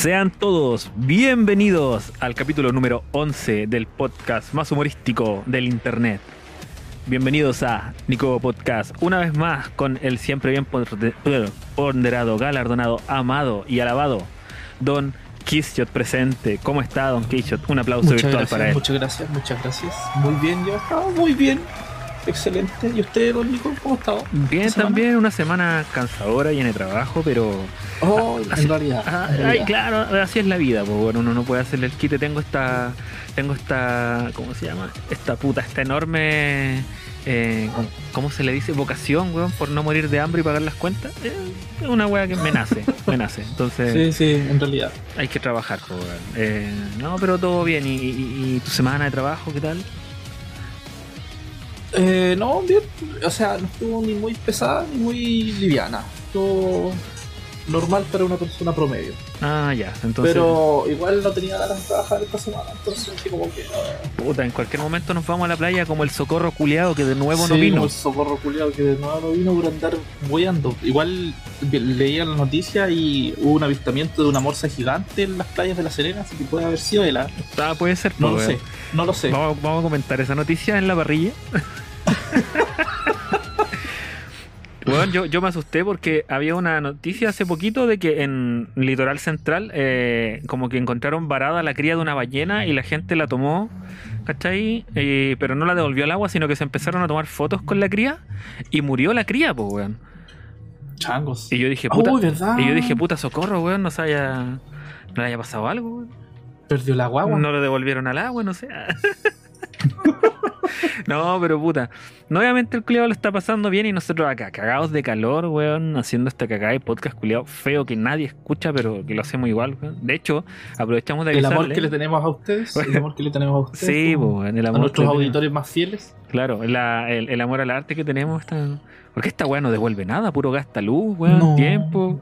Sean todos bienvenidos al capítulo número 11 del podcast más humorístico del internet. Bienvenidos a Nico Podcast, una vez más con el siempre bien ponderado, galardonado, amado y alabado Don Kishot presente. ¿Cómo está Don Kishot? Un aplauso Muchas virtual gracias, para él. Muchas gracias, muchas gracias. Muy bien, yo estaba muy bien. Excelente. ¿Y usted, don Nico, cómo ha estado? Bien, también una semana cansadora, llena de trabajo, pero Oh, Así- en realidad. Ah, en ay, claro, así es la vida, pues bueno, uno no puede hacerle el quite. Tengo esta, tengo esta, ¿cómo se llama? Esta puta, esta enorme, eh, ¿cómo se le dice? Vocación, weón, por no morir de hambre y pagar las cuentas. Eh, Es una weá que me nace, me nace. Entonces Sí, sí, en realidad. hay que trabajar, pues, weón. Eh, no, pero todo bien. ¿Y, y- y tu semana de trabajo qué tal? Eh, no, bien. O sea, no estuvo ni muy pesada ni muy liviana. Estuvo normal para una persona promedio. Ah, ya, entonces, Pero igual no tenía ganas de trabajar esta semana. Entonces, así como que. ah, puta, en cualquier momento nos vamos a la playa como el socorro culiado que de nuevo no sí, vino. como el socorro culiado que de nuevo no vino por andar boyando. Igual leía la noticia y hubo un avistamiento de una morsa gigante en las playas de La Serena, así que puede haber sido él. ¿ah? Ah, puede ser, No lo pues, sé, weón. no lo sé. Vamos, vamos a comentar esa noticia en la parrilla. Bueno, yo, yo me asusté porque había una noticia hace poquito de que en Litoral Central eh, como que encontraron varada la cría de una ballena y la gente la tomó, ¿cachai? Eh, pero no la devolvió al agua, sino que se empezaron a tomar fotos con la cría y murió la cría, pues, weón. Changos. Y yo dije, puta, y yo dije, puta, socorro, weón, no se haya, no le haya pasado algo, weón. Perdió la guagua. No lo devolvieron al agua, no sé. no, pero puta. No, obviamente el culiado lo está pasando bien y nosotros acá, cagados de calor, weón, haciendo esta cagada de podcast culiado feo que nadie escucha, pero que lo hacemos igual, weón. De hecho, aprovechamos de el avisarle. amor que le tenemos a ustedes. El amor que le tenemos a ustedes. Sí, weón, el a nuestros auditores más fieles. Claro, la- el, el amor al arte que tenemos. Está... Porque esta weá no devuelve nada, puro gasta luz, weón, No. tiempo.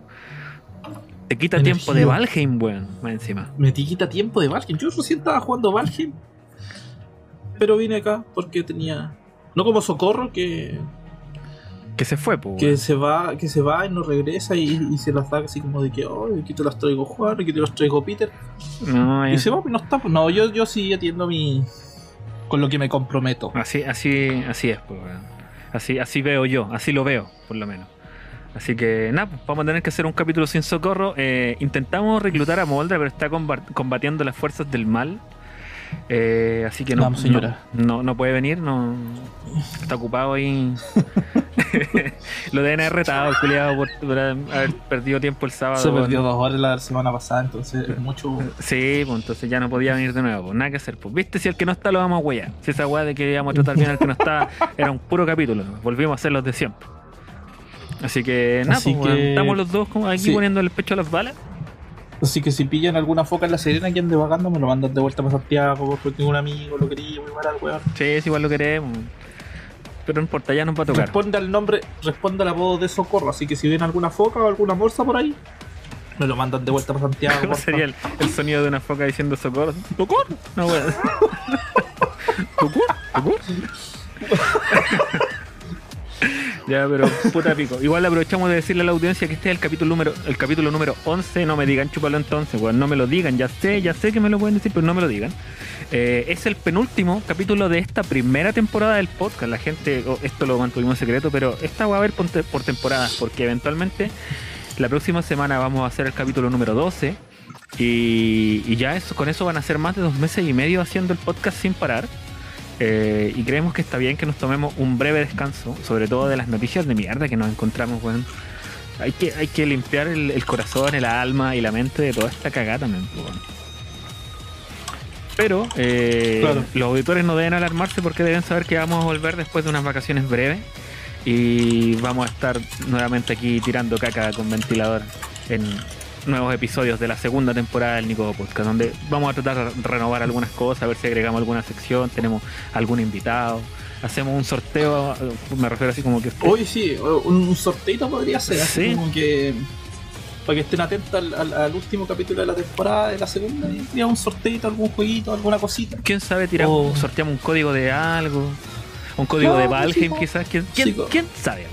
Te quita Energía. tiempo de Valheim, weón, más encima. Me quita tiempo de Valheim. Yo recién estaba jugando Valheim. Pero vine acá porque tenía. No como socorro que, Que se fue, pues. que se va que se va y no regresa y, y se las da así como de que oh, aquí te las traigo Juan, aquí te las traigo Peter. No, Y se va, pues no está. No, yo, yo sí atiendo mi. con lo que me comprometo. Así, así, así es, pues. Así, así veo yo, así lo veo, por lo menos. Así que nada, vamos a tener que hacer un capítulo sin socorro. Eh, intentamos reclutar a Moldra, pero está comba- combatiendo las fuerzas del mal. Eh, así que no, Vamos, señora. no, no, no puede venir, no está ocupado ahí. lo deben haber retado, culiado, por, por haber perdido tiempo el sábado. Se perdió dos horas la semana pasada, entonces es mucho. Sí, pues entonces ya no podía venir de nuevo, pues nada que hacer. Pues viste, si el que no está lo vamos a huellar. Si esa weá de que íbamos a tratar bien al que no está era un puro capítulo, volvimos a hacer los de siempre. Así que nada, pues, que- estamos los dos aquí sí. poniendo el pecho a las balas. Así que si pillan alguna foca en la Serena que ande vagando, me lo mandan de vuelta para Santiago, porque tengo un amigo, lo quería muy barato, weón. Sí, es igual lo queremos. Pero no importa, ya nos va a tocar. Responde al nombre, responde al apodo de socorro, así que si ven alguna foca o alguna morsa por ahí, me lo mandan de vuelta para Santiago. ¿Cómo sería el, el sonido de una foca diciendo socorro? ¡Socorro! No, weón. ¿Socorro? ¿Socorro? Ya, pero puta pico. Igual aprovechamos de decirle a la audiencia que este es el capítulo número el capítulo número 11. No me digan chúpalo entonces, weón. No me lo digan. Ya sé, ya sé que me lo pueden decir, pero no me lo digan. Eh, es el penúltimo capítulo de esta primera temporada del podcast. La gente, esto lo mantuvimos secreto, pero esta va a haber por temporadas, porque eventualmente la próxima semana vamos a hacer el capítulo número 12. Y, y ya eso, con eso van a ser más de dos meses y medio haciendo el podcast sin parar. Eh, y creemos que está bien que nos tomemos un breve descanso, sobre todo de las noticias de mierda que nos encontramos, weón. Hay que, hay que limpiar el, el corazón, el alma y la mente de toda esta cagada también, weón. Pero eh, Claro. los auditores no deben alarmarse porque deben saber que vamos a volver después de unas vacaciones breves y vamos a estar nuevamente aquí tirando caca con ventilador en nuevos episodios de la segunda temporada del Nico Podcast, donde vamos a tratar de renovar algunas cosas, a ver si agregamos alguna sección, tenemos algún invitado, hacemos un sorteo, me refiero así como que... Hoy sí, un, sorteito podría ser, así Sí. como que. Para que estén atentos al, al- al último capítulo de la temporada, de la segunda, y tira un sorteito, algún jueguito, alguna cosita. ¿Quién sabe? Tiramos, Oh. sorteamos un código de algo, un código No, de pues, Valheim chico. quizás, ¿quién, quién, Chico. quién sabe?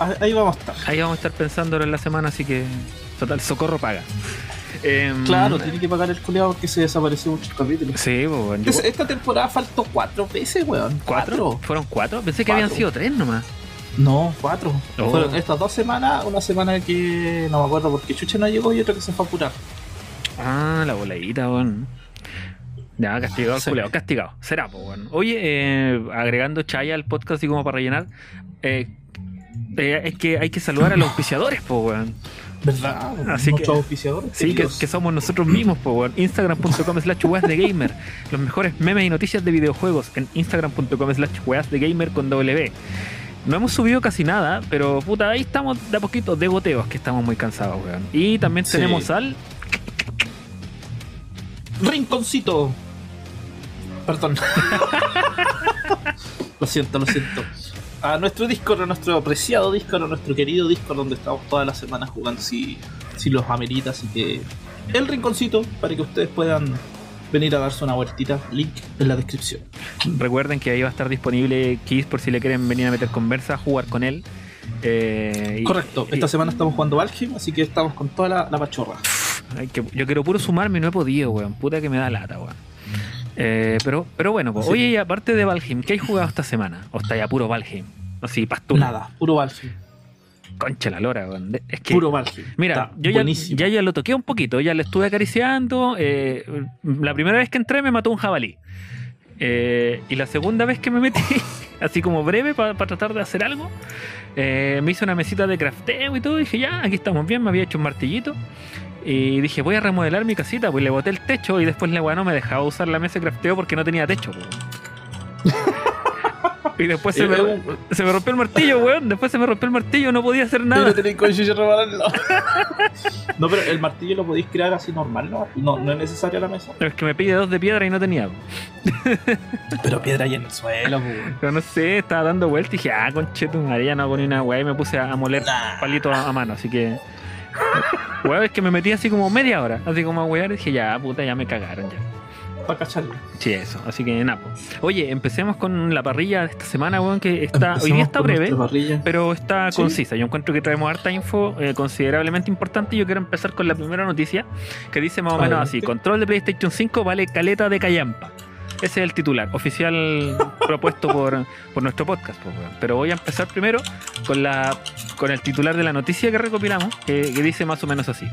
Ah, Ahí vamos a estar. Ahí vamos a estar pensándolo en la semana, así que Total, socorro paga. Em, Claro, tiene que pagar el culeado porque se desapareció muchos capítulos. Sí, pues, weón. Yo- Es- Esta temporada faltó cuatro veces, weón. ¿Cuatro? ¿Fueron cuatro? Pensé que Cuatro. habían sido tres nomás. No, cuatro. Oh. Fueron estas dos semanas, una semana que no me acuerdo porque Chucha no llegó y otra que se fue a apurar. Ah, la voladita, weón. Ya, castigado el Sí. culeado, castigado. Será, pues, weón. Oye, eh, agregando chaya al podcast así como para rellenar, eh, eh, es que hay que saludar a los auspiciadores, pues, weón. ¿Verdad? Así que- auspiciadores. Sí, que, somos nosotros mismos, pues, weón. Instagram.com slash weas de gamer. Los mejores memes y noticias de videojuegos en Instagram.com slash weas de gamer con W. No hemos subido casi nada, pero puta, ahí estamos de a poquito de goteos, que estamos muy cansados, weón. Y también Sí. tenemos al Rinconcito. Perdón. lo siento, lo siento. A nuestro Discord, a nuestro apreciado Discord, a nuestro querido Discord, donde estamos todas las semanas jugando si, si los amerita. Así que el rinconcito para que ustedes puedan venir a darse una vueltita. Link en la descripción. Recuerden que ahí va a estar disponible Kiss por si le quieren venir a meter conversa, jugar con él. Eh, y- Correcto. Esta y- semana estamos jugando Valheim, así que estamos con toda la, la pachorra. ay, que- yo quiero puro sumarme y no he podido, weón. Puta que me da lata, weón. Eh, pero, pero bueno, pues, Sí. oye, y aparte de Valheim, ¿qué hay jugado esta semana? ¿O está ya puro Valheim? No, sí, pastura. Nada, puro Valheim. Concha la lora, Es que, Puro Valheim. mira, Está yo ya, ya, ya lo toqué un poquito, ya le estuve acariciando. eh, la primera vez que entré me mató un jabalí. Eh, y la segunda vez que me metí, así como breve para tratar de hacer algo, me hice una mesita de crafteo y todo. Y dije, ya, aquí estamos bien. Me había hecho un martillito. Y dije, voy a remodelar mi casita. Pues le boté el techo y después la weá no me dejaba usar la mesa de crafteo porque no tenía techo. pues. y después se me, se me rompió el martillo, weón. Después se me rompió el martillo, no podía hacer nada. Pero repararlo. no, pero el martillo lo podéis crear así normal, ¿no? No, no es necesaria la mesa. Es que me pide dos de piedra y no tenía. Pero piedra ahí en el suelo, pues. Pero no sé, estaba dando vueltas y dije, ah, conchetu, María, no hago ni una weá. Y me puse a, moler Nah. palito a, a mano, así que. Weón, es que me metí así como media hora, así como a wear y dije, ya, puta, ya me cagaron ya. Para cacharlo. Sí, eso, así que nada. po. Oye, empecemos con la parrilla de esta semana, weón, que está, hoy día está breve. Pero está Sí. concisa. Yo encuentro que traemos harta info eh, considerablemente importante. Yo quiero empezar con la primera noticia que dice más o menos Adelante. así: Control de PlayStation 5 vale caleta de callampa. Ese es el titular oficial propuesto por, por nuestro podcast. pues. Pero voy a empezar primero con, la, con el titular de la noticia que recopilamos, que, que dice más o menos así.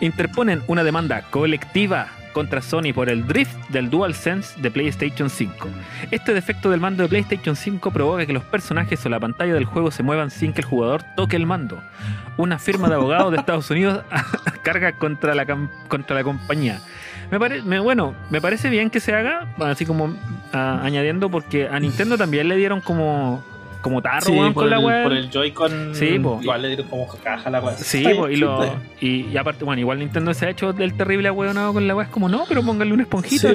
Interponen una demanda colectiva contra Sony por el drift del DualSense de PlayStation 5. Este defecto del mando de PlayStation 5 provoca que los personajes o la pantalla del juego se muevan sin que el jugador toque el mando. Una firma de abogados de Estados Unidos carga contra la, contra la compañía. Me pare- me- bueno, me parece bien que se haga, así como ah, añadiendo, porque a Nintendo también le dieron como, como tarro Sí, por, con la el, web. por el Joy-Con. Sí. Igual le dieron como caja a la weá. Sí, po, y, lo, y, y aparte, bueno, igual Nintendo se ha hecho del terrible ahueonado con la web. Es como, no, pero pónganle un esponjito. Sí,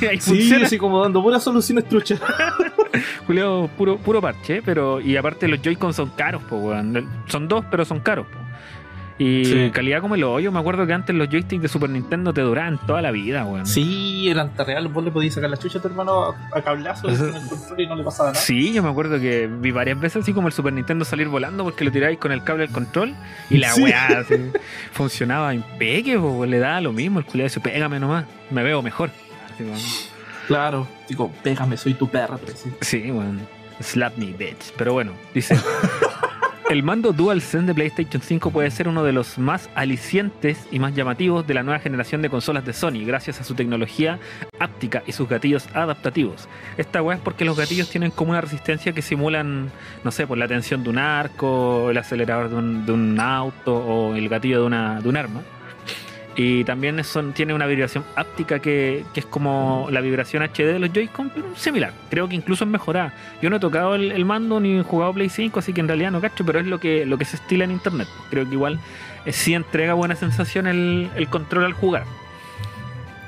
así. Ahí Sí, así como dando puras soluciones truchas. Julio, puro, puro parche, pero y aparte los Joy-Con son caros, po, weón. Son dos, pero son caros, po. Y Sí. calidad como el hoyo, me acuerdo que antes los joysticks de Super Nintendo te duraban toda la vida, weón. Sí, eran real. Vos le podías sacar la chucha a tu hermano a, a cablazo Eso- con el control y no le pasaba nada. Sí, yo me acuerdo que vi varias veces así como el Super Nintendo salir volando porque lo tiráis con el cable del control y la Sí. weá así, funcionaba impeque, po, le daba lo mismo, el culiado dice, pégame nomás, me veo mejor. Así Claro. Digo, pégame, soy tu perra. pues, sí. Sí, bueno. Slap me, bitch. Pero bueno, dice. El mando DualSense de PlayStation 5 puede ser uno de los más alicientes y más llamativos de la nueva generación de consolas de Sony, gracias a su tecnología áptica y sus gatillos adaptativos. Esta weá es porque los gatillos tienen como una resistencia que simulan, no sé, por la tensión de un arco, el acelerador de un, de un auto o el gatillo de, una, de un arma. Y también tiene una vibración áptica que, es como la vibración HD de los Joy-Con, similar. Creo que incluso es mejorada. Yo no he tocado el, mando ni jugado Play 5, así que en realidad no cacho, pero es lo que, lo que se estila en internet. Creo que igual eh, sí entrega buena sensación el control al jugar.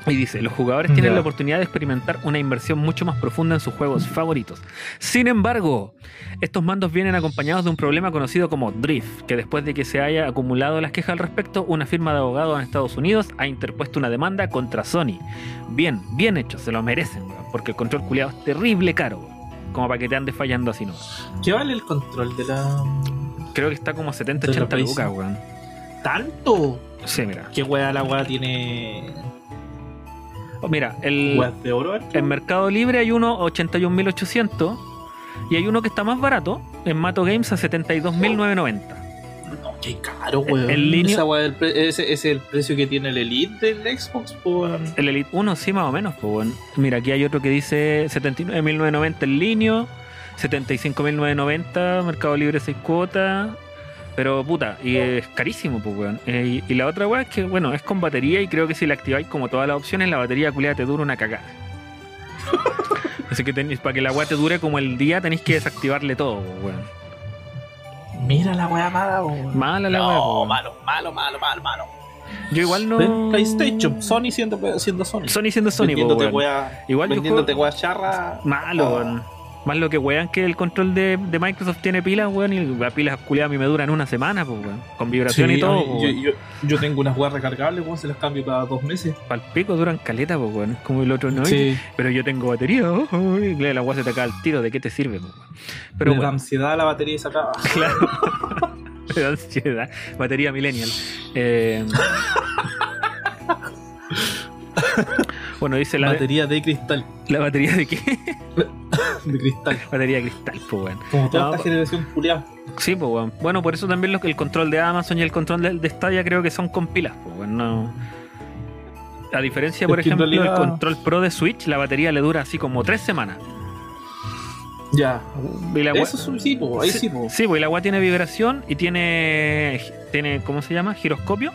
Y dice, los jugadores tienen la oportunidad de experimentar una inversión mucho más profunda en sus juegos favoritos. Sin embargo, estos mandos vienen acompañados de un problema conocido como drift, que después de que se haya acumulado las quejas al respecto, una firma de abogados en Estados Unidos ha interpuesto una demanda contra Sony. Bien, bien hecho, se lo merecen, weón, porque el control culiado es terrible caro, como para que te andes fallando así, ¿no? ¿Qué vale el control de la. Creo que está como 70, De la 80 Play lucas, weón. ¿Tanto? Sí, mira. ¿Qué weá la weá tiene? Mira, el, ¿Weas de oro? En Mercado Libre hay uno 81.800 y hay uno que está más barato en Mato Games a 72.990. No, qué caro, weón. En línea- Esa ese, ese es el precio que tiene el Elite del Xbox, weón. El Elite 1 sí, más o menos. Pues, bueno. Mira, aquí hay otro que dice 79.990 en línea, 75.990, Mercado Libre 6 cuotas. Pero puta, y es carísimo, pues, weón. Eh, y, y la otra weá es que, bueno, es con batería y creo que si la activáis como todas las opciones, la batería culiada te dura una cagada. Así que tenéis, para que la weá te dure como el día, tenéis que desactivarle todo, pues, weón. Mira la weá mala, weón. Mala la weá, No, malo, malo, malo, malo, malo. Yo igual no. ¿Ven? PlayStation, Sony siendo, siendo Sony. Sony siendo Sony, pues, vendiéndote weón. Igual yo vendiéndote juego- weá charra. Malo, Ah. weón. Más lo que wean que el control de, de Microsoft tiene pilas, weón, y las pilas culiadas a mí me duran una semana, pues, weón. Con vibración Sí, y todo, mí- pues, yo, weón. yo, yo tengo unas weas recargables, weón, se las cambio cada dos meses. Pal pico duran caleta, pues, weón. Es como el otro, ¿no? Sí. Pero yo tengo batería, ojo, y claro, la weá se te cae al tiro, ¿de qué te sirve, pues, weón? Pero Me da ansiedad la batería y se acaba. claro. Me da ansiedad. Batería millennial. Eh... bueno, dice la, batería de cristal. la batería de qué? De cristal. batería de cristal, pues, weón. Como toda No, esta generación culiada. Sí, pues bueno. Bueno, por eso también lo el control de Amazon y el control de, de Stadia creo que son con pilas, pues bueno. no- A diferencia, por Es ejemplo, el realidad- control Pro de Switch, la batería le dura así como tres semanas. Ya. Y la Eso es un sí, po, ahí sí, po. Sí, pues el agua tiene vibración y tiene, tiene, ¿cómo se llama? Giroscopio.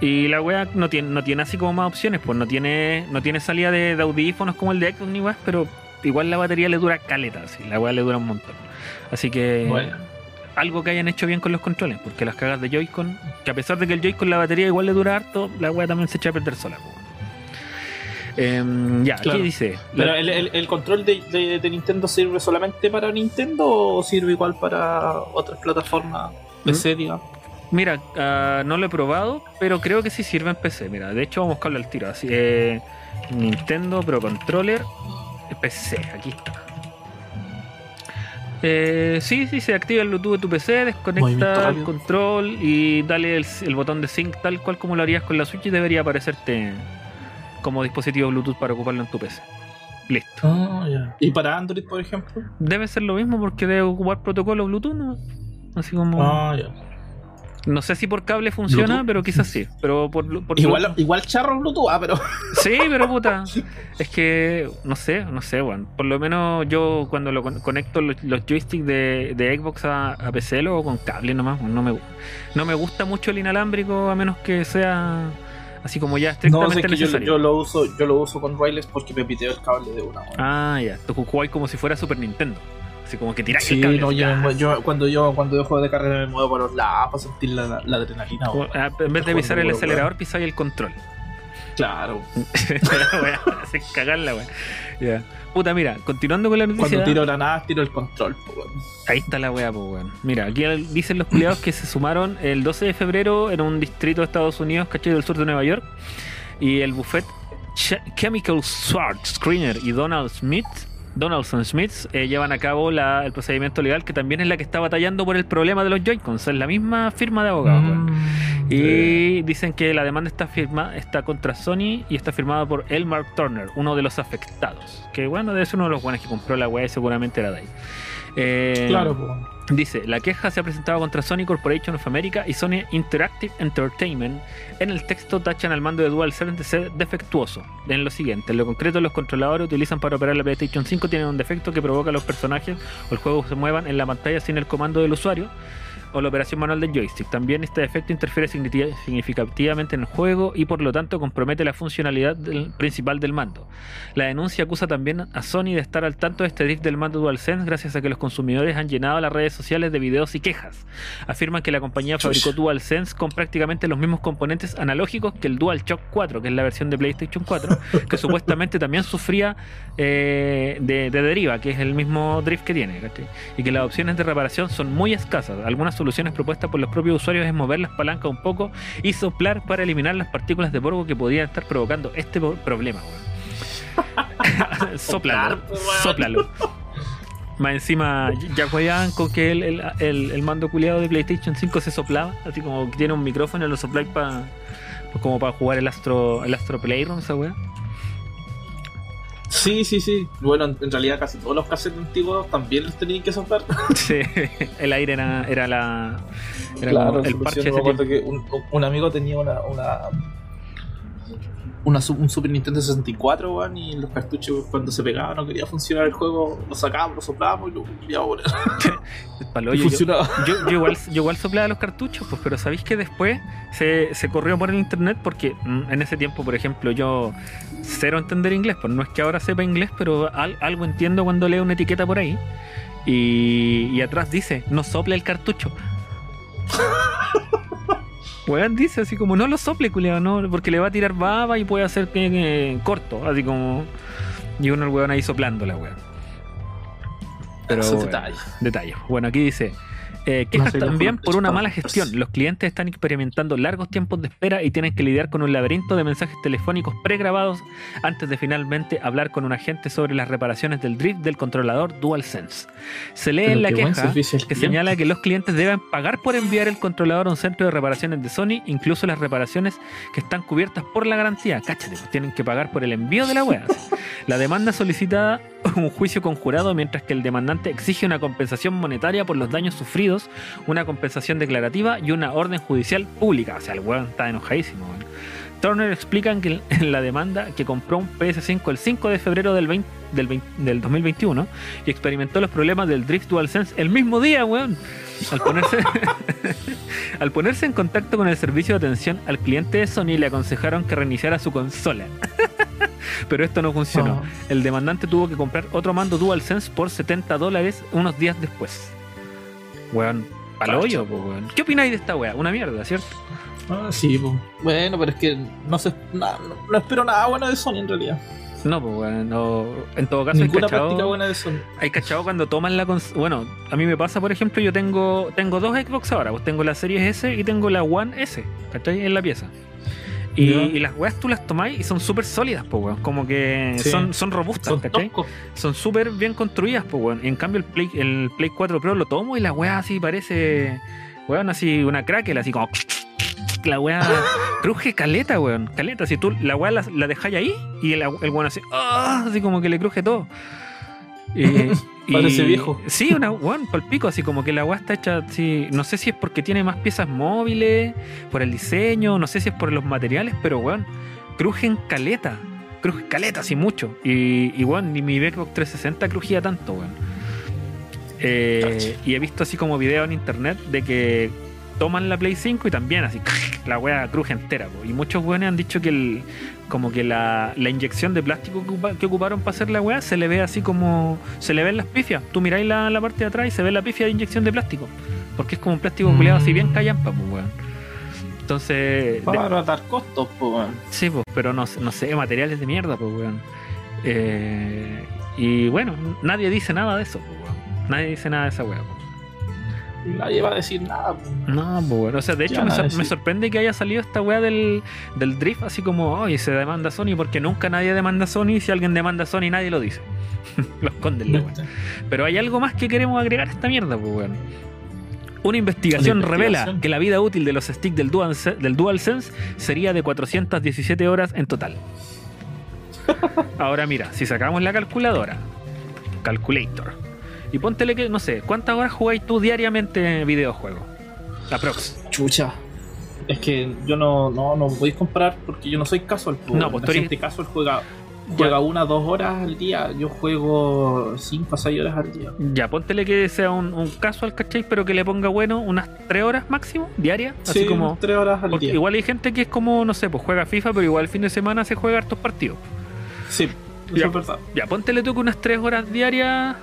Y la wea no tiene, no tiene así como más opciones, pues no tiene, no tiene salida de, de audífonos como el de Xbox ni weas, pero igual la batería le dura caleta, así, la wea le dura un montón. Así que Bueno. algo que hayan hecho bien con los controles, porque las cagas de Joy-Con, que a pesar de que el Joy-Con la batería igual le dura harto, la wea también se echa a perder sola. po. Em, ya, Claro. aquí dice. Pero el, el- el control de, de- de Nintendo sirve solamente para Nintendo o sirve igual para otras plataformas PC, digamos. Mira, ah, no lo he probado, pero creo que sí sirve en PC. Mira, de hecho vamos a buscarlo al tiro. Así, eh, Nintendo Pro Controller eh, PC, aquí está. Eh, sí, sí, se activa el Bluetooth de tu PC, desconecta el control y dale el, el botón de sync tal cual como lo harías con la Switch y debería aparecerte como dispositivo Bluetooth para ocuparlo en tu PC. Listo. Ah, ya. ¿Y para Android, por ejemplo? Debe ser lo mismo porque debe ocupar protocolo Bluetooth, ¿no? Así como... Ah, ya. No sé si por cable funciona, ¿Bluetooth? pero quizás sí. Pero por, por Igual, igual charro Bluetooth, ah, pero. Sí, pero puta. Es que, no sé, no sé, weón. Por lo menos yo cuando lo con- conecto los, los joysticks de, de Xbox a, a PC lo hago con cable nomás. weón. No me, no me gusta mucho el inalámbrico a menos que sea así como ya No, sé estrictamente que yo, necesario. yo lo uso, yo lo uso con wireless porque me piteo el cable de una. weón. Ah, ya. Tú jugáis como si fuera Super Nintendo. Así como que Sí, no, yo, ah. me yo cuando yo cuando yo juego de carrera me muevo por los lados para sentir la, la adrenalina. Como- ah, en vez de pisar el acelerador, pisáis el control. Claro. Hace cagarla, weón. Ya. Puta, mira, continuando con la noticia. Cuando tiro granadas, tiro el control. po, weón. Ahí está la weá, pues weón. Mira, aquí dicen los culiados que se sumaron el 12 de febrero en un distrito de Estados Unidos, caché del sur de Nueva York. Y el buffet Ch- Chemical Sword Screener y Donald Smith, Donaldson Smith, eh, llevan a cabo la- el procedimiento legal que también es la que está batallando por el problema de los Joy-Cons. Es la misma firma de abogados. Mm, Y dicen que la demanda está firma, está contra Sony y está firmada por Elmar Turner, uno de los afectados. Que bueno, debe ser uno de los buenos que compró la weá y seguramente era de ahí. Eh, Claro. Dice, la queja se ha presentado contra Sony Corporation of America y Sony Interactive Entertainment. En el texto tachan al mando de DualSense de ser defectuoso. En lo siguiente, en lo concreto los controladores utilizan para operar la PlayStation 5 tienen un defecto que provoca a los personajes o el juego se muevan en la pantalla sin el comando del usuario o la operación manual del joystick. También este defecto interfiere significa- significativamente en el juego y por lo tanto compromete la funcionalidad del- principal del mando. La denuncia acusa también a Sony de estar al tanto de este drift del mando DualSense gracias a que los consumidores han llenado las redes sociales de videos y quejas. Afirman que la compañía fabricó DualSense con prácticamente los mismos componentes analógicos que el DualShock 4, que es la versión de PlayStation 4, que supuestamente también sufría eh, de, de deriva, que es el mismo drift que tiene, ¿cachai? y que las opciones de reparación son muy escasas. Algunas soluciones propuestas por los propios usuarios es mover las palancas un poco y soplar para eliminar las partículas de polvo que podrían estar provocando este problema. weón. Weón. sóplalo. Más encima, ya juegan con que el, el, el, el mando culiado de PlayStation 5 se soplaba, así como que tiene un micrófono y lo sopláis para como para jugar el Astro el Astro Playroom, esa weá. Sí, sí, sí. Bueno, en, realidad casi todos los cassettes antiguos también los tenían que soplar. Sí, el aire era, era la. Era claro, como el parche me acuerdo que un, un amigo tenía una, una, un Super Nintendo 64, weón, y los cartuchos cuando se pegaban no quería funcionar el juego, lo sacábamos, lo soplábamos y lo poner. Palo, Y yo, funcionaba. yo- yo igual, yo igual soplaba los cartuchos, pues, pero sabéis que después se, se corrió por el internet porque mm, en ese tiempo, por ejemplo, yo cero entender inglés, pues no es que ahora sepa inglés, pero al- algo entiendo cuando leo una etiqueta por ahí. Y, y atrás dice, no sople el cartucho. Weón dice así como, no lo sople, culiado, no, porque le va a tirar baba y puede hacer que, que corto, así como. Y uno el weón ahí soplando la weón. Pero bueno, detalles. Bueno, aquí dice. Eh, quejas también por una mala gestión. Los clientes están experimentando largos tiempos de espera y tienen que lidiar con un laberinto de mensajes telefónicos pregrabados antes de finalmente hablar con un agente sobre las reparaciones del drift del controlador DualSense. Se lee Pero en la queja que cliente. señala que los clientes deben pagar por enviar el controlador a un centro de reparaciones de Sony, incluso las reparaciones que están cubiertas por la garantía. Cáchate, pues tienen que pagar por el envío de la wea. La demanda solicita un juicio conjurado mientras que el demandante exige una compensación monetaria por los daños sufridos, una compensación declarativa y una orden judicial pública. O sea, el weón está enojadísimo. weón. Turner explican que en la demanda que compró un PS5 el 5 de febrero del, 20 del, 20 del 2021 y experimentó los problemas del Drift DualSense el mismo día, weón. Al ponerse, al ponerse en contacto con el servicio de atención al cliente de Sony le aconsejaron que reiniciara su consola. Pero esto no funcionó. El demandante tuvo que comprar otro mando DualSense por 70 dólares unos días después. Weón, Cacha, hoyo, po, weón. ¿Qué opináis de esta weá? Una mierda, ¿cierto? Ah, sí, po. bueno, pero es que no sé, na- no, no espero nada bueno de Sony en realidad. No, pues weón, no. En todo caso, hay cachado, práctica buena de Sony. hay cachado cuando toman la Bueno, a mí me pasa, por ejemplo, yo tengo tengo dos Xbox ahora, pues tengo la Series S y tengo la One S, ¿cachai? En la pieza. Y, las weas tú las tomáis y son súper sólidas, pues weón. Como que Sí. son, son robustas, Son ¿cachai? son súper bien construidas, pues, weón. En cambio, el Play, el Play 4 Pro lo tomo y la weá así parece, weón, así una crackle, así como. La weá cruje caleta, weón. Caleta. Si tú la weá la, la dejáis ahí y el, el weón así, ¡ah! así como que le cruje todo. Y, y- Parece viejo. Sí, una weón, pico, así como que la weá está hecha así. No sé si es porque tiene más piezas móviles, por el diseño, no sé si es por los materiales, pero weón, crujen caleta. Cruje caleta, así mucho. Y, y weón, ni mi Xbox 360 crujía tanto, weón. Eh, y he visto así como videos en internet de que toman la Play 5 y también así la wea cruje entera. po. Y muchos weones han dicho que el, como que la, la inyección de plástico que, ocupa- que ocuparon para hacer la wea se le ve así como. se le ven las pifias. Tú miráis la, la parte de atrás y se ve la pifia de inyección de plástico. Porque es como un plástico Mm. culeado así bien callampa, pues weón. Entonces. Para tratar costos, pues, weón. Sí, pues, pero no, no sé, materiales de mierda, pues, weón. Eh, y bueno, nadie dice nada de eso, pues, weón. Nadie dice nada de esa weá, pues. Nadie va a decir nada, pues. No, pues, weón. O sea, de hecho, me, sor- sorprende que haya salido esta weá del, del drift, así como, oye, se demanda Sony, porque nunca nadie demanda Sony. y Si alguien demanda Sony, nadie lo dice. lo esconden, la. Pero hay algo más que queremos agregar a esta mierda, pues, weón. Una investigación, Una revela que la vida útil de los sticks del, DualSense- del DualSense sería de 417 horas en total. Ahora mira, si sacamos la calculadora, calculator, y póntele que, no sé, ¿cuántas horas jugáis tú diariamente videojuegos? Aprox. Chucha. Es que yo no, no, no podéis comparar porque yo no soy casual. pues, No, pues la tú eres- casual juega, juega una dos horas al día. Yo juego cinco o seis horas al día. Ya, póntele que sea un, un casual, ¿cachai? Pero que le ponga bueno unas 3 horas máximo, diarias. Así sí, como. tres horas al día. igual hay gente que es como, no sé, pues juega FIFA, pero igual el fin de semana se juega hartos partidos. Sí, eso Ya. es verdad. Ya, póntele tú que unas 3 horas diarias.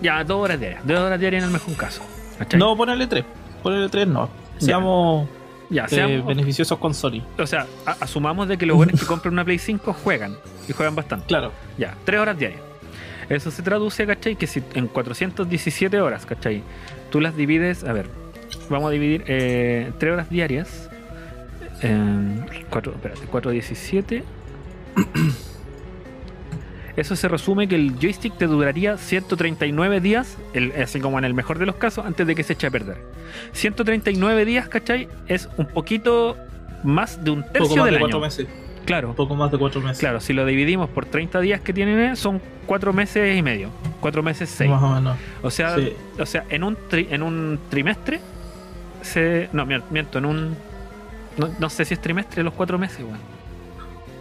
Ya, 2 horas diarias. 2 horas diarias en el mejor caso. ¿cachai? No, ponerle tres. Ponerle tres no. Seamos ya, eh, seamos- beneficiosos con Sony. O sea, a- asumamos de que los buenos que compran una Play 5 juegan. Y juegan bastante. Claro. Ya, 3 horas diarias. Eso se traduce, ¿cachai? Que si en 417 horas, ¿cachai? Tú las divides, a ver, vamos a dividir eh, 3 horas diarias. Eh, 4, espérate, 417. Eso se resume que el joystick te duraría 139 días, el- así como en el mejor de los casos, antes de que se eche a perder. 139 días, ¿cachai? Es un poquito más de un Poco tercio más de del cuatro año. meses. Claro, Poco más de cuatro meses. claro, si lo dividimos por 30 días que tienen, son 4 meses y medio. 4 meses 6. Más o menos. O sea, Sí. o sea en, un tri- en un trimestre, se, no, miento, en un. No, no sé si es trimestre los 4 meses, weón.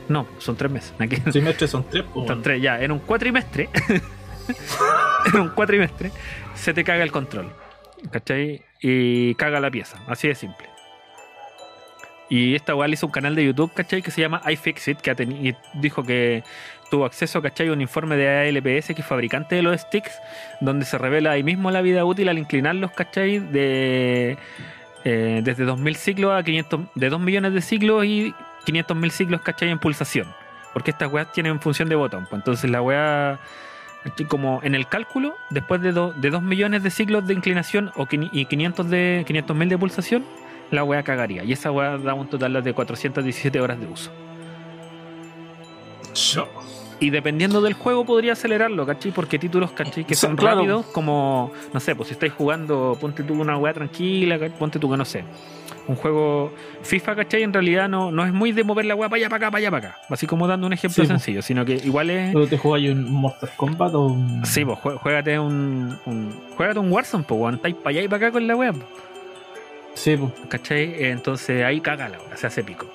No, son 3 meses. Aquí, Trimestres son tres, son tres, ya. En un cuatrimestre, en un cuatrimestre, se te caga el control. ¿Cachai? Y caga la pieza. Así de simple. Y esta weá le hizo un canal de YouTube, ¿cachai? Que se llama iFixit, que ha y dijo que tuvo acceso, ¿cachai? A un informe de ALPS, que es fabricante de los sticks, donde se revela ahí mismo la vida útil al inclinarlos, ¿cachai? De, eh, desde 2000 ciclos a 500, de 2 millones de ciclos y 500 mil ciclos, ¿cachai? En pulsación. Porque estas weas tienen función de botón. pues entonces la wea, como en el cálculo, después de, do- de 2 millones de ciclos de inclinación o y 500 de 500 mil de pulsación, la wea cagaría. Y esa wea da un total de 417 horas de uso. Yo. Y dependiendo del juego podría acelerarlo, ¿cachai? Porque títulos, ¿cachai? Que son claro. rápidos, como, no sé, pues si estáis jugando, ponte tú una weá tranquila, ponte tú que no sé. Un juego FIFA, ¿cachai? En realidad no, no es muy de mover la weá para allá, para acá, para allá, para acá. Así como dando un ejemplo Sí, sencillo, sino que igual es... ¿Pero te juegas un Mortal Kombat o un. Sí, pues juégate un, un, juégate un Warzone, pues, weón, estáis para allá y para acá con la weá. Sí, pues. ¿Cachai? Entonces ahí caga la hora, se hace pico.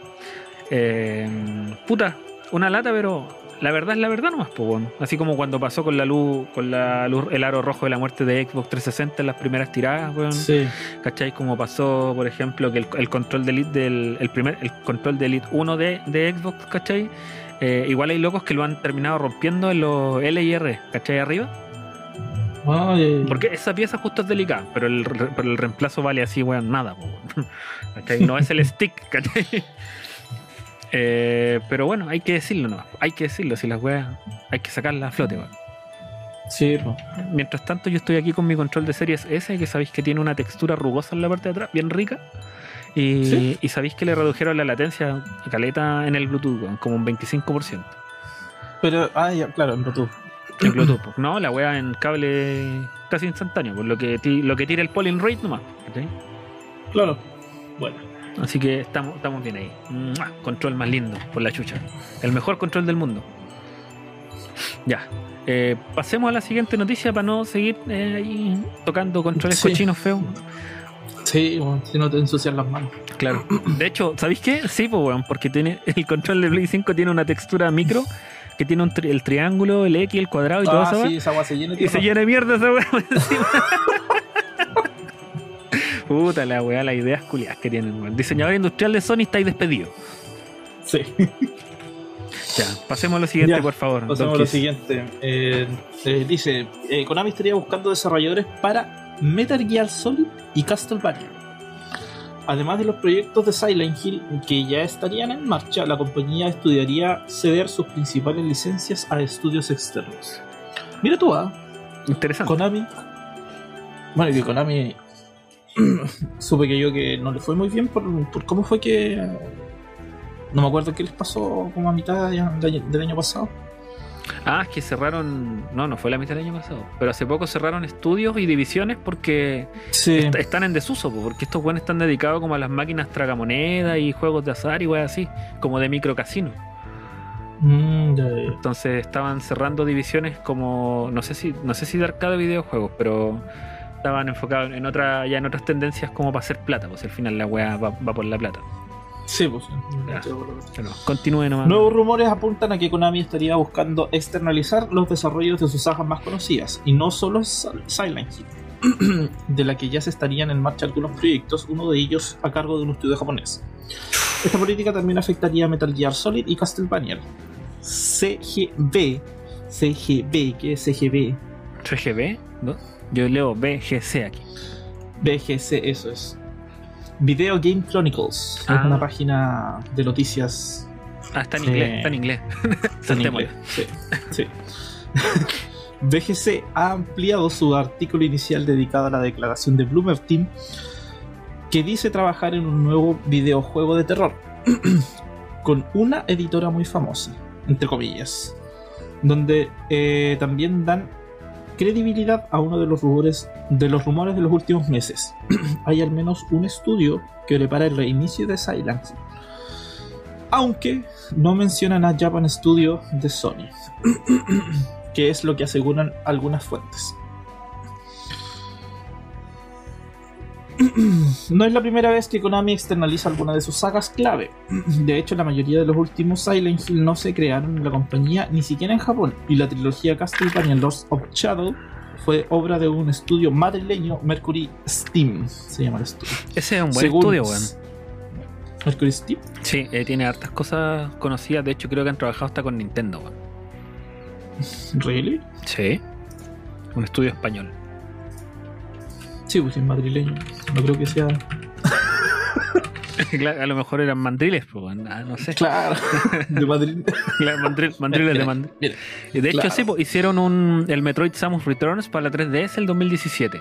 Eh, puta, una lata, pero la verdad es la verdad nomás, pues bueno. Así como cuando pasó con la luz, con la luz, el aro rojo de la muerte de Xbox 360 en las primeras tiradas, weón. Sí. ¿Cachai? Como pasó, por ejemplo, que el, el control de Elite del. El primer, el control de Elite 1 de, de Xbox, ¿cachai? Eh, igual hay locos que lo han terminado rompiendo en los L y R, ¿cachai? Arriba. Ay, Porque esa pieza justo es delicada, pero el, pero el reemplazo vale así, weón, nada, po. ¿Cachai? No es el stick, ¿cachai? Eh, pero bueno, hay que decirlo, no. Hay que decirlo, si las weas hay que sacarlas a flote, weón. Sí. Mientras tanto, yo estoy aquí con mi control de series S, que sabéis que tiene una textura rugosa en la parte de atrás, bien rica. Y, ¿Sí? y sabéis que le redujeron la latencia a caleta en el Bluetooth, weón, como un 25%. Pero, ah, ya, claro, en Bluetooth. En Bluetooth, no, la wea en cable casi instantáneo, por lo que, lo que tira el polling rate nomás. ¿cachai? Claro. Bueno. Así que estamos, estamos bien ahí. ¡Mua! Control más lindo, por la chucha. El mejor control del mundo. Ya. Eh, pasemos a la siguiente noticia para no seguir eh, ahí tocando controles Sí. cochinos feos. Sí, bueno, si no te ensucian las manos. Claro. De hecho, ¿sabéis qué? Sí, pues, weón, porque tiene, el control de Play 5 tiene una textura micro que tiene un tri- el triángulo, el X, el cuadrado y todo Ah, eso. sí, esa se llena Y se llena de mierda esa por encima. Puta la weá, las ideas culiadas que tienen, weón. Diseñador industrial de Sony estáis despedido. Sí. Ya, pasemos a lo siguiente, Ya, por favor. Pasamos Don a lo siguiente. Eh, eh, dice, eh, Konami estaría buscando desarrolladores para Metal Gear Solid y Castlevania. Además de los proyectos de Silent Hill que ya estarían en marcha, la compañía estudiaría ceder sus principales licencias a estudios externos. Mira tú, ¿ah? Interesante. Konami. Bueno, y Konami. supe que yo que no le fue muy bien por, por cómo fue que. No me acuerdo qué les pasó como a mitad de- de- del año pasado. Ah, es que cerraron. No, no fue la mitad del año pasado. Pero hace poco cerraron estudios y divisiones porque Sí. est- están en desuso, po, porque estos buenos están dedicados como a las máquinas tragamonedas y juegos de azar y weas así, como de microcasino. Mm. Entonces estaban cerrando divisiones como. No sé si, no sé si de arcade de videojuegos, pero estaban enfocados en otra, ya en otras tendencias como para hacer plata, pues al final la wea va, va por la plata. Sí, pues. continúe nomás. Nuevos rumores apuntan a que Konami estaría buscando externalizar los desarrollos de sus sagas más conocidas, y no solo Sil- Silent Hill, de la que ya se estarían en marcha algunos proyectos, uno de ellos a cargo de un estudio japonés. Esta política también afectaría a Metal Gear Solid y Castlevania. CGB, CGB, ¿qué es CGB? ¿CGB? ¿No? Yo leo BGC aquí. BGC, eso es. Video Game Chronicles, Ah. es una página de noticias Ah, está en Sí. inglés, está en inglés. Está en inglés, Sí, sí. BGC ha ampliado su artículo inicial dedicado a la declaración de Bloomer Team que dice trabajar en un nuevo videojuego de terror con una editora muy famosa, entre comillas. donde eh, también dan credibilidad a uno de los rumores de los rumores de los últimos meses. Hay al menos un estudio que prepara el reinicio de Silence. Aunque no mencionan a Japan Studio de Sony, que es lo que aseguran algunas fuentes. no es la primera vez que Konami externaliza alguna de sus sagas clave. De hecho, la mayoría de los últimos Silent Hill no se crearon en la compañía ni siquiera en Japón, y la trilogía Castlevania Lords of Shadow fue obra de un estudio madrileño, Mercury Steam, se llama el estudio. Ese es un buen estudio, weón. Mercury Steam. Sí, eh, tiene hartas cosas conocidas. De hecho, creo que han trabajado hasta con Nintendo, weón. ¿Really? Sí. Un estudio español. Sí, pues es madrileño. No creo que sea. a lo mejor eran mandriles, pues, no sé. Claro, de Madrid. mandriles de Madrid. De hecho, sí, pues, hicieron un, el Metroid Samus Returns para la 3DS el 2017.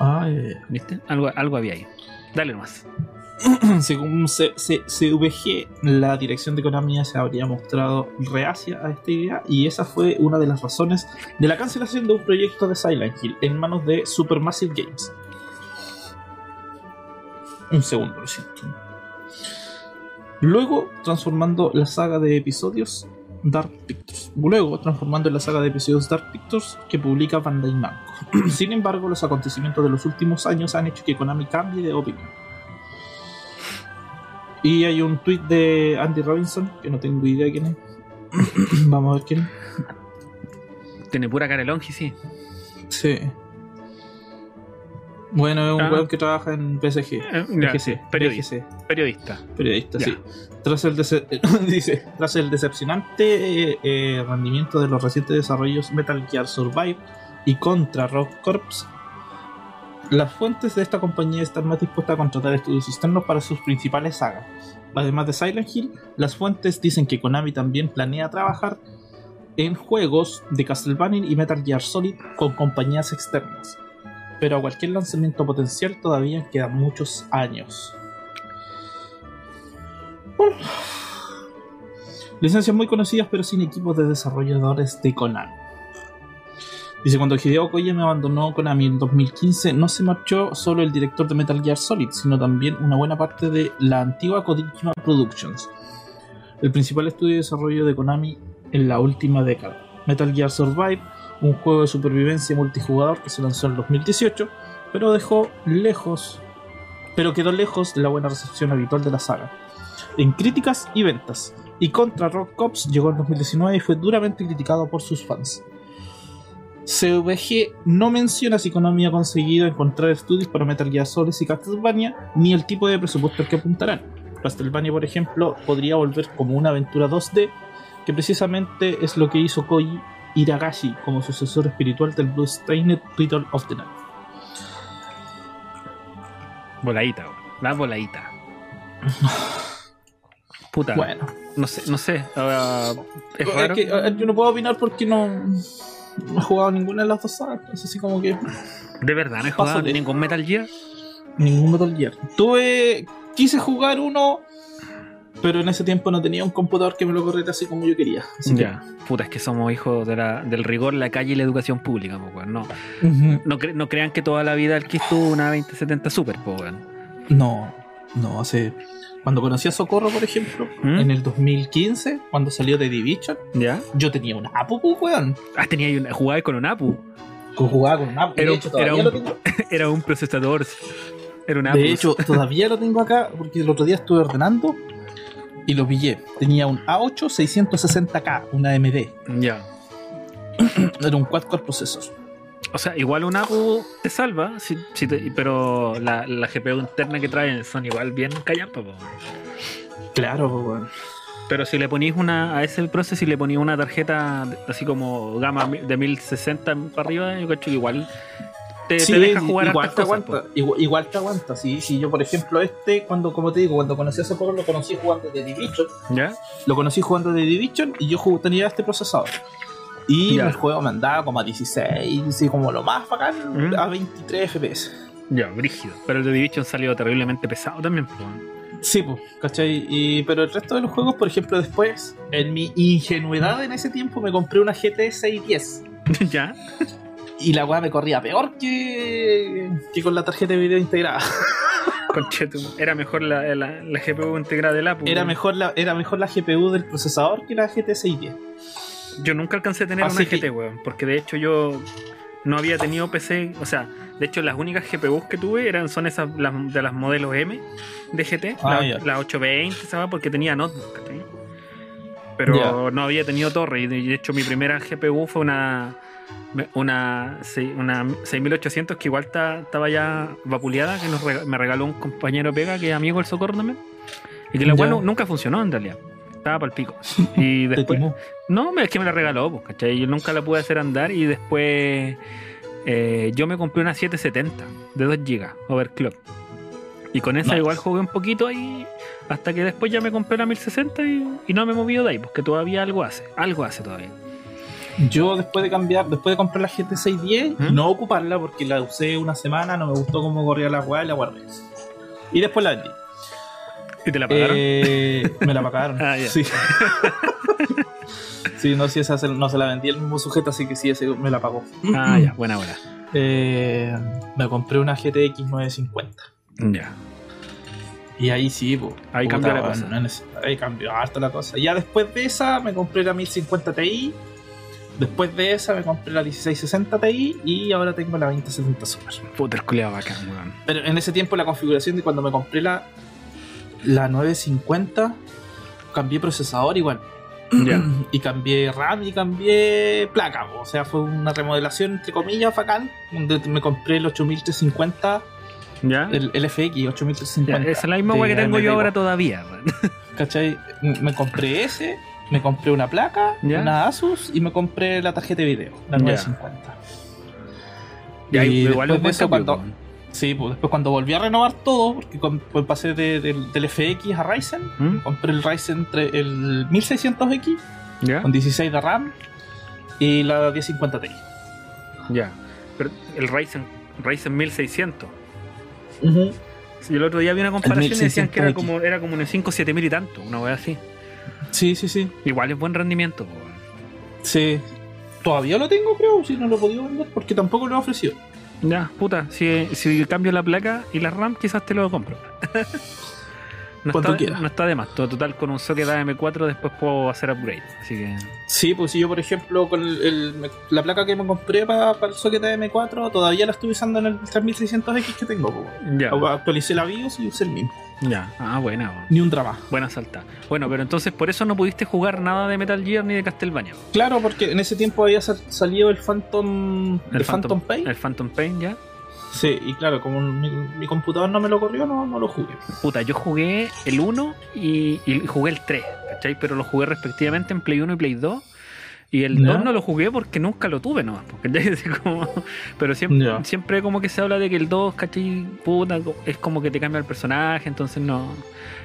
Ah, ¿Viste? Algo, algo había ahí. Dale nomás. Según CVG, la dirección de Konami se habría mostrado reacia a esta idea y esa fue una de las razones de la cancelación de un proyecto de Silent Hill en manos de Supermassive Games. Un segundo, lo siento. Luego, transformando la saga de episodios Dark Pictures. Luego, transformando la saga de episodios Dark Pictures que publica Bandai Namco. Sin embargo, los acontecimientos de los últimos años han hecho que Konami cambie de opinión. Y hay un tweet de Andy Robinson, que no tengo idea de quién es. Vamos a ver quién Tiene pura cara longi, sí. Sí. Bueno, es un ah. weón que trabaja en PSG. Eh, periodista. Periodista. Periodista, sí. Tras el, dice, tras el decepcionante eh, rendimiento de los recientes desarrollos Metal Gear Survive y contra Rock Corps, las fuentes de esta compañía están más dispuestas a contratar estudios externos para sus principales sagas. Además de Silent Hill, las fuentes dicen que Konami también planea trabajar en juegos de Castlevania y Metal Gear Solid con compañías externas. Pero a cualquier lanzamiento potencial todavía quedan muchos años. Licencias muy conocidas pero sin equipos de desarrolladores de Konami. Dice, cuando Hideo me abandonó Konami en 2015, no se marchó solo el director de Metal Gear Solid, sino también una buena parte de la antigua Kojima Productions, el principal estudio de desarrollo de Konami en la última década. Metal Gear Survive, un juego de supervivencia multijugador que se lanzó en 2018, pero dejó lejos, pero quedó lejos de la buena recepción habitual de la saga, en críticas y ventas. Y Contra Rock Cops llegó en 2019 y fue duramente criticado por sus fans. CVG no menciona si Konami ha conseguido encontrar estudios para Metal Gear Solid y Castlevania, ni el tipo de presupuesto al que apuntarán. Castlevania, por ejemplo, podría volver como una aventura 2D, que precisamente es lo que hizo Koji Iragashi como sucesor espiritual del Blue Stained Title of the Night. Voladita, la voladita. Puta. Bueno. No sé, no sé. yo no puedo opinar porque no no he jugado ninguna de las dos sagas, es así como que. ¿De verdad no he jugado ningún Metal Gear? Ningún Metal Gear. Tuve. Quise jugar uno, pero en ese tiempo no tenía un computador que me lo corriera así como yo quería. ya, puta, es que somos hijos de la, del rigor, la calle y la educación pública, pues, no. no, crean que toda la vida el que estuvo una 2070 Super, pues, No, no, hace cuando conocí a Socorro, por ejemplo, ¿Mm? en el 2015, cuando salió de Division, ¿Ya? yo tenía un Apu, pues, weón. Ah, tenía una, jugaba con un Apu. Jugaba con un Apu. Era, un, era un procesador. Era un Apu. De hecho, todavía lo tengo acá porque el otro día estuve ordenando y lo pillé. Tenía un A8 660K, una AMD. Ya. Era un quad-core processor. O sea, igual un APU te salva, pero la, la, GPU interna que traen son igual bien callampa. Claro, Pero si le ponís una a ese proceso, si le ponís una tarjeta así como gama de 1060 para arriba, yo creo que igual te, deja jugar igual te aguanta, igual, te aguanta. Sí, sí, yo por ejemplo este, cuando como te digo, cuando conocí a ese juego lo conocí jugando de Division. ¿Ya? Lo conocí jugando de Division y yo tenía este procesador. Y el juego me andaba como a 16, y como lo más bacán, a 23 FPS. Ya, brígido. Pero el de Division salió terriblemente pesado también. Sí, pues, ¿cachai? Y, pero el resto de los juegos, por ejemplo, después, en mi ingenuidad en ese tiempo, me compré una GT 610. ¿Ya? Y la weá me corría peor que, que con la tarjeta de video integrada. Conchetum. Era mejor la, la, la GPU integrada del Apple. Era mejor, la, era mejor la GPU del procesador que la GT 610. Yo nunca alcancé a tener Así una que- GT, weón. Porque de hecho yo no había tenido PC. O sea, de hecho las únicas GPUs que tuve eran son esas las, de las modelos M de GT. Ah, la, ya. la 820, ¿sabes? Porque tenía notebook. Pero no había tenido torre. Y de hecho mi primera GPU fue una. Una, sí, una 6800 que igual estaba ya vapuleada, que nos rega- me regaló un compañero Pega, que es amigo del Socorro también. Y que la nu- nunca funcionó en realidad. Estaba para el pico. Y después. No, es que me la regaló, pues, ¿cachai? Yo nunca la pude hacer andar y después eh, yo me compré una 770 de 2 GB overclock. Y con esa Nice. igual jugué un poquito ahí hasta que después ya me compré la 1060 y, y no me he movido de ahí, porque todavía algo hace, algo hace todavía. Yo después de cambiar, después de comprar la GT 610, ¿Mm? no ocuparla porque la usé una semana, no me gustó cómo corría la weá y la guardé. Y después la vendí. ¿Y te la pagaron? Eh, me la pagaron. Ah. Sí. sí, no, si esa se- no se la vendí el mismo sujeto, así que sí, ese me la pagó. ah, ya, buena hora. Eh, me compré una GTX 950. Ya. Y ahí sí, po, Ahí cambió la cosa. no ahí cambió harto la cosa. Ya después de esa me compré la 1050 Ti. Después de esa me compré la 1660 Ti y ahora tengo la 2070 Super. Puta, el culiao bacán, weón. Pero en ese tiempo la configuración de cuando me compré la, la 950, cambié procesador igual. Ya. Y cambié RAM y cambié placa. O sea, fue una remodelación entre comillas bacán. Donde me compré el 8350, ¿Ya? el, el FX Ya, 8350. esa es la misma weá que tengo yo ahora todavía. ¿Cachai? Me compré ese, me compré una placa, Ya. una Asus y me compré la tarjeta de video, la Ya. 950. Ya, Y igual después es de eso, cuando-. Sí, pues después cuando volví a renovar todo, porque con- pues pasé de- del- del FX a Ryzen, ¿Mm? compré el Ryzen, tre- el 1600X ¿Ya? con 16 de RAM y la 1050 Ti. Ya. Pero el Ryzen, Ryzen 1600. Ujú. Sí, el otro día vi una comparación y decían que era 1600X. como, era como un 5 7000 y tanto, una wea así. Sí, sí, sí. Igual es buen rendimiento. Sí. Todavía lo tengo, creo, si no lo he podido vender porque tampoco lo he ofrecido. Ya, puta, si, si cambio la placa y la RAM, quizás te lo compro. no, Cuando está, quieras. no está de más. Total, con un socket AM4 después puedo hacer upgrade. Así que. Sí, pues si yo, por ejemplo, con el, la placa que me compré para el socket de M4, todavía la estoy usando en el 3600X que tengo. pues. Ya, Actualicé la BIOS y usé el mismo. Ya. Ah, buena. Ni un drama. Buena salta. Bueno, pero entonces por eso no pudiste jugar nada de Metal Gear ni de Castlevania. Claro, porque en ese tiempo había sal- salido el Phantom, el Phantom, Pain. El Phantom Pain, ya. Sí, y claro, como mi, mi computador no me lo corrió, no, no lo jugué. Puta, yo jugué el 1 y, y jugué el 3, ¿cachai? Pero lo jugué respectivamente en Play 1 y Play 2. Y el Ya. 2 no lo jugué porque nunca lo tuve nomás, como- pero siempre, siempre como que se habla de que el 2, ¿cachai? Puta, es como que te cambia el personaje, entonces no,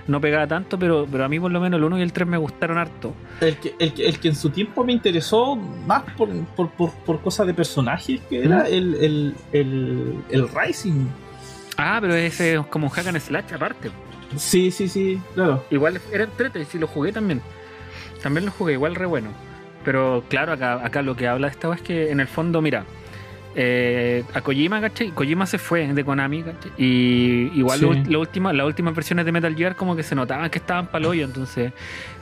no pegaba tanto, pero, pero a mí por lo menos el 1 y el 3 me gustaron harto. El que, el, el que en su tiempo me interesó más por, por, por, por cosas de personajes que era ¿Mm? el, el, el, el Rising. Ah, pero ese es como un hack and slash aparte. Sí, sí, sí, claro. Igual era entrete, si lo jugué también. También lo jugué, igual re bueno. Pero claro, acá, acá lo que habla esta vez es que en el fondo, mira, eh, a Kojima, ¿cachai? Kojima se fue de Konami, ¿cachai? Y igual Sí. lo última, las últimas versiones de Metal Gear como que se notaban que estaban pa'l hoyo, entonces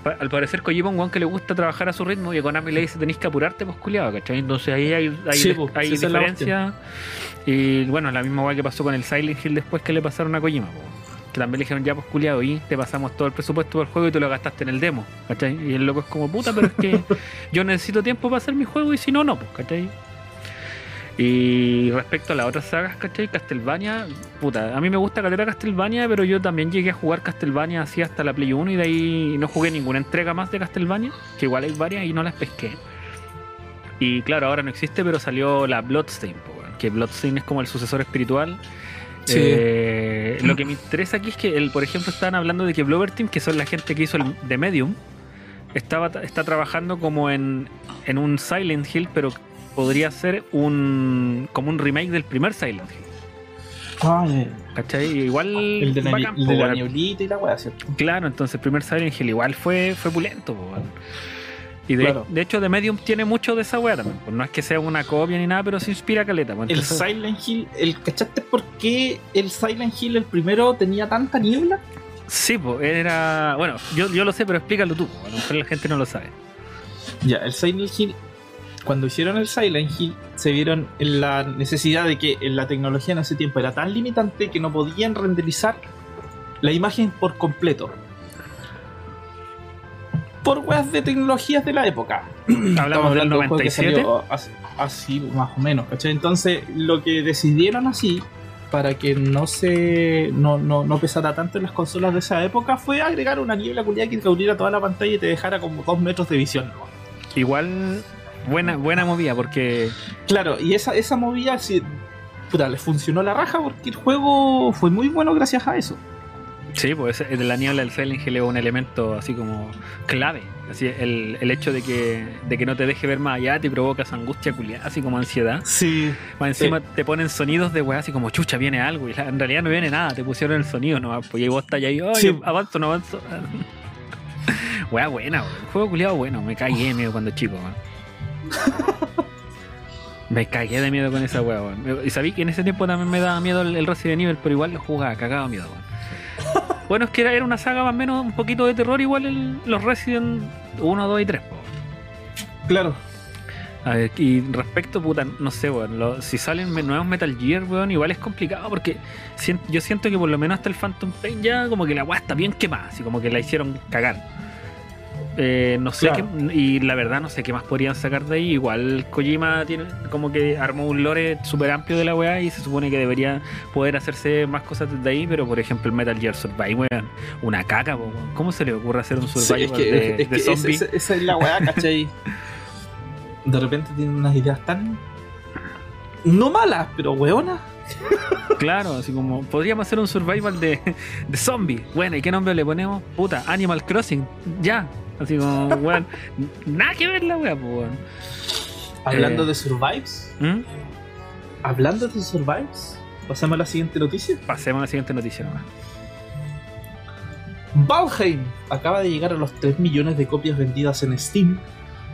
pa- al parecer Kojima es un guan que le gusta trabajar a su ritmo y a Konami le dice tenéis que apurarte, pues culiado, ¿cachai? Entonces ahí hay, hay, Sí, pues, hay sí, diferencia. Y bueno, la misma guay que pasó con el Silent Hill después que le pasaron a Kojima, pues. Que también le dijeron, ya pues culiado, y te pasamos todo el presupuesto del juego y tú lo gastaste en el demo, ¿cachai? Y el loco es como puta, pero es que yo necesito tiempo para hacer mi juego y si no, no, pues, ¿cachai? Y respecto a las otras sagas, ¿cachai? Castlevania, puta, a mí me gusta caleta Castlevania, pero yo también llegué a jugar Castlevania así hasta la Play 1 y de ahí no jugué ninguna entrega más de Castlevania, que igual hay varias y no las pesqué. Y claro, ahora no existe, pero salió la Bloodstain, que Bloodstain es como el sucesor espiritual. Sí. Eh, lo que me interesa aquí es que, el, por ejemplo, estaban hablando de que Blover Team, que son la gente que hizo el de Medium, estaba, está trabajando como en, en un Silent Hill, pero podría ser un como un remake del primer Silent Hill. Ya. ¿Cachai? Igual. El de la, bacán, el po, de la weón. nieblita y la weá, ¿cierto? Claro, entonces el primer Silent Hill igual fue, fue pulento, po. Y de, Claro. de hecho, The Medium tiene mucho de esa weá también. pues no es que sea una copia ni nada, pero se inspira caleta. pues, El Silent Hill, el, ¿cachaste por qué el Silent Hill, el primero, tenía tanta niebla? Sí, pues era. Bueno, yo, yo lo sé, pero explícalo tú, po, a lo mejor la gente no lo sabe. Ya, el Silent Hill, cuando hicieron el Silent Hill, se vieron en la necesidad de que la tecnología en ese tiempo era tan limitante que no podían renderizar la imagen por completo. Por weas de tecnologías de la época. Hablamos del de un juego que 97. salió así, así, más o menos, ¿cachai? Entonces, lo que decidieron así, para que no se no, no, no pesara tanto en las consolas de esa época, fue agregar una niebla culiada que cubriera toda la pantalla y te dejara como dos metros de visión. Igual, buena, buena movida, porque. Claro, y esa, esa movida sí, puta, le funcionó la raja porque el juego fue muy bueno gracias a eso. Sí, pues ese- la niebla del Silent Hill es un elemento así como clave. Así, el, el hecho de que, de que no te deje ver más allá te provoca esa angustia culiada, así como ansiedad. Sí. Más encima te ponen sonidos de weá así como chucha, viene algo. Y en realidad no viene nada, te pusieron el sonido nomás. Pues y vos estás ahí, Sí. avanzo, no avanzo. weá buena. El juego culiado bueno, me cagué de miedo cuando chico, weón. Me cagué de miedo con esa weá, weón. Y sabí que en ese tiempo también me daba miedo el, el Resident Evil, pero igual lo jugaba, cagaba miedo, weón. Bueno, es que era, era una saga más o menos un poquito de terror, igual el- los Resident 1, 2 y 3, po. Claro. A ver, y respecto, puta, no sé, weón, lo- si salen nuevos Metal Gear, weón, igual es complicado porque sien- yo siento que por lo menos hasta el Phantom Pain ya como que la weá está bien quemada, así como que la hicieron cagar. Eh, no sé Claro. qué, y la verdad no sé qué más podrían sacar de ahí. Igual Kojima tiene como que armó un lore súper amplio de la weá y se supone que debería poder hacerse más cosas desde ahí, pero por ejemplo el Metal Gear Survive, weón, una caca, weón. ¿cómo se le ocurre hacer un Sí, survival es que, de, es de que esa, zombie? esa- esa es la weá, ¿cachai? De repente tienen unas ideas tan. No malas, pero weonas. Claro, así como podríamos hacer un survival de, de zombie. Bueno, ¿y qué nombre le ponemos? Puta, Animal Crossing. Ya. Así como, weón. Nada que ver la pues, weón. Hablando Eh. de survives, ¿Mm? hablando de survives, pasamos a la siguiente noticia. Pasemos a la siguiente noticia nomás. Valheim acaba de llegar a los 3 millones de copias vendidas en Steam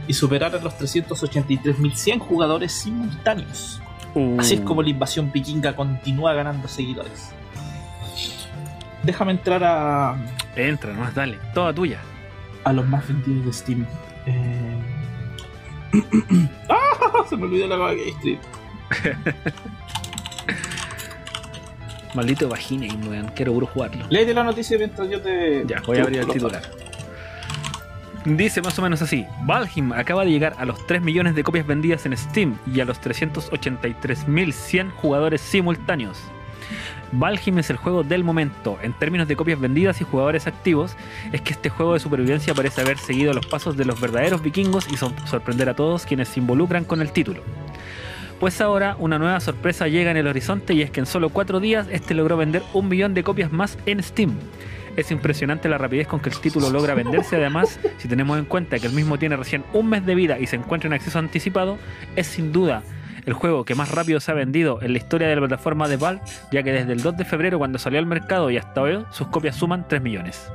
y superar a los 383.100 jugadores simultáneos. Uh, Así es como la invasión vikinga continúa ganando seguidores. Déjame entrar a, Entra, nomás, dale. Toda tuya. A los más vendidos de Steam. Eh... ¡Ah! Se me olvidó la que escribí. Maldito vagina, weón. Quiero puro jugarlo. Léete la noticia mientras yo te. Ya, voy a abrir el titular. Dice más o menos así: Valheim acaba de llegar a los 3 millones de copias vendidas en Steam y a los 383.100 jugadores simultáneos. Valheim es el juego del momento. En términos de copias vendidas y jugadores activos, es que este juego de supervivencia parece haber seguido los pasos de los verdaderos vikingos y sor- sorprender a todos quienes se involucran con el título. Pues ahora una nueva sorpresa llega en el horizonte y es que en solo 4 días este logró vender un millón de copias más en Steam. Es impresionante la rapidez con que el título logra venderse. Además, si tenemos en cuenta que el mismo tiene recién un mes de vida y se encuentra en acceso anticipado, es sin duda el juego que más rápido se ha vendido en la historia de la plataforma de Valve, ya que desde el 2 de febrero cuando salió al mercado y hasta hoy, sus copias suman 3 millones.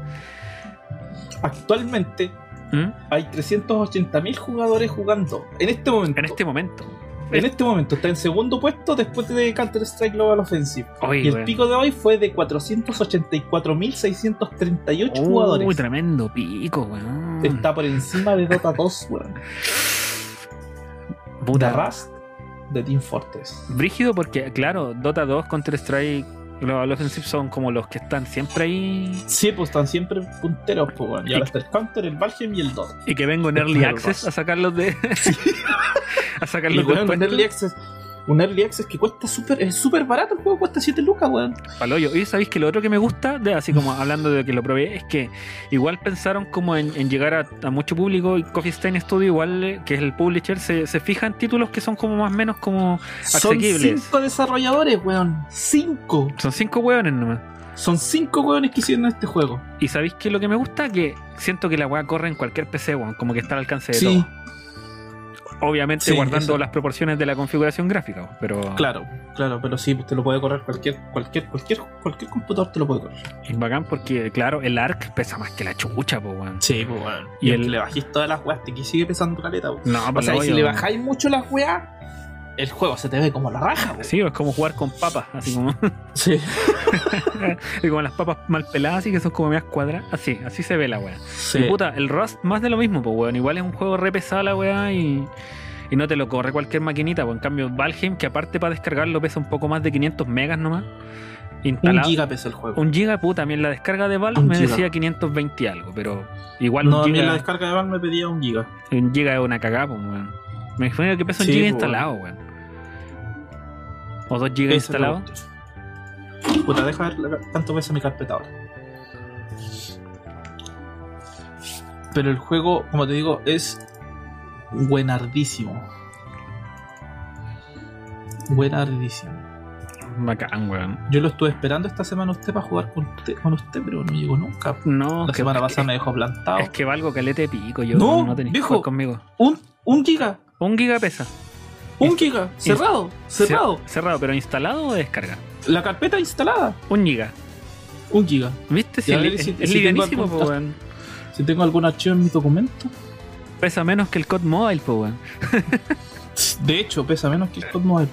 Actualmente ¿Mm? hay 380.000 jugadores jugando. En este momento. En este momento. En este momento está en segundo puesto después de Counter-Strike Global Offensive. Y el pico de hoy fue de 484.638 jugadores. Uy, tremendo pico, weón. Está por encima de Dota 2, weón. Puta. Rust, de Team Fortress. Brígido porque, claro, Dota 2, Counter-Strike, Global Offensive son como los que están siempre ahí Sí, pues están siempre punteros, pues, weón. Y ahora está el Counter, el Valheim y el Dota. y que vengo en Early Access a sacarlos de. a Y sacarlos del un Early Access. Un Early Access que cuesta súper, es súper barato el juego, cuesta 7 lucas, weón. Paloyo. Y sabéis que lo otro que me gusta, de, así como hablando de que lo probé, es que igual pensaron como en, en llegar a, a mucho público y Coffee Stain Studio, igual eh, que es el publisher, se, se fija en títulos que son como más o menos como. Son Asequibles. 5 desarrolladores, weón. 5. Son cinco hueones nomás. Son 5 weones que hicieron este juego. Y sabéis que lo que me gusta, que siento que la weá corre en cualquier PC, weón, como que está al alcance de Sí. todo. Obviamente Sí, guardando eso. las proporciones de la configuración gráfica, pero Claro, claro, pero sí, te lo puede correr cualquier, cualquier, cualquier, cualquier computador te lo puede correr. es bacán porque, claro, el ARC pesa más que la chucha, pues, weón. Sí, pues bueno. Y Y el- el le bajís todas las weas, te que sigue pesando caleta, weón. No, O sea, y si le weón. bajáis mucho las weas, el juego se te ve como la raja, weón. Sí, es como jugar con papas, así como, Sí. y como las papas mal peladas, así que son como medias cuadradas. Así, así se ve la weá. sí. Y puta, el Rust más de lo mismo, pues weón. Igual es un juego re pesado la weá y, y no te lo corre cualquier maquinita. Pues en cambio, Valheim, que aparte para descargarlo pesa un poco más de 500 megas nomás. Un Instalado. giga pesa el juego. Un giga, puta, también la descarga de Valve Un me giga. decía 520 y algo, pero igual no, un a mí en la giga, descarga de Valve me pedía un giga. un giga es una cagada, pues weón. Me imagino que pesa un Sí, giga instalado, weón. O dos gigas instalados. Puta, deja ver cuánto pesa mi carpeta ahora. Pero el juego, como te digo, es buenardísimo. Buenardísimo. Bacán, weón. Yo lo estuve esperando esta semana usted para jugar con usted, con usted pero no llegó nunca. No, La semana pasada me dejó plantado. Es que valgo calete de pico, yo No, no, tenía que viejo. jugar conmigo. Un, un giga, Un giga pesa. un giga, cerrado, cerrado. Cer- Cerrado, pero instalado o descarga. La carpeta instalada, Un giga. un giga. ¿Viste? Si es, si- si livianísimo, tengo po, algún-. Si tengo algún archivo en mi documento. Pesa menos que el COD Mobile, po, weón. De hecho, pesa menos que el Code Mobile.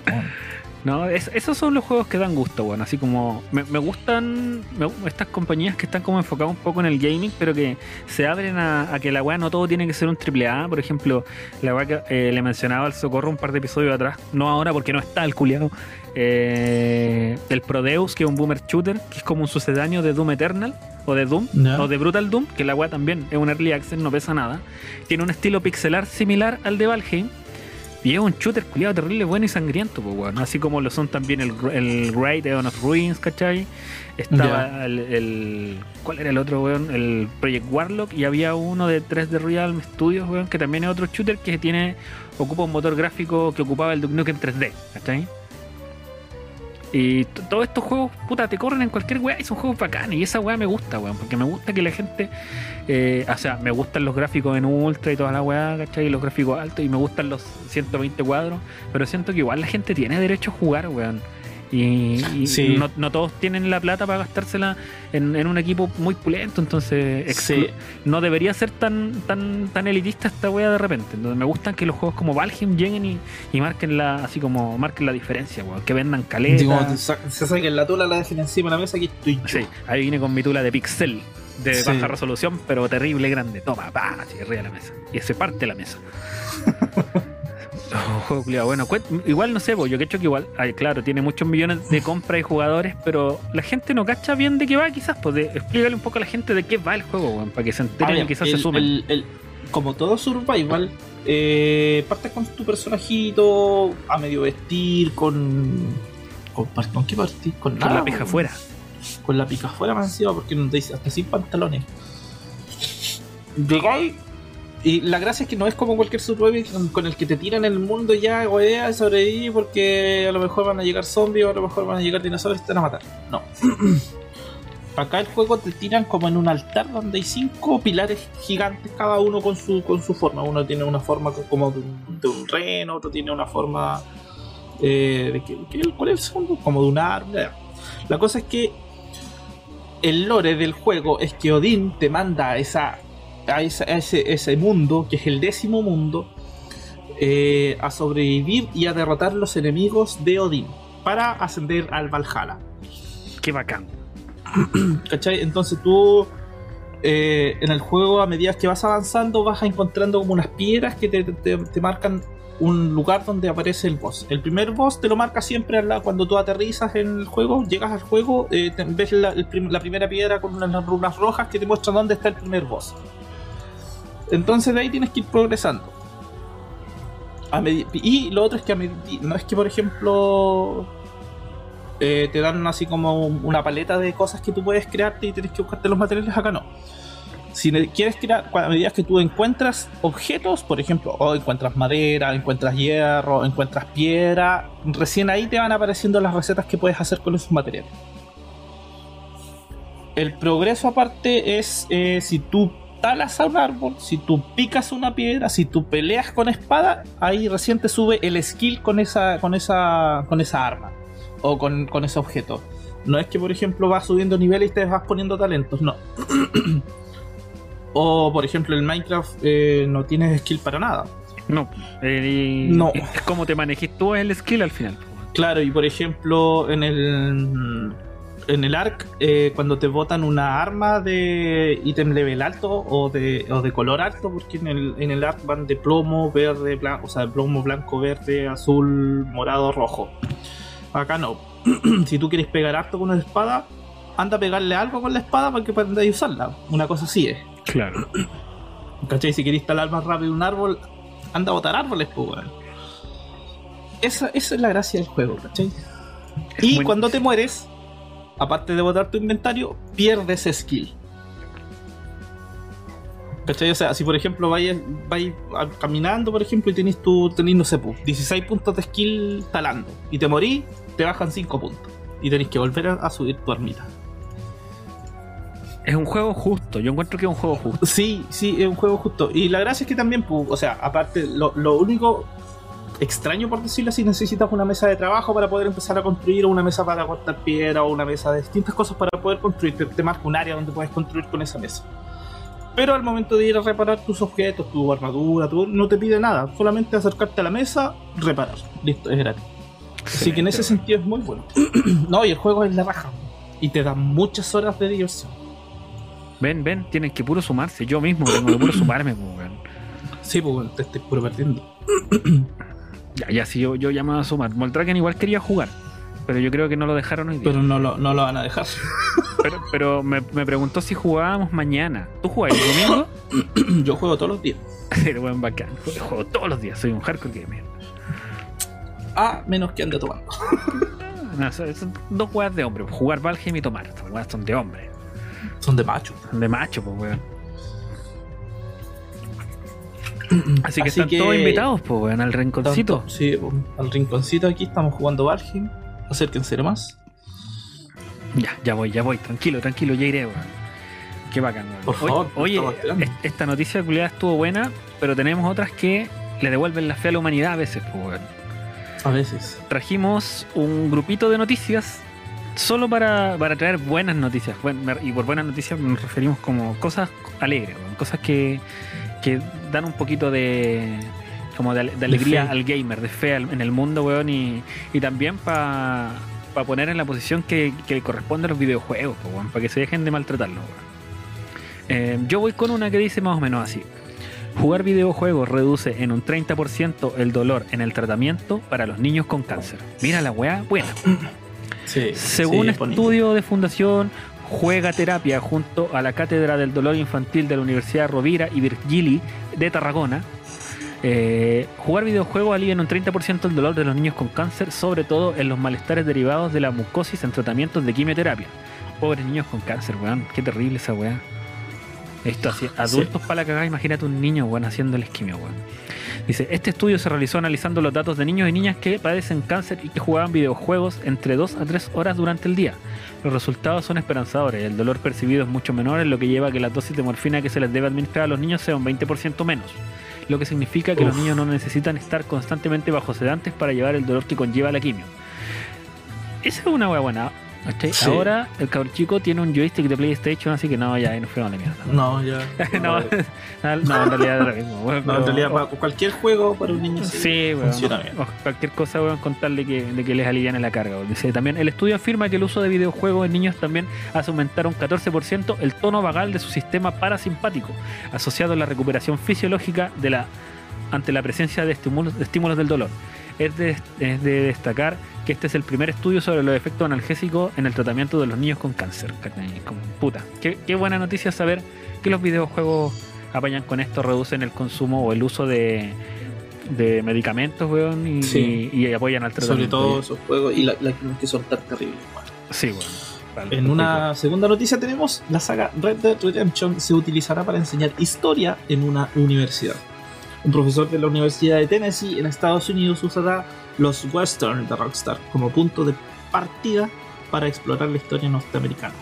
No, es- esos son los juegos que dan gusto, weón. Así como me, me gustan me- estas compañías que están como enfocadas un poco en el gaming, pero que se abren a, a que la weá no todo tiene que ser un triple A. Por ejemplo, la weá que eh, le mencionaba al Socorro un par de episodios atrás, no ahora porque no está el culiado. Eh, el Prodeus, que es un boomer shooter, que es como un sucedáneo de Doom Eternal o de Doom. O de Brutal Doom, que la weá también es un early access, no pesa nada. Tiene un estilo pixelar similar al de Valheim. Y es un shooter culiado terrible, bueno y sangriento, pues, weón. Así como lo son también el, el Raid Eon of Ruins, ¿cachai? Estaba el, el- ¿Cuál era el otro, weón? El Project Warlock. Y había uno de 3D Realm Studios, weón, que también es otro shooter que tiene. Ocupa un motor gráfico que ocupaba el Duke Nukem 3D, ¿cachai? Y todos estos juegos, puta, te corren en cualquier weá y son juegos bacanes. Y esa weá me gusta, weón, porque me gusta que la gente. Eh, o sea, me gustan los gráficos en ultra y toda la weá, ¿cachai? Y los gráficos altos y me gustan los 120 cuadros. Pero siento que igual la gente tiene derecho a jugar, weón. Y, y Sí. no, no todos tienen la plata para gastársela en, en un equipo muy pulento, entonces Sí. no debería ser tan tan tan elitista esta wea de repente. Entonces me gustan que los juegos como Valheim lleguen y, y marquen la así como marquen la diferencia, weón, que vendan caleta. Se saquen la tula, la dejen encima de la mesa, aquí estoy yo. Sí, ahí vine con mi tula de pixel de Sí. baja resolución, pero terrible grande. Toma, pa, arriba de la mesa. Y se parte la mesa. Oh, bueno, igual no sé, yo que hecho que igual, ay, claro, tiene muchos millones de compras y jugadores, pero la gente no cacha bien de qué va, quizás, pues de, explícale un poco a la gente de qué va el juego, para que se enteren ver, y quizás el- se sumen. el- el- como todo survival, eh, partes con tu personajito a medio vestir, con. ¿Con, ¿con qué partís? Con, Con nada, la pija weón. afuera. Con la pija afuera más encima, porque no te dice hasta sin pantalones. Llegáis. Y la gracia es que no es como cualquier survival con, el que te tiran el mundo ya, weá, sobrevivir porque a lo mejor van a llegar zombies o a lo mejor van a llegar dinosaurios y te van a matar. No. Acá el juego te tiran como en un altar donde hay cinco pilares gigantes, cada uno con su, con su forma. Uno tiene una forma co- como de un, de un reno, otro tiene una forma. Eh, de qué- ¿Cuál es el segundo? Como de un árbol. La cosa es que el lore del juego es que Odín te manda a, esa, a, esa- a ese, ese mundo, que es el décimo mundo, eh, a sobrevivir y a derrotar los enemigos de Odín para ascender al Valhalla. Qué bacán. ¿Cachai? Entonces tú eh, en el juego, a medida que vas avanzando, vas encontrando como unas piedras que te, te- te marcan un lugar donde aparece el boss. El primer boss te lo marca siempre lado cuando tú aterrizas en el juego, llegas al juego, eh, ves la, la primera piedra con unas runas rojas que te muestran dónde está el primer boss. Entonces de ahí tienes que ir progresando. Y lo otro es que a no es que, por ejemplo, eh, te dan así como un- una paleta de cosas que tú puedes crearte y tienes que buscarte los materiales acá no. Si quieres crear, a medida que tú encuentras objetos, por ejemplo, o encuentras madera, encuentras hierro, encuentras piedra, recién ahí te van apareciendo las recetas que puedes hacer con esos materiales. El progreso aparte es eh, si tú talas a un árbol, si tú picas una piedra, si tú peleas con espada, ahí recién te sube el skill con esa, con esa, con esa arma o con, con ese objeto. No es que, por ejemplo, vas subiendo niveles y te vas poniendo talentos, no. o, por ejemplo, el Minecraft eh, no tienes skill para nada. No, eh, No. Es como te manejes tú el skill al final. Claro, y por ejemplo, en el en el ARC, eh, cuando te botan una arma de ítem level alto o de, o de color alto, porque en el, en el ARC van de plomo, verde, blanco, o sea, de plomo, blanco, verde, azul, morado, rojo. Acá no. si tú quieres pegar harto con una espada, anda a pegarle algo con la espada para que aprendáis a usarla. Una cosa así es. Claro. ¿Cachai? Si queréis talar más rápido un árbol, anda a botar árboles, pues, weón. Esa, esa es la gracia del juego, ¿cachai? Y muy- cuando te mueres, aparte de botar tu inventario, pierdes skill. ¿Cachai? O sea, si por ejemplo vais, vais caminando, por ejemplo, y tenéis tu, tenéis, no sé, pues, 16 puntos de skill talando, y te morís, te bajan 5 puntos. Y tenéis que volver a, a subir tu armita. Es un juego justo. Yo encuentro que es un juego justo. Sí, sí, es un juego justo. Y la gracia es que también, o sea, aparte, lo, lo único extraño, por decirlo así, necesitas una mesa de trabajo para poder empezar a construir, o una mesa para cortar piedra, o una mesa de distintas cosas para poder construir. Te, te marca un área donde puedes construir con esa mesa. Pero al momento de ir a reparar tus objetos, tu armadura, tu, no te pide nada. Solamente acercarte a la mesa, reparar. Listo, es gratis. Así que en ese sentido es muy bueno. no, y el juego es la raja. Y te da muchas horas de diversión. Ven, ven, tienen que puro sumarse. Yo mismo tengo que puro sumarme, pues, weón. Sí, pues te estoy puro perdiendo. Ya, ya, sí, yo, yo ya me voy a sumar. Moldraken igual quería jugar, pero yo creo que no lo dejaron hoy día. Pero no lo, no lo van a dejar. Pero, pero me, me preguntó si jugábamos mañana. ¿Tú jugás el domingo? Yo juego todos los días. Pero buen bacán. Yo juego todos los días, soy un hardcore gamer. A menos que ande tomando. No, son, son dos weas de hombre. Jugar Valheim y tomar. Estas weas son de hombre. Son de macho. Son de macho, pues weón. Así que Así están que- todos invitados, pues weón, al rinconcito. Tanto- sí, pues, al rinconcito aquí estamos jugando Valheim. Acérquense más. Ya, ya voy, ya voy. Tranquilo, tranquilo, ya iré, weón. Qué bacán, weón. Por Oye- favor, Oye, esta noticia culiada estuvo buena, pero tenemos otras que le devuelven la fe a la humanidad a veces, pues weón. A veces. trajimos un grupito de noticias solo para, para traer buenas noticias. Y por buenas noticias nos referimos como cosas alegres, weón, cosas que, que dan un poquito de como de, de alegría al gamer, de fe en el mundo, weón, y, y también para poner en la posición que, que corresponde a los videojuegos, para que se dejen de maltratarlos. weón. Eh, yo voy con una que dice más o menos así. Jugar videojuegos reduce en un 30% el dolor en el tratamiento para los niños con cáncer. Mira la weá, buena. Sí. Según sí, estudio de Fundación Juega Terapia junto a la Cátedra del Dolor Infantil de la Universidad Rovira y Virgili de Tarragona, eh, jugar videojuegos alivia en un 30% el dolor de los niños con cáncer, sobre todo en los malestares derivados de la mucosis en tratamientos de quimioterapia. Pobres niños con cáncer, weón. Qué terrible esa weá. Esto así, adultos para la cagada, imagínate un niño, weón, haciendo el esquimio, weón. Dice, este estudio se realizó analizando los datos de niños y niñas que padecen cáncer y que jugaban videojuegos entre 2 a 3 horas durante el día. Los resultados son esperanzadores, el dolor percibido es mucho menor, lo que lleva a que la dosis de morfina que se les debe administrar a los niños sea un 20% menos, lo que significa que los niños no necesitan estar constantemente bajo sedantes para llevar el dolor que conlleva la quimio. Esa es una hueá buena. Ahora el cabrón chico tiene un joystick de PlayStation, así que no, ya ahí nos fuimos a la mierda. No, ya. no, no, en realidad es lo mismo. No, en realidad, para cualquier juego para un niño sí, Sí, weón. funciona bien. O cualquier cosa, weón, con tal de que, de que les aliviane la carga. Dice también, el estudio afirma que el uso de videojuegos en niños también hace aumentar un 14% el tono vagal de su sistema parasimpático, asociado a la recuperación fisiológica de la ante la presencia de estímulos, de estímulos del dolor. Es de, es de destacar que este es el primer estudio sobre los efectos analgésicos en el tratamiento de los niños con cáncer. Como puta. Qué, qué buena noticia saber que los videojuegos apañan con esto, reducen el consumo o el uso de, de medicamentos, weón, y, Sí. y- y apoyan al Sobre tratamiento. todo esos juegos y la, la que son tan terribles. weón. Sí. Vale, En una segunda noticia tenemos la saga Red Dead Redemption se utilizará para enseñar historia en una universidad. Un profesor de la Universidad de Tennessee en Estados Unidos usará los western de Rockstar como punto de partida para explorar la historia norteamericana.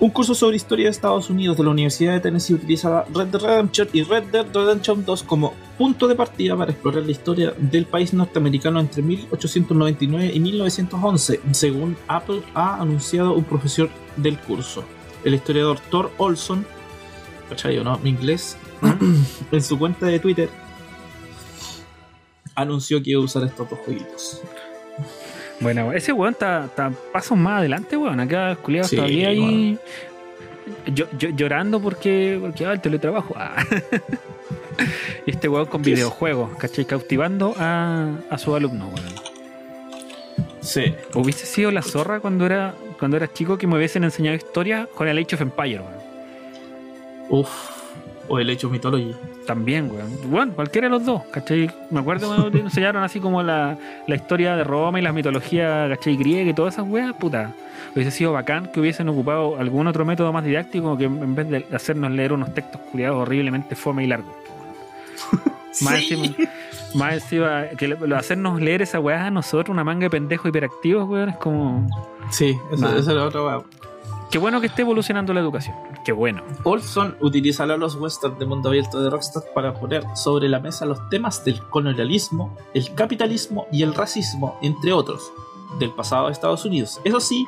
Un curso sobre historia de Estados Unidos de la Universidad de Tennessee utilizaba Red Dead Redemption y Red Dead Redemption 2 como punto de partida para explorar la historia del país norteamericano entre 1899 y 1911, según Apple ha anunciado un profesor del curso. El historiador Thor Olson, ¿cachai no? Mi inglés, en su cuenta de Twitter anunció que iba a usar estos dos jueguitos. Bueno, ese weón está, pasos más adelante, weón. Acá culiado Sí, todavía ahí yo, yo- llorando porque, porque ah, el teletrabajo. Ah. y este weón con videojuegos, ¿cachai? Cautivando a, a sus alumnos, weón. Sí, Hubiese sido la zorra cuando era cuando era chico que me hubiesen enseñado historia con el Age of Empire, weón. uff, o el hecho Mythology. También, weón. Bueno, cualquiera de los dos, ¿cachai? Me acuerdo cuando te enseñaron así como la, la historia de Roma y la mitología, ¿cachai? Griega y todas esas weas, puta. Hubiese sido bacán que hubiesen ocupado algún otro método más didáctico que en vez de hacernos leer unos textos culiados horriblemente fome y largos. Más encima, más encima, que lo- hacernos leer esa weá a nosotros, una manga de pendejos hiperactivos, weón, es como. Sí, eso, Nah. es la otra weá. Qué bueno que esté evolucionando la educación. Qué bueno. Olson utilizará los westerns de mundo abierto de Rockstar para poner sobre la mesa los temas del colonialismo, el capitalismo y el racismo, entre otros, del pasado de Estados Unidos. Eso sí,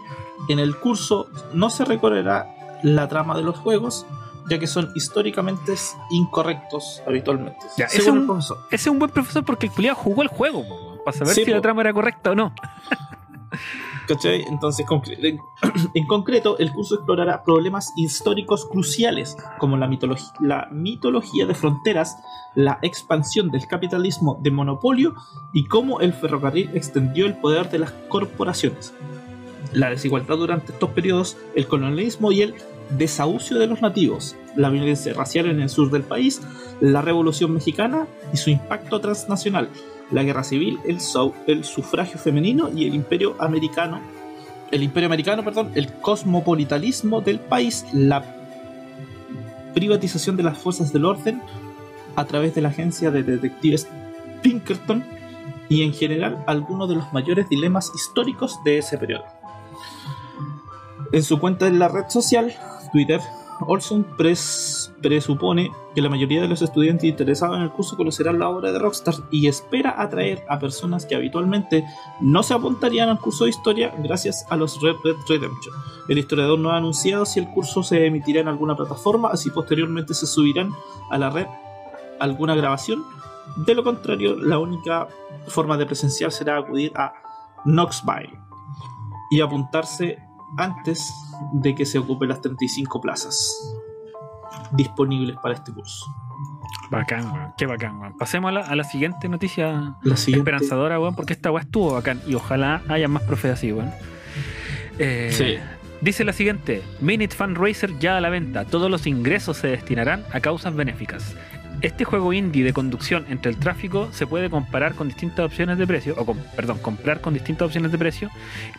en el curso no se recorrerá la trama de los juegos, ya que son históricamente incorrectos habitualmente. Ya, ese es un- profesor. Ese es un buen profesor porque el culiado jugó el juego, po, para saber Sí, si la trama era correcta o no. ¿Cachai? Entonces, en concreto, el curso explorará problemas históricos cruciales, como la, mitología, la mitología de fronteras, la expansión del capitalismo de monopolio y cómo el ferrocarril extendió el poder de las corporaciones, la desigualdad durante estos periodos, el colonialismo y el desahucio de los nativos, la violencia racial en el sur del país, la revolución mexicana y su impacto transnacional, la guerra civil, el, el sufragio femenino y el imperio americano, el imperio americano, perdón, el cosmopolitanismo del país, la privatización de las fuerzas del orden a través de la agencia de detectives Pinkerton y en general algunos de los mayores dilemas históricos de ese periodo. En su cuenta en la red social, Twitter, Olson pres- presupone que la mayoría de los estudiantes interesados en el curso conocerán la obra de Rockstar y espera atraer a personas que habitualmente no se apuntarían al curso de historia gracias a los Red Dead Redemption. El historiador no ha anunciado si el curso se emitirá en alguna plataforma, así posteriormente se subirán a la red alguna grabación. De lo contrario, la única forma de presenciar será acudir a Knoxville y apuntarse antes de que se ocupen las 35 plazas disponibles para este curso. Bacán, weón. Qué bacán, weón. Pasemos a la, a la siguiente noticia La siguiente. esperanzadora, weón, porque esta weá estuvo bacán y ojalá haya más profes así, weón. Eh, Sí. Dice la siguiente: Minute Fan Racer ya a la venta. Todos los ingresos se destinarán a causas benéficas. Este juego indie de conducción entre el tráfico se puede comparar con distintas opciones de precio, o perdón, comprar con distintas opciones de precio,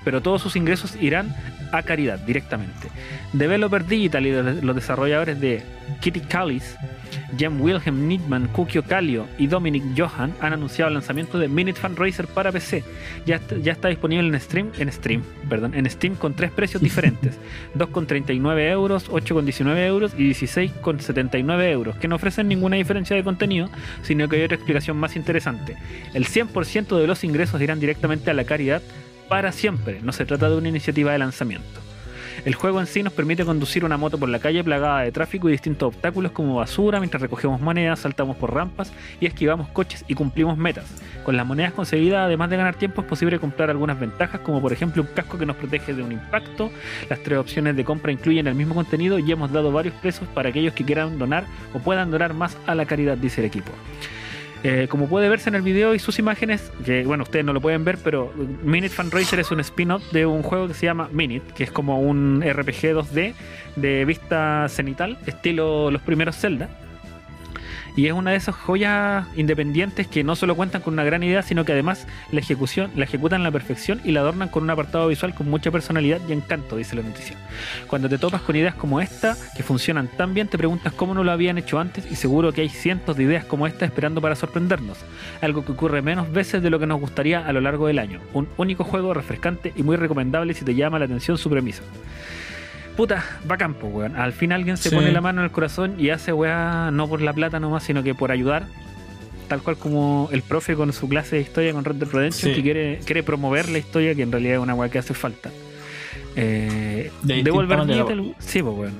pero todos sus ingresos irán a caridad directamente. Developer Digital y los desarrolladores de Kitty Callis, Jem Wilhelm Nidman, Kukio Kalio y Dominic Johan han anunciado el lanzamiento de Minute Fan Racer para PC. Ya, está- ya está disponible en Stream, en Stream, perdón, en Steam con tres precios diferentes: 2,39 euros, 8,19 euros y 16,79 euros, que no ofrecen ninguna diferencia de contenido, sino que hay otra explicación más interesante. El 100% de los ingresos irán directamente a la caridad para siempre. No se trata de una iniciativa de lanzamiento. El juego en sí nos permite conducir una moto por la calle plagada de tráfico y distintos obstáculos como basura mientras recogemos monedas, saltamos por rampas y esquivamos coches y cumplimos metas. Con las monedas conseguidas, además de ganar tiempo, es posible comprar algunas ventajas como por ejemplo un casco que nos protege de un impacto. Las tres opciones de compra incluyen el mismo contenido y hemos dado varios precios para aquellos que quieran donar o puedan donar más a la caridad, dice el equipo. Eh, como puede verse en el video y sus imágenes, que bueno, ustedes no lo pueden ver, pero Minute Fan Racer es un spin-off de un juego que se llama Minute, que es como un RPG 2D de vista cenital, estilo los primeros Zelda. Y es una de esas joyas independientes que no solo cuentan con una gran idea, sino que además la ejecución la ejecutan a la perfección y la adornan con un apartado visual con mucha personalidad y encanto, dice la noticia. Cuando te topas con ideas como esta, que funcionan tan bien, te preguntas cómo no lo habían hecho antes y seguro que hay cientos de ideas como esta esperando para sorprendernos. Algo que ocurre menos veces de lo que nos gustaría a lo largo del año. Un único juego refrescante y muy recomendable si te llama la atención su premisa. Puta, bacán, pues, weón. Al fin alguien se Sí. pone la mano en el corazón y hace weá no por la plata nomás, sino que por ayudar. Tal cual como el profe con su clase de historia con Red Dead Redemption, Sí. que quiere, quiere promover la historia, que en realidad es una weá que hace falta. Eh, De Devolver Digital, sí, pues, weón.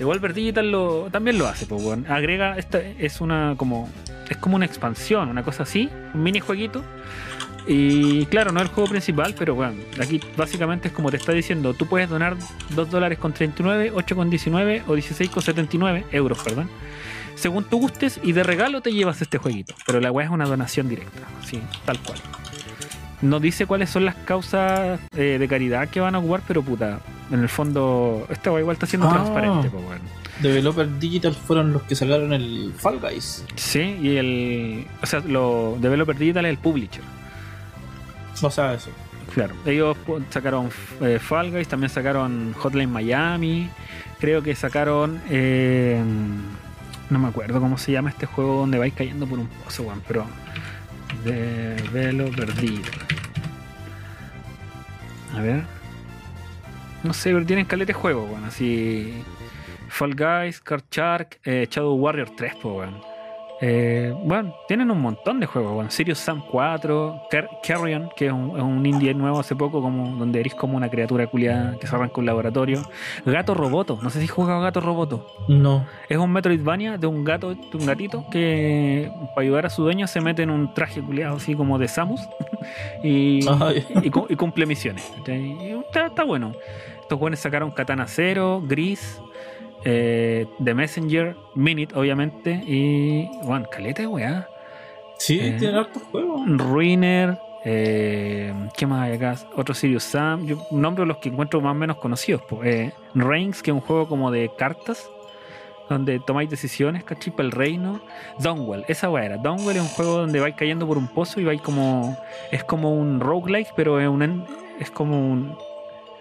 Devolver Digital lo, también lo hace, pues, weón. Agrega, esta es una como es como una expansión, una cosa así, un minijueguito. Y claro, no es el juego principal, pero bueno, aquí básicamente es como te está diciendo, tú puedes donar 2 dólares con 39, 8 con 19 o 16 con 79 euros, perdón. Según tú gustes y de regalo te llevas este jueguito. Pero la weá es una donación directa, sí, tal cual. No dice cuáles son las causas eh, de caridad que van a ocupar, pero puta, en el fondo, esta weá igual está siendo Ah. transparente, pues bueno. Developer Digital fueron los que sacaron el Fall Guys. Sí, y el. O sea, lo Developer Digital es el publisher. O sea, eso. Claro, ellos sacaron eh, Fall Guys, también sacaron Hotline Miami, creo que sacaron, eh, no me acuerdo cómo se llama este juego donde vais cayendo por un pozo, weón, pero Developer Digital. A ver, no sé, pero tienen calete juego, weón, así Fall Guys, Card Shark, eh, Shadow Warrior 3, pues, weón. Eh, bueno, tienen un montón de juegos, bueno. Sirius Sam 4, Car- Carrion, que es un, es un indie nuevo hace poco, como donde eres como una criatura culiada que se arranca un laboratorio. Gato Roboto, no sé si has jugado Gato Roboto. No. Es un Metroidvania de un gato, de un gatito que para ayudar a su dueño se mete en un traje culiado así como de Samus y, y, y cumple misiones. Y está, está bueno. Estos buenos sacaron Katana Zero, Gris, eh, The Messenger, Minute, obviamente, y. Bueno, caleta, weá. Sí, Eh. tienen hartos juegos. Ruiner, eh, ¿qué más hay acá? Otro Sirius Sam. Yo nombro los que encuentro más o menos conocidos. Eh, Reigns, que es un juego como de cartas, donde tomáis decisiones, ¿cachai? Para el reino. Dawnwell, esa weá era. Dawnwell es un juego donde vais cayendo por un pozo y vais como. Es como un roguelike, pero es un. Es como un.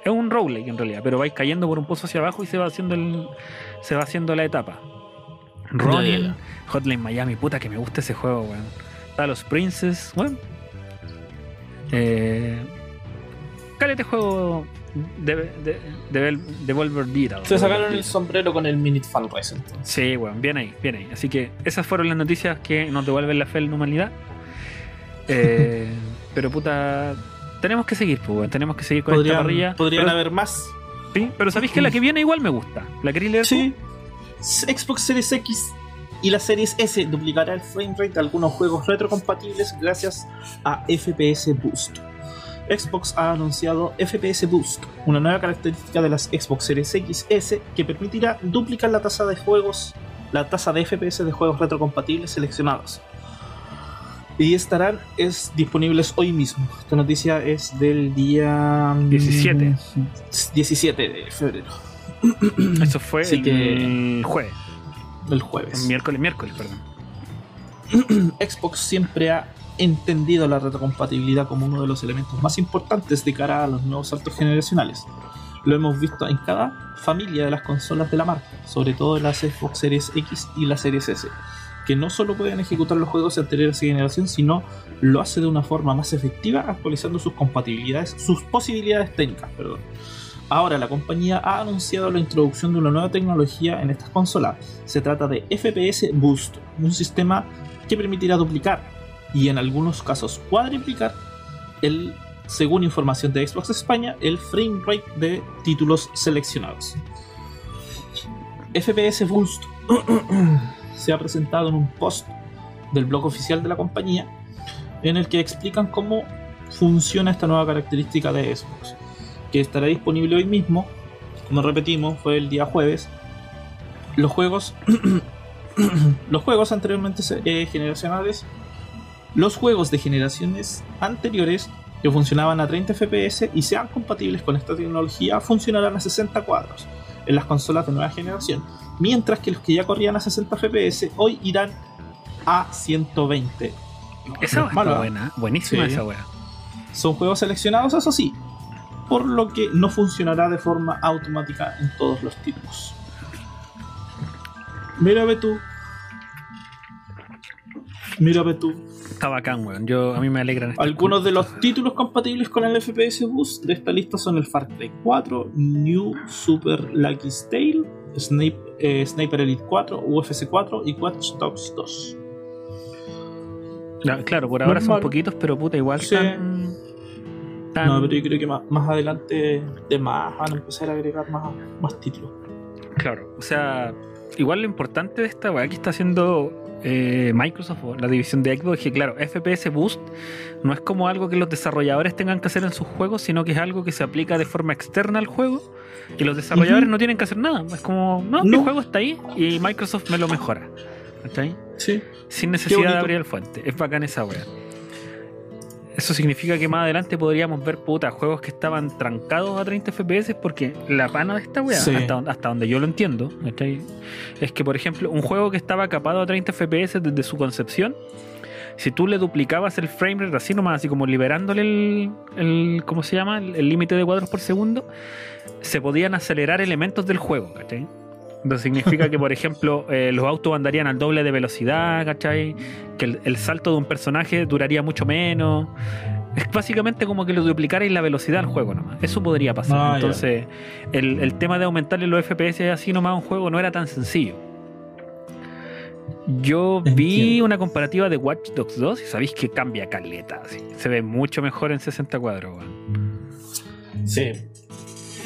Es un roguelike en realidad, pero vais cayendo por un pozo hacia abajo y se va haciendo el. Se va haciendo la etapa. Ronin. Hotline Miami, puta que me gusta ese juego, weón. Talos Princess, bueno. Eh, Calete juego de, de, de, Devolver Digital. Se sacaron el sombrero con el Minute Fall Guys. entonces. Sí, weón, bien ahí, bien ahí. Así que esas fueron las noticias que nos devuelven la fe en la humanidad. Eh, pero puta, tenemos que seguir, pues, tenemos que seguir con esta Podrían, parrilla. podrían pero, haber más. sí, pero sabéis que la que viene igual me gusta. ¿La queréis leer? tú? Sí. Xbox Series X y la Series S duplicará el frame rate de algunos juegos retrocompatibles gracias a FPS Boost. Xbox ha anunciado FPS Boost, una nueva característica de las Xbox Series X S que permitirá duplicar la tasa de juegos, la tasa de FPS de juegos retrocompatibles seleccionados. Y estarán es, disponibles hoy mismo. Esta noticia es del día mm, 17. 17 de febrero, Eso fue Así el que- jueves. el jueves. Miércoles, miércoles, perdón. Xbox siempre ha entendido la retrocompatibilidad como uno de los elementos más importantes de cara a los nuevos saltos generacionales. Lo hemos visto en cada familia de las consolas de la marca, sobre todo en las Xbox Series X y la Series S, que no solo pueden ejecutar los juegos de anterior generación, sino lo hace de una forma más efectiva actualizando sus compatibilidades, sus posibilidades técnicas, perdón. Ahora la compañía ha anunciado la introducción de una nueva tecnología en estas consolas. Se trata de FPS Boost, un sistema que permitirá duplicar y en algunos casos cuadriplicar el, según información de Xbox España, el frame rate de títulos seleccionados. FPS Boost se ha presentado en un post del blog oficial de la compañía en el que explican cómo funciona esta nueva característica de Xbox, que estará disponible hoy mismo, como repetimos, fue el día jueves. Los juegos los juegos anteriormente eh, generacionales los juegos de generaciones anteriores que funcionaban a 30 FPS y sean compatibles con esta tecnología funcionarán a 60 cuadros en las consolas de nueva generación, mientras que los que ya corrían a 60 FPS hoy irán a 120. Esa ¿eh? buena, buenísima Sí. esa weá. Son juegos seleccionados, eso sí, por lo que no funcionará de forma automática en todos los títulos. Mira ve tú. Mira ve tú. Está bacán, weón. Yo, a mí me alegran. Algunos de los títulos compatibles con el FPS Boost de esta lista son el Far Cry 4, New Super Lucky's Tale, Snape, eh, Sniper Elite 4, UFC 4 y Watch Dogs 2. Ya, claro, por ahora son poquitos, pero puta, igual Sí. No, pero yo creo que más, más adelante de más van a empezar a agregar más, más títulos. Claro, o sea, igual lo importante de esta weá que está haciendo eh, Microsoft o la división de Xbox que, claro, FPS Boost no es como algo que los desarrolladores tengan que hacer en sus juegos, sino que es algo que se aplica de forma externa al juego y los desarrolladores no tienen que hacer nada. Es como, no, mi No. juego está ahí y Microsoft me lo mejora. ¿Cachai? Sí. Sin necesidad de abrir el fuente. Es bacán esa wea. Eso significa que más adelante podríamos ver puta juegos que estaban trancados a 30 FPS porque la pana de esta wea, Sí. hasta, hasta donde yo lo entiendo, es que por ejemplo un juego que estaba capado a 30 FPS desde su concepción, si tú le duplicabas el frame rate así nomás, así como liberándole el, el ¿cómo se llama? El el límite de cuadros por segundo, se podían acelerar elementos del juego, ¿cachai? Entonces significa que, por ejemplo, eh, los autos andarían al doble de velocidad, ¿cachai? Que el, el salto de un personaje duraría mucho menos. Es básicamente como que lo duplicarais la velocidad al juego nomás. Eso podría pasar. Ah. Entonces, el, el tema de aumentarle los FPS así nomás a un juego no era tan sencillo. Yo vi una comparativa de Watch Dogs 2 y sabéis que cambia caleta. así. Se ve mucho mejor en 60 cuadros. weón. Sí.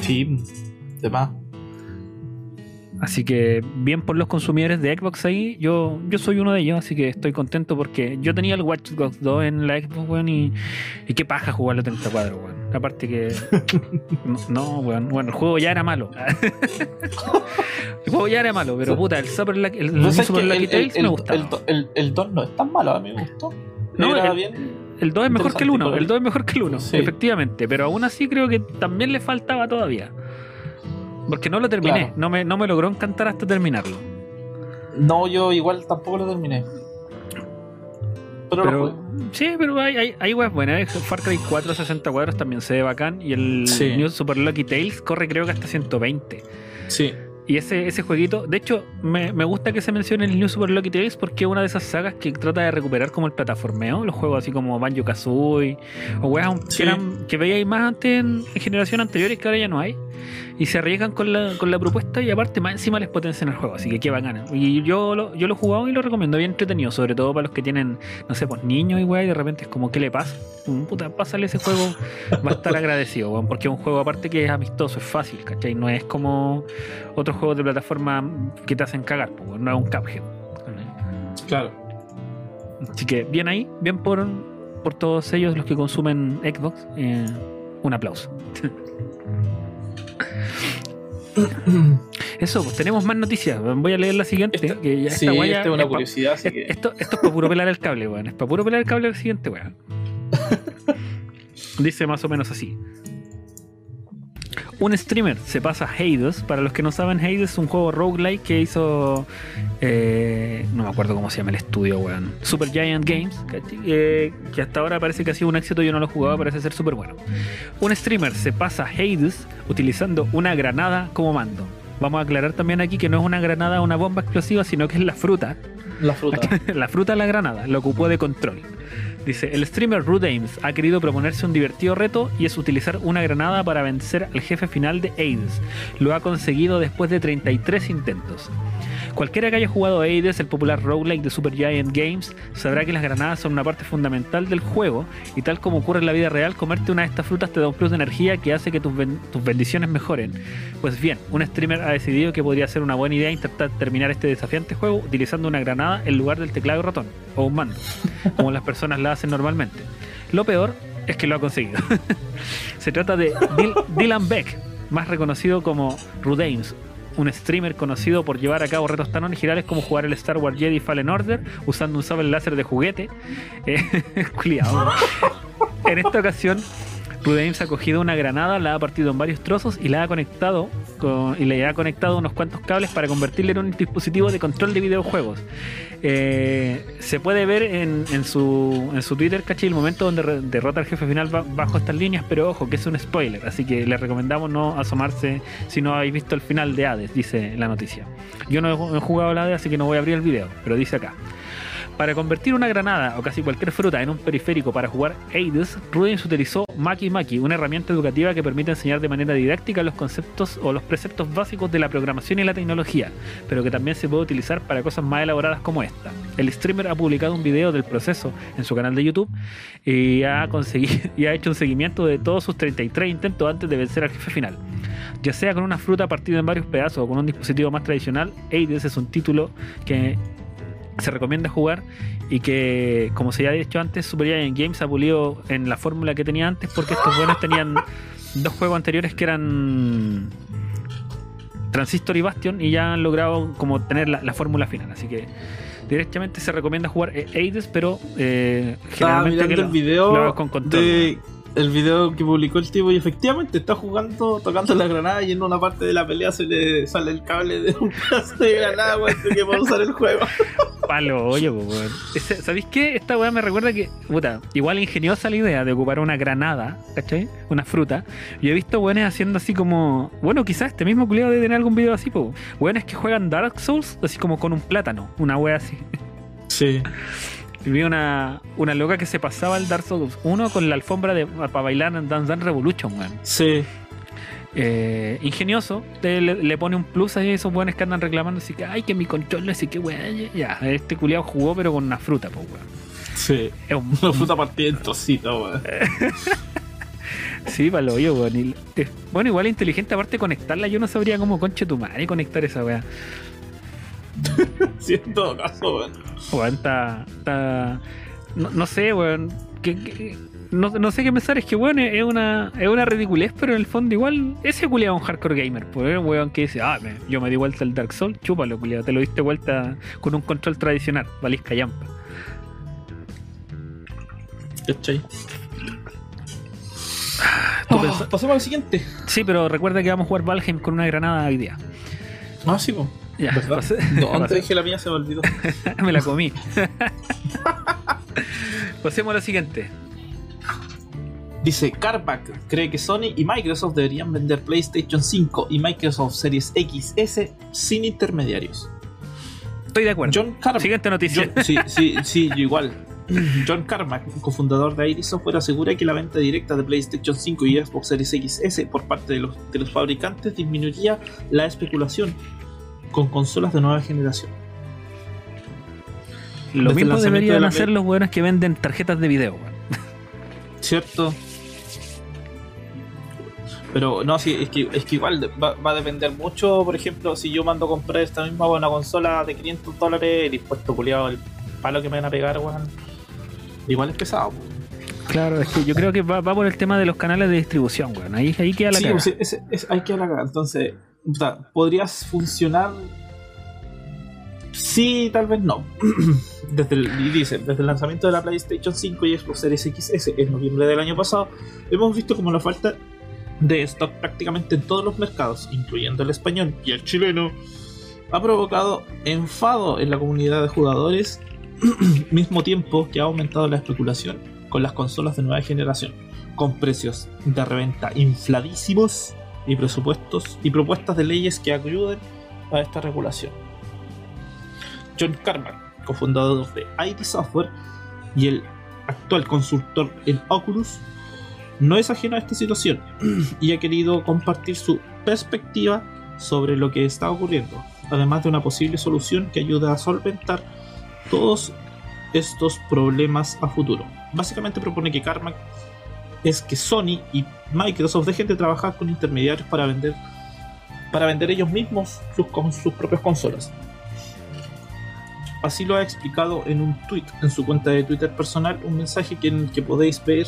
Sí. De más. Así que bien por los consumidores de Xbox ahí, yo, yo soy uno de ellos, así que estoy contento porque yo tenía el Watch Dogs 2 en la Xbox, weón, y, y qué paja jugarlo a 30 cuadros, weón. Aparte que... No, no, weón, bueno, el juego ya era malo. el juego ya era malo, pero puta, el Super Lucky, el, el ¿No Super que Lucky el, Tales el, me el, gustaba. el, el, el 2 no es tan malo, a mí me gustó. No, Era el- bien. El 2 es mejor que el 1, Interesante, el 2 es mejor que el 1, Sí. efectivamente, pero aún así creo que también le faltaba todavía. Porque no lo terminé, Claro. no, me, no me logró encantar hasta terminarlo. No, yo igual tampoco lo terminé. Pero, Pero, sí, pero hay, hay, hay weas buenas. ¿eh? Far Cry 4 60 cuadros también se ve bacán. Y el Sí. New Super Lucky Tales corre creo que hasta 120. Sí. Y ese, ese jueguito, de hecho, me, me gusta que se mencione el New Super Lucky Tales porque es una de esas sagas que trata de recuperar como el plataformeo, los juegos así como Banjo Kazooie, o weas Sí. que, eran, que veíais más antes en, en generación anteriores que ahora ya no hay. Y se arriesgan con la, con la propuesta y aparte más encima les potencian el juego, así que qué bacana. Y yo lo, yo lo he jugado y lo recomiendo, bien entretenido, sobre todo para los que tienen, no sé, pues niños y weá, y de repente es como, ¿qué le pasa? Mm, Puta, pásale ese juego, va a estar agradecido, weón, porque es un juego aparte que es amistoso, es fácil, ¿cachai? No es como otros juegos de plataforma que te hacen cagar, pues, weón, no es un Cuphead. Claro. Así que bien ahí, bien por, por todos ellos los que consumen Xbox, eh, un aplauso. Eso, pues tenemos más noticias. Voy a leer la siguiente. Esta- que ya sí, esta weá esta es una es pa- curiosidad, así que. esto, esto es para puro pelar el cable, weón. Es para puro pelar el cable al siguiente, weón. Dice más o menos así. Un streamer se pasa Hades. Para los que no saben, Hades es un juego roguelike que hizo. eh, no me acuerdo cómo se llama el estudio, weón. Super Giant Games. Eh, que hasta ahora parece que ha sido un éxito. Yo no lo he jugado, parece ser súper bueno. Un streamer se pasa Hades utilizando una granada como mando. Vamos a aclarar también aquí que no es una granada o una bomba explosiva, sino que es la fruta La fruta. la fruta de la granada lo ocupó de control. Dice, el streamer Rude Ames ha querido proponerse un divertido reto y es utilizar una granada para vencer al jefe final de Hades. Lo ha conseguido después de 33 intentos. Cualquiera que haya jugado a Hades, el popular roguelike de Supergiant Games, sabrá que las granadas son una parte fundamental del juego y tal como ocurre en la vida real, comerte una de estas frutas te da un plus de energía que hace que tus bendiciones mejoren. Pues bien, un streamer ha decidido que podría ser una buena idea intentar terminar este desafiante juego utilizando una granada en lugar del teclado y ratón o un mando, como las personas la hacen normalmente. Lo peor es que lo ha conseguido. Se trata de Dylan Beck, más reconocido como Rudames, un streamer conocido por llevar a cabo retos tan originales como jugar el Star Wars Jedi Fallen Order usando un sable láser de juguete. Eh. En esta ocasión, Rudames ha cogido una granada, la ha partido en varios trozos y la ha conectado con- y le ha conectado unos cuantos cables para convertirla en un dispositivo de control de videojuegos. Eh, se puede ver en, su, en su Twitter, ¿cachai? El momento donde derrota al jefe final ba- bajo estas líneas, pero ojo, que es un spoiler, así que les recomendamos no asomarse si no habéis visto el final de Hades, dice la noticia. Yo no he jugado la Hades, así que no voy a abrir el video, pero dice acá. Para convertir una granada o casi cualquier fruta en un periférico para jugar Aides, Rudins utilizó Maki Maki, una herramienta educativa que permite enseñar de manera didáctica los conceptos o los preceptos básicos de la programación y la tecnología, pero que también se puede utilizar para cosas más elaboradas como esta. El streamer ha publicado un video del proceso en su canal de YouTube y ha, y ha hecho un seguimiento de todos sus 33 intentos antes de vencer al jefe final. Ya sea con una fruta partida en varios pedazos o con un dispositivo más tradicional, Aides es un título que se recomienda jugar y que, como se ya ha dicho antes, Super Giant Games ha pulido en la fórmula que tenía antes porque estos buenos tenían dos juegos anteriores que eran Transistor y Bastion y ya han logrado como tener la, la fórmula final. Así que directamente se recomienda jugar Aides, pero eh, generalmente mirando que el lo- video lo con control. de el video que publicó el tipo y efectivamente está jugando, tocando la granada y en una parte de la pelea se le sale el cable de un pedazo de granada, weón, que puede usar el juego. Palo, oye, weón. ¿Sabéis qué? Esta weá me recuerda que, puta, igual ingeniosa la idea de ocupar una granada, ¿cachai? Una fruta. Y he visto weones haciendo así como. Bueno, quizás este mismo culiado debe tener algún video así, po. Weones que juegan Dark Souls así como con un plátano, una wea así. Sí. Vi una, una loca que se pasaba el Dark Souls 1 con la alfombra de para bailar en Dance Dance Revolution, weón. Sí. Eh, ingenioso, le, le pone un plus a esos weones que andan reclamando así que, ay, que mi control, así que weón, ya, este culiado jugó pero con una fruta, po, weón. Sí. Es un, Una fruta partida en trocitos, weón. Sí, para lo hoyo, weón. Y- eh, Bueno, igual es inteligente, aparte conectarla, yo no sabría cómo conche tu madre conectar esa weá. Sí, en todo caso, weón. Weón, está. está- No, no sé, weón. que- que- no, no sé qué pensar, es que weón es una, es una ridiculez, pero en el fondo igual ese culiado es un hardcore gamer, pues es un weón que dice, ah, me- yo me di vuelta el Dark Souls, chúpalo, culiado, te lo diste vuelta con un control tradicional. ¿Cachai? Tú Ah, pensás- pasemos al siguiente. Sí, pero recuerda que vamos a jugar Valheim con una granada hoy día. Ah, sí, ¿Dónde dejé la mía? Se me olvidó. me la comí. Pasemos a lo siguiente. Dice, Carback cree que Sony y Microsoft deberían vender PlayStation 5 y Microsoft Series XS sin intermediarios. Estoy de acuerdo. John Carmack. Siguiente noticia. John- sí, sí, sí, yo igual. John Carmack, cofundador de Iris Software, asegura que la venta directa de PlayStation 5 y Xbox Series XS por parte de los, de los fabricantes disminuiría la especulación con consolas de nueva generación. Lo desde mismo deberían de la hacer los buenos que venden tarjetas de video. weón. ¿Cierto? Pero no, sí, es que, es que igual va, va a depender mucho. Por ejemplo, si yo mando a comprar esta misma buena consola de 500 dólares, el impuesto culiado, el palo que me van a pegar, weón. Igual es pesado. Claro, es que yo creo que va, va por el tema de los canales de distribución, weón. Ahí, ahí queda la Sí, cagada. pues, es- es- hay que halagar. Entonces, ¿podrías funcionar? Sí, tal vez no. Desde el, dice, desde el lanzamiento de la PlayStation 5 y Xbox Series XS en noviembre del año pasado, hemos visto como la falta de stock prácticamente en todos los mercados, incluyendo el español y el chileno, ha provocado enfado en la comunidad de jugadores, mismo tiempo que ha aumentado la especulación con las consolas de nueva generación, con precios de reventa infladísimos y presupuestos y propuestas de leyes que ayuden a esta regulación. John Carmack, cofundador de ID Software y el actual consultor en Oculus, no es ajeno a esta situación y ha querido compartir su perspectiva sobre lo que está ocurriendo, además de una posible solución que ayude a solventar todos estos problemas a futuro. Básicamente propone que Carmack es que Sony y Microsoft dejen de trabajar con intermediarios para vender para vender ellos mismos sus, con sus propias consolas. Así lo ha explicado en un tweet en su cuenta de Twitter personal, un mensaje que, que podéis ver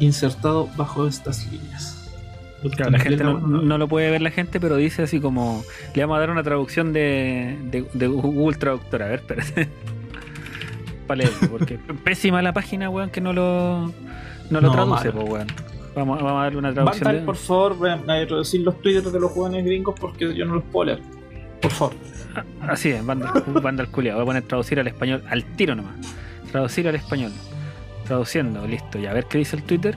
insertado bajo estas líneas. Claro, la gente no, no lo puede ver la gente, pero dice así como le vamos a dar una traducción de, de, de Google Traductor. A ver, espérate. Para leerlo, porque pésima la página, weón, que no lo, no lo No, traduce, pues, weón. Vamos, vamos a darle una traducción. Vandal, de- por favor, ven a reducir los twitters de los jóvenes gringos porque yo no los puedo leer. Por favor. Así es, Vandal, Vandal culiao. Voy a poner traducir al español al tiro nomás. Traducir al español. Traduciendo, listo. Ya, a ver qué dice el Twitter.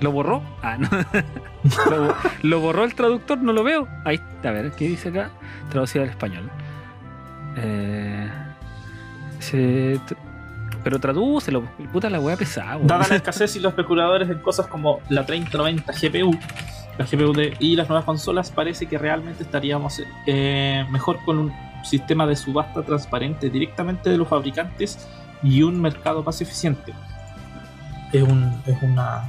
¿Lo borró? Ah, no. lo, lo borró el traductor, no lo veo. Ahí está, a ver, ¿qué dice acá? Traducir al español. Eh, Se- pero tradúcelo, puta la weá pesada. weón. Dada la escasez y los especuladores en cosas como la 3090 GPU, la GPU de, y las nuevas consolas, parece que realmente estaríamos eh, mejor con un sistema de subasta transparente directamente de los fabricantes y un mercado más eficiente. Es un, es una,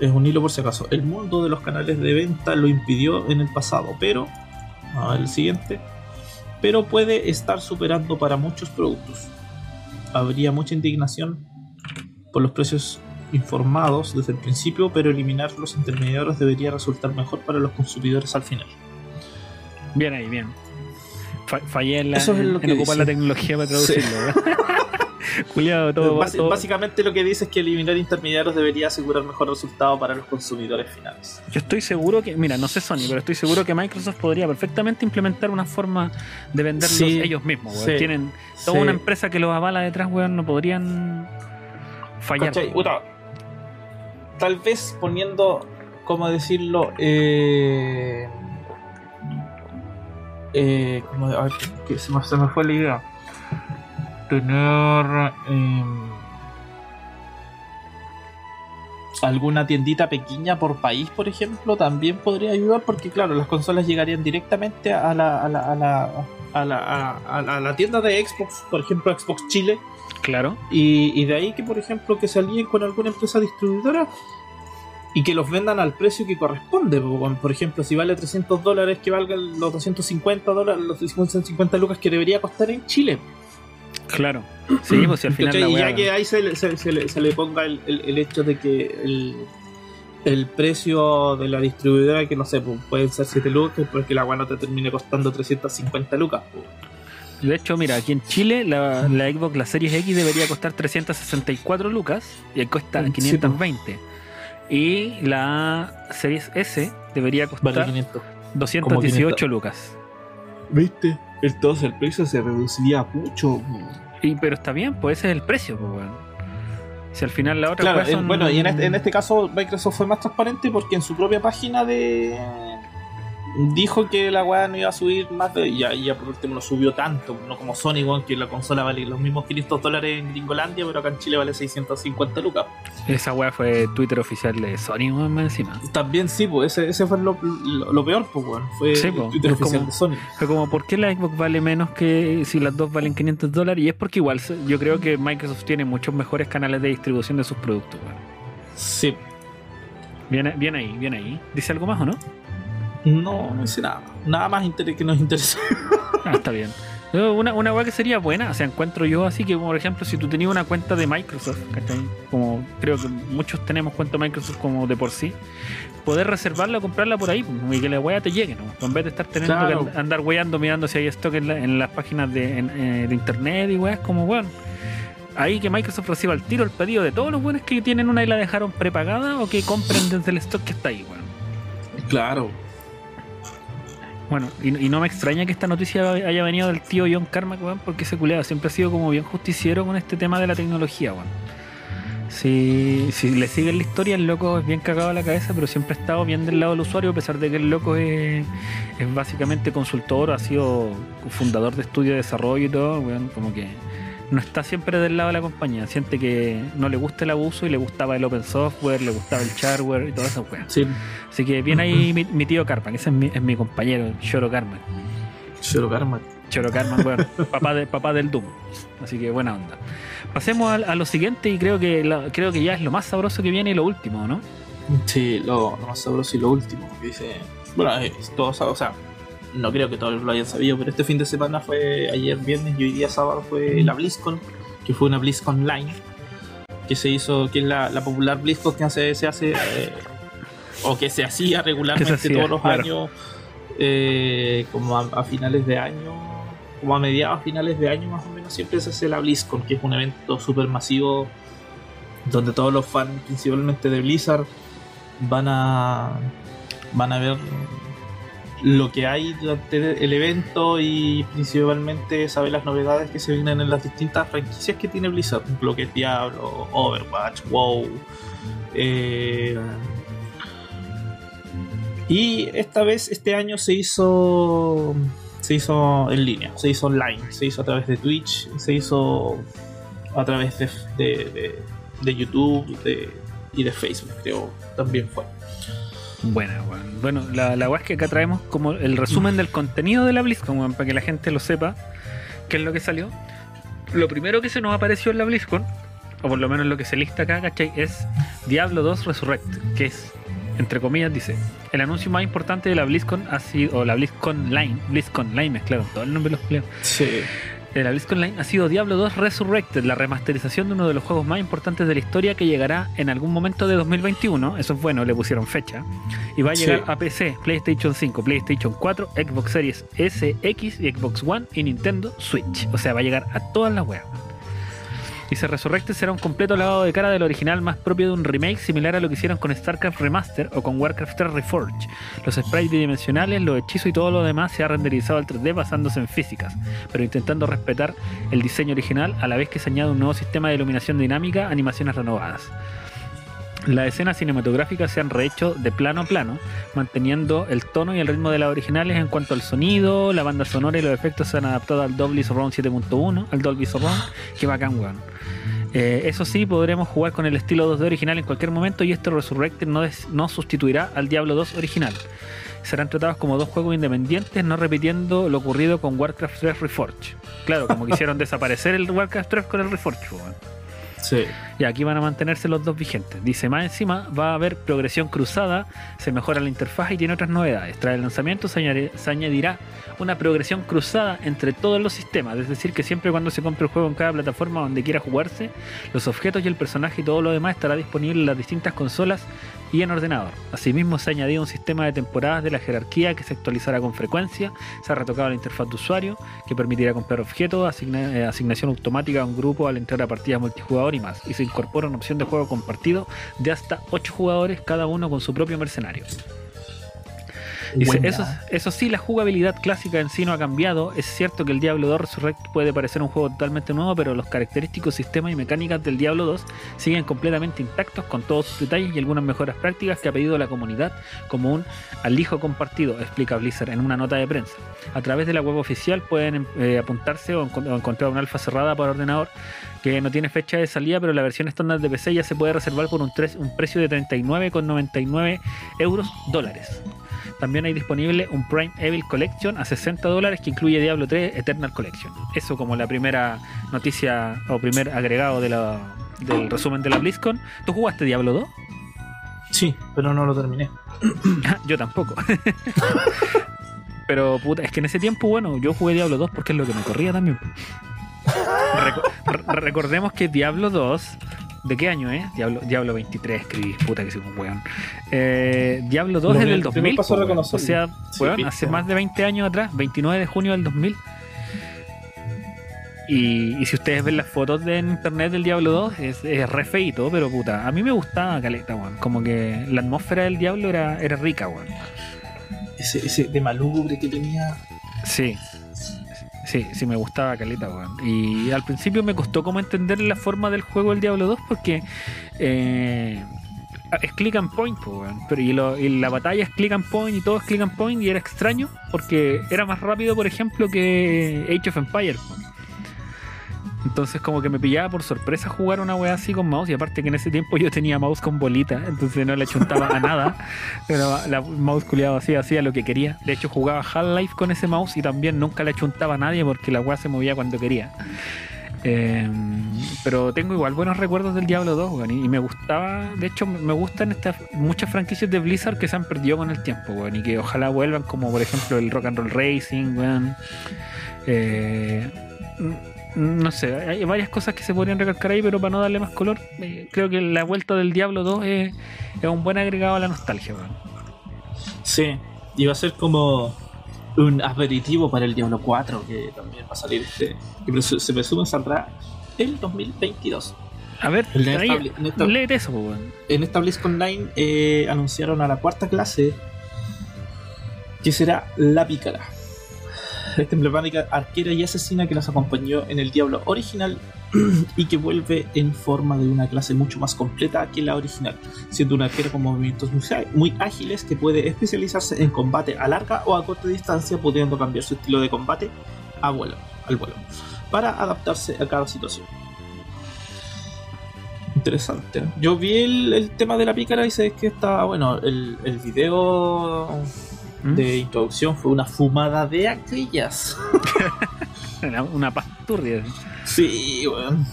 es un hilo por si acaso. El mundo de los canales de venta lo impidió en el pasado, pero a ver el siguiente. Pero puede estar superando para muchos productos. Habría mucha indignación por los precios informados desde el principio, pero eliminar los intermediarios debería resultar mejor para los consumidores al final. Bien ahí, bien. Fa- fallé en, la, Eso es en- lo en que ocupar dice. la tecnología para traducirlo. weón. Culiado, todo, Básicamente lo que dice es que eliminar intermediarios debería asegurar mejor resultado para los consumidores finales. Yo estoy seguro que, mira, no sé Sony, pero estoy seguro que Microsoft podría perfectamente implementar una forma de venderlos Sí, ellos mismos, sí, Tienen toda sí. una empresa que los avala detrás, weón, no podrían fallar. Tal vez poniendo, ¿cómo decirlo? Eh, eh, como, a ver, que se, me, se me fue la idea. Tener em, alguna tiendita pequeña por país, por ejemplo, también podría ayudar porque, claro, las consolas llegarían directamente a la, a la, a la, a la, a- la- a la tienda de Xbox, por ejemplo, Xbox Chile. Claro. Y, y de ahí que, por ejemplo, que se alíen con alguna empresa distribuidora y que los vendan al precio que corresponde. Por ejemplo, si vale 300 dólares, que valgan los 250 dólares, los 250 lucas que debería costar en Chile. Claro. Sí, pues si al final la y weá- ya que ahí se, le- se- se le, se le ponga el, el- el hecho de que el, el precio de la distribuidora, que no sé, pues, pueden ser 7 lucas, porque la agua no te termine costando 350 lucas. po. De hecho, mira, aquí en Chile la, la Xbox, la Series X debería costar 364 lucas y cuesta Sí, 520. Y la Series S debería Vale costar 500. 218 500. lucas. ¿Viste? Entonces el precio se reduciría mucho. Y, pero está bien, pues ese es el precio, pues bueno. Si al final la otra Claro, son- bueno, y en este, en este caso Microsoft fue más transparente porque en su propia página de dijo que la weá no iba a subir más de. Y ya, por último no subió tanto, no como Sony, weón, que la consola vale los mismos 500 dólares en Gringolandia, pero acá en Chile vale 650 lucas. Esa weá fue Twitter oficial de Sony, weón, más encima. También sí, pues ese, ese fue lo, lo- lo peor, pues, weón. Fue Sí, pues, Twitter oficial como- de Sony. Fue como, ¿por qué la Xbox vale menos que si las dos valen 500 dólares? Y es porque igual yo creo que Microsoft tiene muchos mejores canales de distribución de sus productos, weón. Sí. Bien, bien ahí, bien ahí. ¿Dice algo más o no? No, no hice nada. Nada más inter- que nos interesa. Ah, está bien. Una, una weá que sería buena, o sea, encuentro yo así que, por ejemplo, si tú tenías una cuenta de Microsoft, ¿cachai? Como creo que muchos tenemos cuenta de Microsoft como de por sí, poder reservarla o comprarla por ahí pues, y que la weá te llegue, ¿no? En vez de estar teniendo Claro. que andar weando mirando si hay stock en, la- en las páginas de, en- eh, de internet y weas, como weón. Ahí que Microsoft reciba el tiro el pedido de todos los buenos que tienen una y la dejaron prepagada o que compren desde el stock que está ahí, weón. Claro. Bueno, y, y no me extraña que esta noticia haya venido del tío John Carmack, weón, porque ese culeado siempre ha sido como bien justiciero con este tema de la tecnología, weón. Si, si le siguen la historia, el loco es bien cagado a la cabeza, pero siempre ha estado bien del lado del usuario, a pesar de que el loco es, es básicamente consultor, ha sido fundador de estudio de desarrollo y todo, weón, como que no está siempre del lado de la compañía, siente que no le gusta el abuso y le gustaba el open software, le gustaba el shareware y todas esas weas. Sí. Así que bien ahí mi, mi tío Carmack, ese es mi, es mi compañero, Choro Carmack. Choro Karma. Choro Carmack, bueno, papá, de, papá del Doom. Así que buena onda. Pasemos a, a lo siguiente y creo que la- creo que ya es lo más sabroso que viene y lo último, ¿no? Sí, lo, lo más sabroso y lo último que dice. Bueno, es todo o sea, no creo que todos lo hayan sabido, pero este fin de semana fue ayer viernes y hoy día sábado fue la BlizzCon, que fue una BlizzCon Line, que se hizo, que es la, la popular BlizzCon que hace, se hace, eh, o que se hacía regularmente Que se hacía, todos los claro. años, eh, como a, a finales de año, como a mediados, finales de año más o menos, siempre se hace la BlizzCon, que es un evento súper masivo donde todos los fans, principalmente de Blizzard, van a van a ver lo que hay durante el evento y principalmente saber las novedades que se vienen en las distintas franquicias que tiene Blizzard, lo que es Diablo, Overwatch, WoW. eh, y esta vez, este año se hizo se hizo en línea, se hizo online, se hizo a través de Twitch, se hizo a través de, de, de- YouTube y de Facebook, creo, también fue. Buena, weón. Bueno, la, la es que acá traemos como el resumen del contenido de la BlizzCon, weón, para que la gente lo sepa, qué es lo que salió. Lo primero que se nos apareció en la BlizzCon, o por lo menos lo que se lista acá, ¿cachai? Es Diablo 2 Resurrect, que es, entre comillas, dice, el anuncio más importante de la BlizzCon ha sido, o la BlizzCon Line, BlizzCon Line mezclaron todo el nombre de los empleos. Sí. De la BlizzCon Line ha sido Diablo 2 Resurrected, la remasterización de uno de los juegos más importantes de la historia que llegará en algún momento de 2021. Eso es bueno, le pusieron fecha. Y va a llegar Sí. a PC, PlayStation 5, PlayStation 4, Xbox Series S, X y Xbox One y Nintendo Switch. O sea, va a llegar a todas las weas. Dice Resurrected será un completo lavado de cara del original más propio de un remake similar a lo que hicieron con StarCraft Remaster o con Warcraft 3 Reforged. Los sprites bidimensionales, los hechizos y todo lo demás se ha renderizado al 3D basándose en físicas, pero intentando respetar el diseño original a la vez que se añade un nuevo sistema de iluminación dinámica, animaciones renovadas. Las escenas cinematográficas se han rehecho de plano a plano, manteniendo el tono y el ritmo de las originales en cuanto al sonido, la banda sonora y los efectos se han adaptado al Dolby Surround 7.1, al Dolby Surround, que bacán, weón. Eh, eso sí, podremos jugar con el estilo 2D original en cualquier momento y este Resurrected no, des- no sustituirá al Diablo 2 original. Serán tratados como dos juegos independientes, no repitiendo lo ocurrido con Warcraft 3 Reforged. Claro, como quisieron desaparecer el Warcraft 3 con el Reforged. Sí. Y aquí van a mantenerse los dos vigentes. Dice, más encima va a haber progresión cruzada, se mejora la interfaz y tiene otras novedades. Tras el lanzamiento se, añade- se añadirá una progresión cruzada entre todos los sistemas, es decir, que siempre cuando se compre el juego en cada plataforma donde quiera jugarse, los objetos y el personaje y todo lo demás estará disponible en las distintas consolas y en ordenador. Asimismo, se ha añadido un sistema de temporadas de la jerarquía que se actualizará con frecuencia, se ha retocado la interfaz de usuario, que permitirá comprar objetos, asigna- eh, asignación automática a un grupo al entrar a partidas multijugador y más. Y se incorpora una opción de juego compartido de hasta 8 jugadores, cada uno con su propio mercenario. Dice, eso, eso sí, la jugabilidad clásica en sí no ha cambiado. Es cierto que el Diablo 2 Resurrect puede parecer un juego totalmente nuevo, pero los característicos sistemas y mecánicas del Diablo 2 siguen completamente intactos con todos sus detalles y algunas mejoras prácticas que ha pedido la comunidad como un alijo compartido, explica Blizzard en una nota de prensa. A través de la web oficial pueden eh, apuntarse o, encon- o encontrar una alfa cerrada para ordenador que no tiene fecha de salida, pero la versión estándar de PC ya se puede reservar por un, un precio de 39,99 euros dólares. También hay disponible un Prime Evil Collection a 60 dólares que incluye Diablo 3 Eternal Collection. Eso como la primera noticia o primer agregado de la- del resumen de la BlizzCon. ¿Tú jugaste Diablo 2? Sí, pero no lo terminé. yo tampoco. Pero puta, es que en ese tiempo, bueno, yo jugué Diablo 2 porque es lo que me corría también. Reco- re- recordemos que Diablo 2, ¿de qué año es? Diablo, Diablo 23, escribí, puta que soy un weón. Eh, Diablo 2 Lo es del primero 2000. paso a po, weón. o sea, weón, hace más de 20 años atrás, 29 de junio del 2000. Y, y si ustedes ven las fotos de en internet del Diablo 2, es, es re feito, pero puta, a mí me gustaba caleta, weón. Como que la atmósfera del Diablo era, era rica, weón. Ese, ese de malubre que tenía. Sí. Sí, sí me gustaba Caleta, weón. Y al principio me costó como entender la forma del juego del Diablo 2 porque eh, es click and point, po, weón. Pero y, lo- y la batalla es click and point y todo es click and point y era extraño porque era más rápido, por ejemplo, que Age of Empires. po. Entonces como que me pillaba por sorpresa jugar una weá así con mouse y aparte que en ese tiempo yo tenía mouse con bolita, entonces no le chuntaba a nada. Pero la mouse culiado así hacía lo que quería. De hecho jugaba Half-Life con ese mouse y también nunca le chuntaba a nadie porque la weá se movía cuando quería. Eh, pero tengo igual buenos recuerdos del Diablo 2, weón, y, me gustaba, de hecho me gustan estas muchas franquicias de Blizzard que se han perdido con el tiempo, weón, y que ojalá vuelvan, como por ejemplo el Rock and Roll Racing, weón. Eh, no sé, hay varias cosas que se podrían recalcar ahí, pero para no darle más color, eh, creo que la vuelta del Diablo 2 es, es un buen agregado a la nostalgia. Sí, iba a ser como un aperitivo para el Diablo 4, que también va a salir este. Que se presume saldrá el 2022. A ver, En ahí, esta, en esta- léete eso, pues, en esta BlizzCon Online eh, anunciaron a la cuarta clase que será la pícara. Esta emblemática arquera y asesina que nos acompañó en el Diablo original y que vuelve en forma de una clase mucho más completa que la original, siendo una arquera con movimientos muy ágiles que puede especializarse en combate a larga o a corta distancia, pudiendo cambiar su estilo de combate al vuelo, para adaptarse a cada situación. Interesante. Yo vi el, tema de la pícara y sé que está, bueno, el, el video ¿Mm? de introducción fue una fumada de aquellas. una pasturria. Sí, bueno.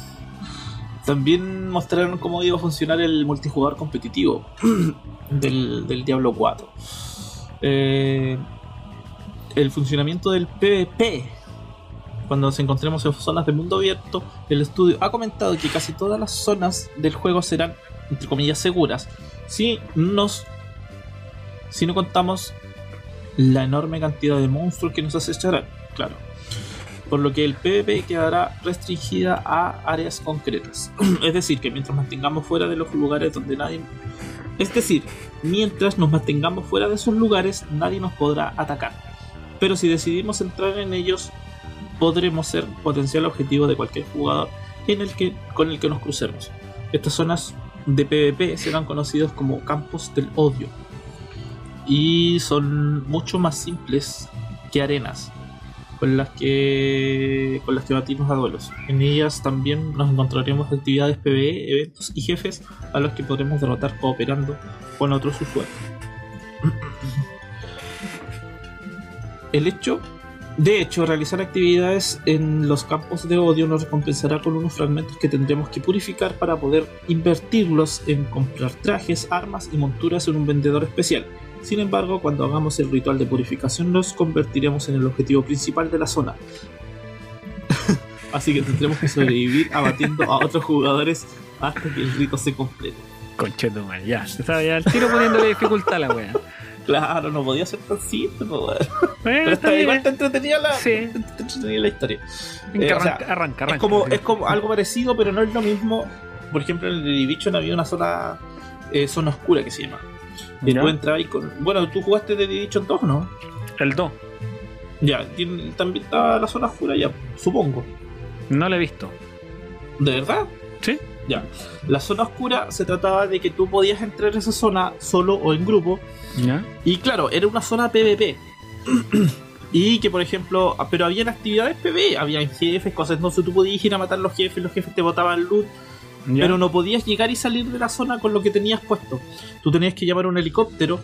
También mostraron cómo iba a funcionar el multijugador competitivo del, Diablo 4. Eh, el funcionamiento del PvP. Cuando nos encontremos en zonas de mundo abierto, el estudio ha comentado que casi todas las zonas del juego serán, entre comillas, seguras. Si nos. Si no contamos la enorme cantidad de monstruos que nos acecharán, claro por lo que el PvP quedará restringida a áreas concretas. es decir, que mientras mantengamos fuera de los lugares donde nadie... Es decir, mientras nos mantengamos fuera de esos lugares, nadie nos podrá atacar. Pero si decidimos entrar en ellos, podremos ser potencial objetivo de cualquier jugador en el que, con el que nos crucemos. Estas zonas de PvP serán conocidos como campos del odio. Y son mucho más simples que arenas con las que con las que batimos a duelos. En ellas también nos encontraremos actividades PvE, eventos y jefes a los que podremos derrotar cooperando con otros usuarios. El hecho, de hecho, realizar actividades en los campos de odio nos recompensará con unos fragmentos que tendremos que purificar para poder invertirlos en comprar trajes, armas y monturas en un vendedor especial sin embargo, cuando hagamos el ritual de purificación nos convertiremos en el objetivo principal de la zona. Así que tendremos que sobrevivir abatiendo a otros jugadores hasta que el rito se complete. Concheto, man, ya. Estaba ya el tiro poniéndole dificultad a la wea. Claro, no podía ser tan simple, pues, Pero está igual te entretenía la, sí. la historia. Eh, arranca, arranca, Es como, es como algo parecido, pero no es lo mismo. Por ejemplo, en el Division había una zona, eh, zona oscura que se llama y tú entras ahí con. Bueno, tú jugaste de Division 2, ¿no? El 2. Ya, también está la zona oscura ya, supongo. No la he visto. ¿De verdad? Sí. Ya. La zona oscura se trataba de que tú podías entrar a esa zona solo o en grupo. Ya. Y claro, era una zona PvP. y que, por ejemplo, ah, pero habían actividades PvP, habían jefes, cosas. Entonces tú podías ir a matar a los jefes, los jefes te botaban loot pero no podías llegar y salir de la zona con lo que tenías puesto. Tú tenías que llamar un helicóptero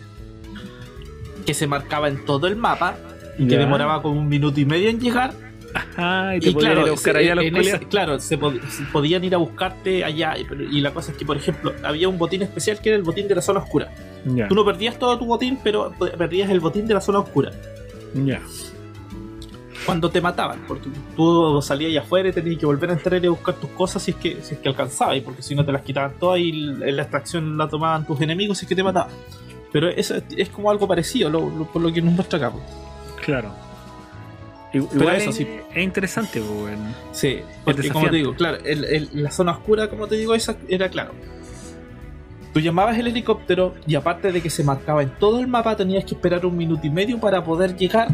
que se marcaba en todo el mapa y que demoraba como un minuto y medio en llegar. y, claro, claro, se, podían ir a buscarte allá. Y, la cosa es que, por ejemplo, había un botín especial que era el botín de la zona oscura. Tú no perdías todo tu botín, pero perdías el botín de la zona oscura. Ya cuando te mataban, porque tú salías allá afuera y tenías que volver a entrar y a buscar tus cosas si es que, si es que alcanzabas, porque si no te las quitaban todas y la extracción la tomaban tus enemigos si es que te mataban. Pero eso es como algo parecido por lo que nos muestra acá. Claro. Igual eso, sí. es interesante, Sí, porque como te digo, claro, la zona oscura, como te digo, esa era claro. Tú llamabas el helicóptero y aparte de que se marcaba en todo el mapa, tenías que esperar un minuto y medio para poder llegar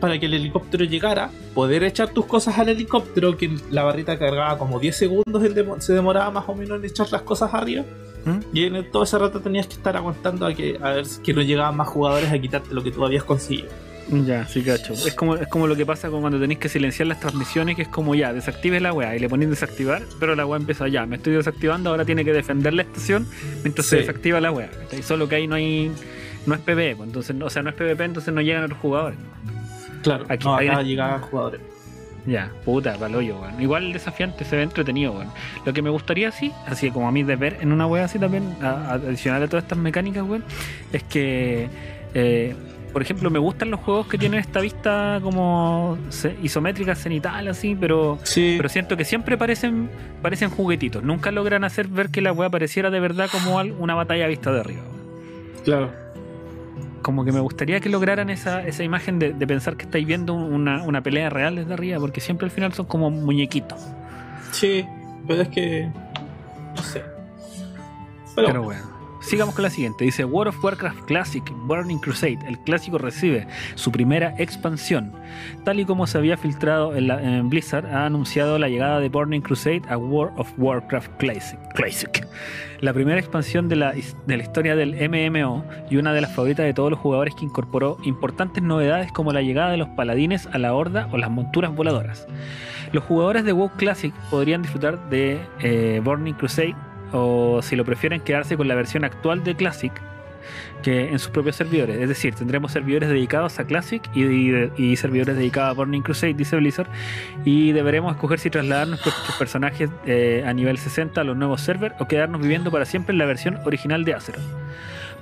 para que el helicóptero llegara, poder echar tus cosas al helicóptero, que la barrita cargaba como 10 segundos, se demoraba más o menos en echar las cosas arriba. ¿Mm? Y en todo ese rato tenías que estar aguantando a que a ver que no llegaban más jugadores a quitarte lo que tú habías conseguido. Ya, sí, cacho. Es como, es como lo que pasa cuando tenéis que silenciar las transmisiones, que es como ya, desactive la weá y le ponéis desactivar, pero la weá empieza ya, me estoy desactivando, ahora tiene que defender la estación mientras se desactiva la weá. Solo que ahí no hay, no es PvP, pues, entonces, o sea, no es PvP, entonces no llegan otros jugadores. Claro, aquí no, acá llegaban jugadores. Ya, puta, yo, weón. Igual desafiante, se ve entretenido, weón. Lo que me gustaría, sí, así como a mí de ver en una wea así también, adicional a todas estas mecánicas, weón, es que, eh, por ejemplo, me gustan los juegos que tienen esta vista como isométrica, cenital, así, pero, pero siento que siempre parecen, parecen juguetitos. Nunca logran hacer ver que la wea pareciera de verdad como una batalla vista de arriba. Claro como que me gustaría que lograran esa, esa imagen de, pensar que estáis viendo una, una, pelea real desde arriba, porque siempre al final son como muñequitos. Sí, pero es que. No sé. Pero, bueno. Sigamos con la siguiente. Dice World of Warcraft Classic Burning Crusade. El clásico recibe su primera expansión. Tal y como se había filtrado en, Blizzard, ha anunciado la llegada de Burning Crusade a World of Warcraft Classic. Classic. La primera expansión de la, de la historia del MMO y una de las favoritas de todos los jugadores que incorporó importantes novedades como la llegada de los paladines a la horda o las monturas voladoras. Los jugadores de WoW Classic podrían disfrutar de eh, Burning Crusade o si lo prefieren quedarse con la versión actual de Classic que en sus propios servidores. Es decir, tendremos servidores dedicados a Classic y, servidores dedicados a Burning Crusade, dice Blizzard, y deberemos escoger si trasladar nuestros personajes eh, a nivel 60 a los nuevos servers o quedarnos viviendo para siempre en la versión original de Azeroth.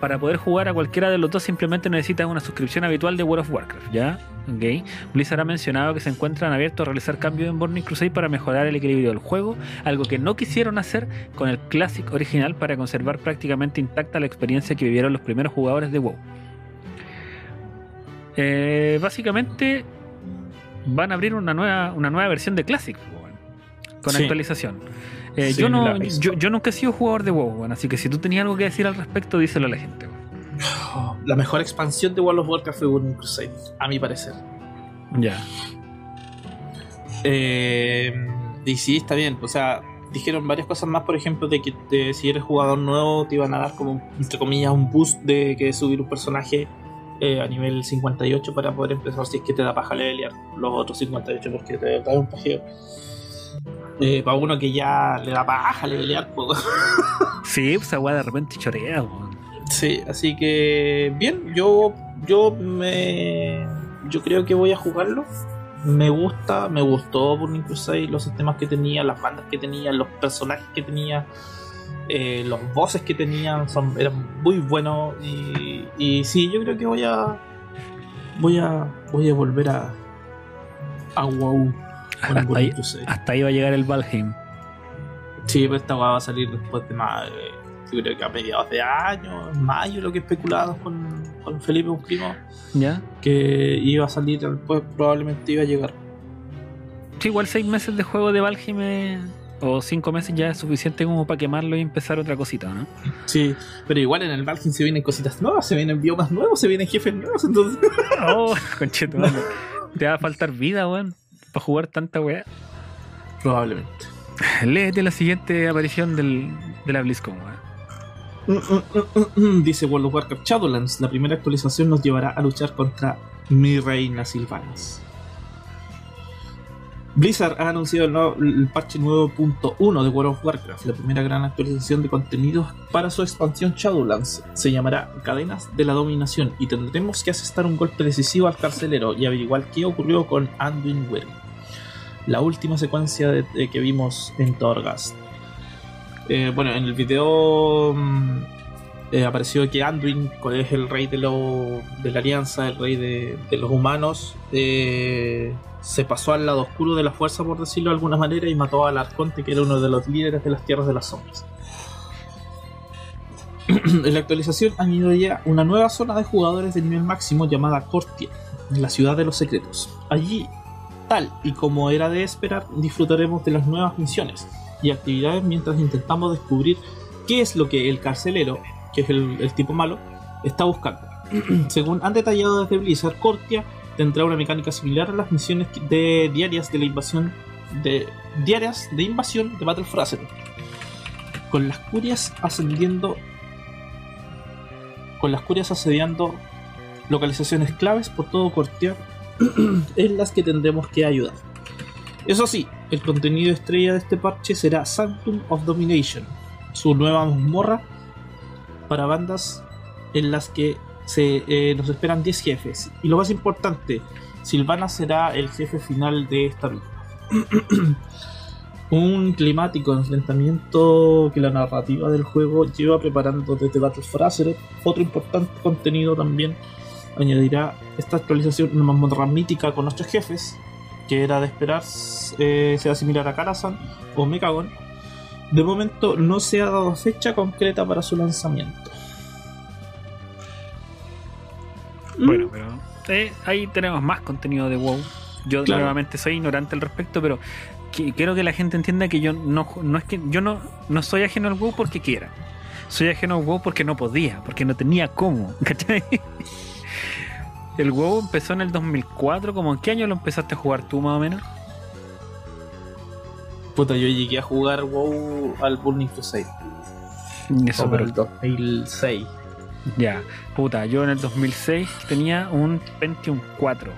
Para poder jugar a cualquiera de los dos simplemente necesitas una suscripción habitual de World of Warcraft, ¿ya? Ok. Blizzard ha mencionado que se encuentran abiertos a realizar cambios en Burning Crusade para mejorar el equilibrio del juego, algo que no quisieron hacer con el Classic original para conservar prácticamente intacta la experiencia que vivieron los primeros jugadores de WoW. Eh, básicamente van a abrir una nueva, una nueva versión de Classic con Sí. actualización. Eh, Sí, yo, no, yo, yo nunca he sido jugador de WoW, así que si tú tenías algo que decir al respecto, díselo a la gente. la mejor expansión de World of Warcraft fue Burning Crusade, a mi parecer. Ya. Eh, y sí, está bien. O sea, dijeron varias cosas más, por ejemplo, de que si eres jugador nuevo te iban a dar como, entre comillas, un boost de que subir un personaje eh, a nivel 58 para poder empezar si es que te da paja levelear los otros 58 porque te da un pajeo. Eh, para uno que ya le da paja levelear, pues. Sí, pues esa weá de repente chorea, weón. Sí, así que bien, yo yo me yo creo que voy a jugarlo. Me gusta, me gustó Burning Crusade, los sistemas que tenía, las bandas que tenía, los personajes que tenía, eh, los voces que tenían son, eran muy buenos y, y sí, yo creo que voy a voy a voy a volver a a WoW con Hasta ahí, Crusade. hasta ahí va a llegar el Valheim. Sí, pero esta weá va a salir después de más. eh, yo creo que a mediados de año, en mayo, lo que especulábamos con, con Felipe, un primo, ¿Ya? que iba a salir después, probablemente iba a llegar. Sí, igual seis meses de juego de Valheim es- o cinco meses ya es suficiente como para quemarlo y empezar otra cosita, ¿no? Sí, pero igual en el Valheim se vienen cositas nuevas, se vienen biomas nuevos, se vienen jefes nuevos, entonces. Oh. Te va a faltar vida, weón, para jugar tanta weá. Probablemente. Léete la siguiente aparición del, de la BlizzCon, weón. Dice World of Warcraft Shadowlands, la primera actualización nos llevará a luchar contra mi reina Silvanas. Blizzard ha anunciado el, nuevo- el parche 9.1 de World of Warcraft, la primera gran actualización de contenidos para su expansión Shadowlands. Se llamará Cadenas de la Dominación y tendremos que asestar un golpe decisivo al carcelero y averiguar qué ocurrió con Anduin Wyrm. La última secuencia que vimos en Torghast. Eh, bueno, en el video mm, eh, apareció que Anduin, que es el rey de, lo- de la alianza, el rey de, de los humanos, eh, se pasó al lado oscuro de la fuerza, por decirlo de alguna manera, y mató al Arconte, que era uno de los líderes de las tierras de las sombras. en la actualización añadiría una nueva zona de jugadores de nivel máximo llamada Cortia, en la ciudad de los secretos. Allí, tal y como era de esperar, disfrutaremos de las nuevas misiones y actividades mientras intentamos descubrir qué es lo que el carcelero, que es el, tipo malo, está buscando. Según han detallado desde Blizzard, Cortia tendrá una mecánica similar a las misiones de diarias de la invasión de diarias de invasión de Battle con las curias ascendiendo con las curias asediando localizaciones claves por todo Cortia en las que tendremos que ayudar. Eso sí, el contenido estrella de este parche será Sanctum of Domination, su nueva mazmorra para bandas en las que se, eh, nos esperan 10 jefes. Y lo más importante, Silvana será el jefe final de esta vida. Un climático enfrentamiento que la narrativa del juego lleva preparando desde Battle for Azeroth. Otro importante contenido también añadirá esta actualización una mazmorra mítica con nuestros jefes, que era de esperar eh, sea similar a Karazhan o Mechagon. De momento no se ha dado fecha concreta para su lanzamiento. Bueno, pero eh, ahí tenemos más contenido de WoW. Yo Claro. nuevamente soy ignorante al respecto, pero que- quiero que la gente entienda que yo no, no es que yo no, no soy ajeno al WoW porque quiera. soy ajeno a WoW porque no podía, porque no tenía cómo, ¿cachai? El WoW empezó en el 2004, ¿como en qué año lo empezaste a jugar tú más o menos? Puta, yo llegué a jugar WoW al Burning Crusade. Eso, pero el 2006. ya, puta, yo en el 2006 tenía un Pentium 4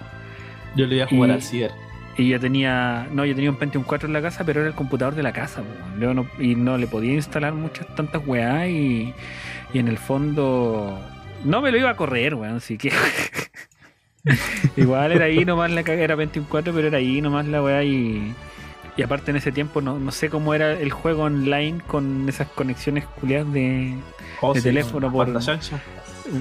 Yo le iba a jugar Y- al Ciber. y yo tenía, no, yo tenía un Pentium 4 en la casa, pero era el computador de la casa. Yo no- y no le podía instalar muchas tantas weá y, y en el fondo no me lo iba a correr, weón, así que igual era ahí nomás la caga, era Pentium 4, pero era ahí nomás la weá y, y aparte en ese tiempo no, no sé cómo era el juego online con esas conexiones culiadas de, Oh, de sí, teléfono por- banda ancha.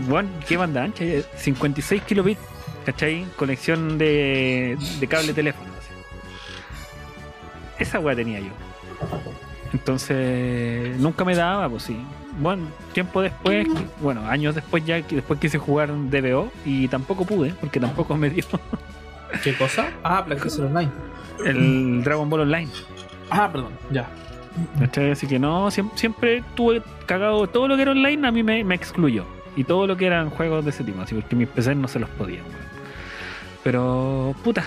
bueno, ¿qué banda ancha? 56 kilobits, ¿cachai? Conexión de, de cable teléfono. así. Esa weá tenía yo. Entonces, nunca me daba, pues sí. Bueno, tiempo después, bueno, años después ya, que después quise jugar un DBO y tampoco pude, porque tampoco me dio ¿Qué cosa? Ah, PlayStation Online. el Dragon Ball Online. Ah, perdón, ya. Así que no, siem- siempre tuve cagado todo lo que era online, a mí me, me excluyó. Y todo lo que eran juegos de ese tipo, así porque mis PCs no se los podían. Pero, puta.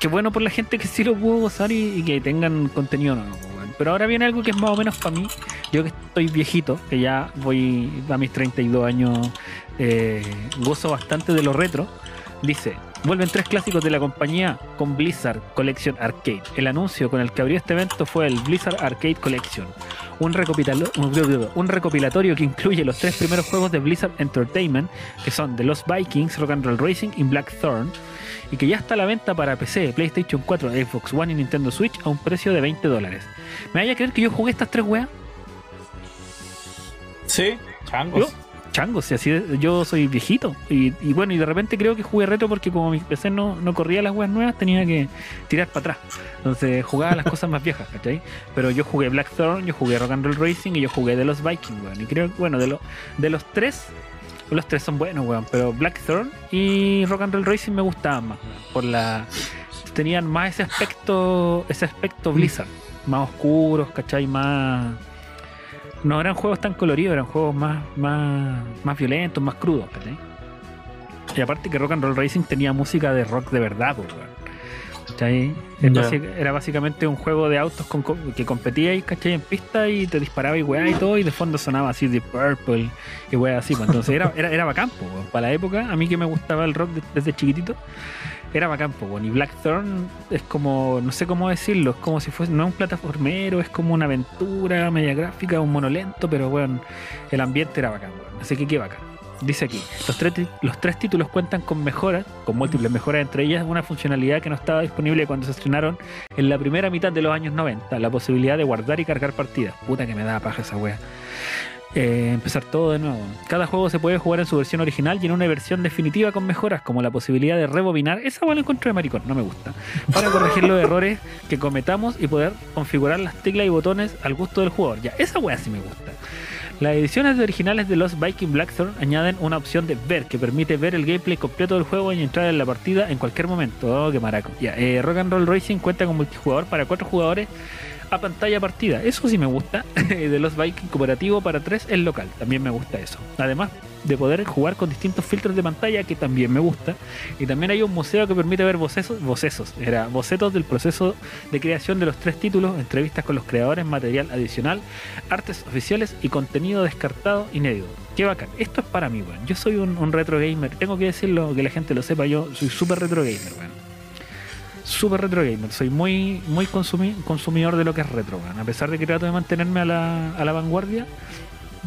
Qué bueno por la gente que sí lo pudo gozar y, y que tengan contenido nuevo. Pero ahora viene algo que es más o menos para mí. Yo que estoy viejito, que ya voy a mis 32 años, eh, gozo bastante de lo retro. Dice, vuelven tres clásicos de la compañía con Blizzard Collection Arcade. El anuncio con el que abrió este evento fue el Blizzard Arcade Collection, un recopilatorio que incluye los tres primeros juegos de Blizzard Entertainment, que son The Lost Vikings, Rock and Roll Racing y Blackthorn, y que ya está a la venta para PC, PlayStation 4, Xbox One y Nintendo Switch a un precio de 20 dólares. ¿Me vaya a creer que yo jugué estas tres weas? Sí, changos. Yo, chango, si así de- yo soy viejito. Y, y bueno, y de repente creo que jugué retro porque como mi PC no, no corría las weas nuevas, tenía que tirar para atrás. Entonces jugaba las cosas más viejas, ¿cachai? Pero yo jugué Blackthorn, yo jugué Rock and Roll Racing y yo jugué de los Vikings, weón. Y creo que, bueno, de, lo- de los tres, los tres son buenos, weón. Pero Blackthorn y Rock and Roll Racing me gustaban más, weón, Por la. Tenían más ese aspecto, ese aspecto Blizzard. Más oscuros, ¿cachai? Más no eran juegos tan coloridos, eran juegos más, más, más violentos, más crudos, ¿cachai? Y aparte que Rock and Roll Racing tenía música de rock de verdad, pues, weón. Era básicamente un juego de autos con, co- que competíais, ¿cachai? En pista y te disparaba y weá y todo, y de fondo sonaba así de Purple y weá así. pues. Entonces era, era, era bacán, pues. Para la época, a mí que me gustaba el rock de- desde chiquitito, era bacán, pues. Y Blackthorn es como, no sé cómo decirlo, es como si fuese, no es un plataformero, es como una aventura media gráfica, un monolento, pero weón, el ambiente era bacán, weón. Así que qué bacán. Dice aquí, los tres, los tres títulos cuentan con mejoras, con múltiples mejoras, entre ellas una funcionalidad que no estaba disponible cuando se estrenaron en la primera mitad de los años 90, la posibilidad de guardar y cargar partidas. Puta que me da paja esa wea. Eh, empezar todo de nuevo. Cada juego se puede jugar en su versión original y en una versión definitiva con mejoras, como la posibilidad de rebobinar. Esa la encuentro de maricón, no me gusta. Para corregir los errores que cometamos y poder configurar las teclas y botones al gusto del jugador. Ya, esa wea sí me gusta. Las ediciones originales de los Viking Blackthorn añaden una opción de ver que permite ver el gameplay completo del juego y entrar en la partida en cualquier momento. Oh, qué maraco. Eh, Roll Racing cuenta con multijugador para cuatro jugadores a pantalla partida. Eso sí me gusta. de los Viking cooperativo para tres en local. También me gusta eso. Además de poder jugar con distintos filtros de pantalla que también me gusta. Y también hay un museo que permite ver bocetos, bocetos, era bocetos del proceso de creación de los tres títulos, entrevistas con los creadores, material adicional, artes oficiales y contenido descartado inédito. Qué bacán. Esto es para mí, weón. Yo soy un, un retro gamer. Tengo que decirlo, que la gente lo sepa. Yo soy súper retro gamer, weón. Súper retro gamer. Soy muy, muy consumi- consumidor de lo que es retro, weón. A pesar de que trato de mantenerme a la, a la vanguardia,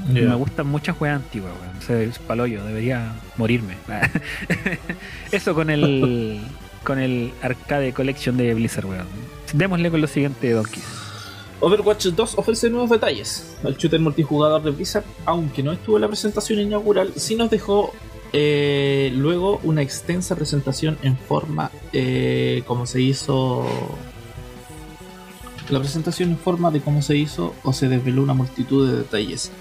me gustan muchas weas antiguas, weón. O sea, es paloyo, debería morirme. Eso con el con el Arcade Collection de Blizzard, weón. Démosle con lo siguiente, Donkey. Overwatch 2 ofrece nuevos detalles. El shooter multijugador de Blizzard, aunque no estuvo en la presentación inaugural, sí nos dejó eh, luego una extensa presentación en forma eh, como se hizo. La presentación en forma de cómo se hizo o se desveló una multitud de detalles,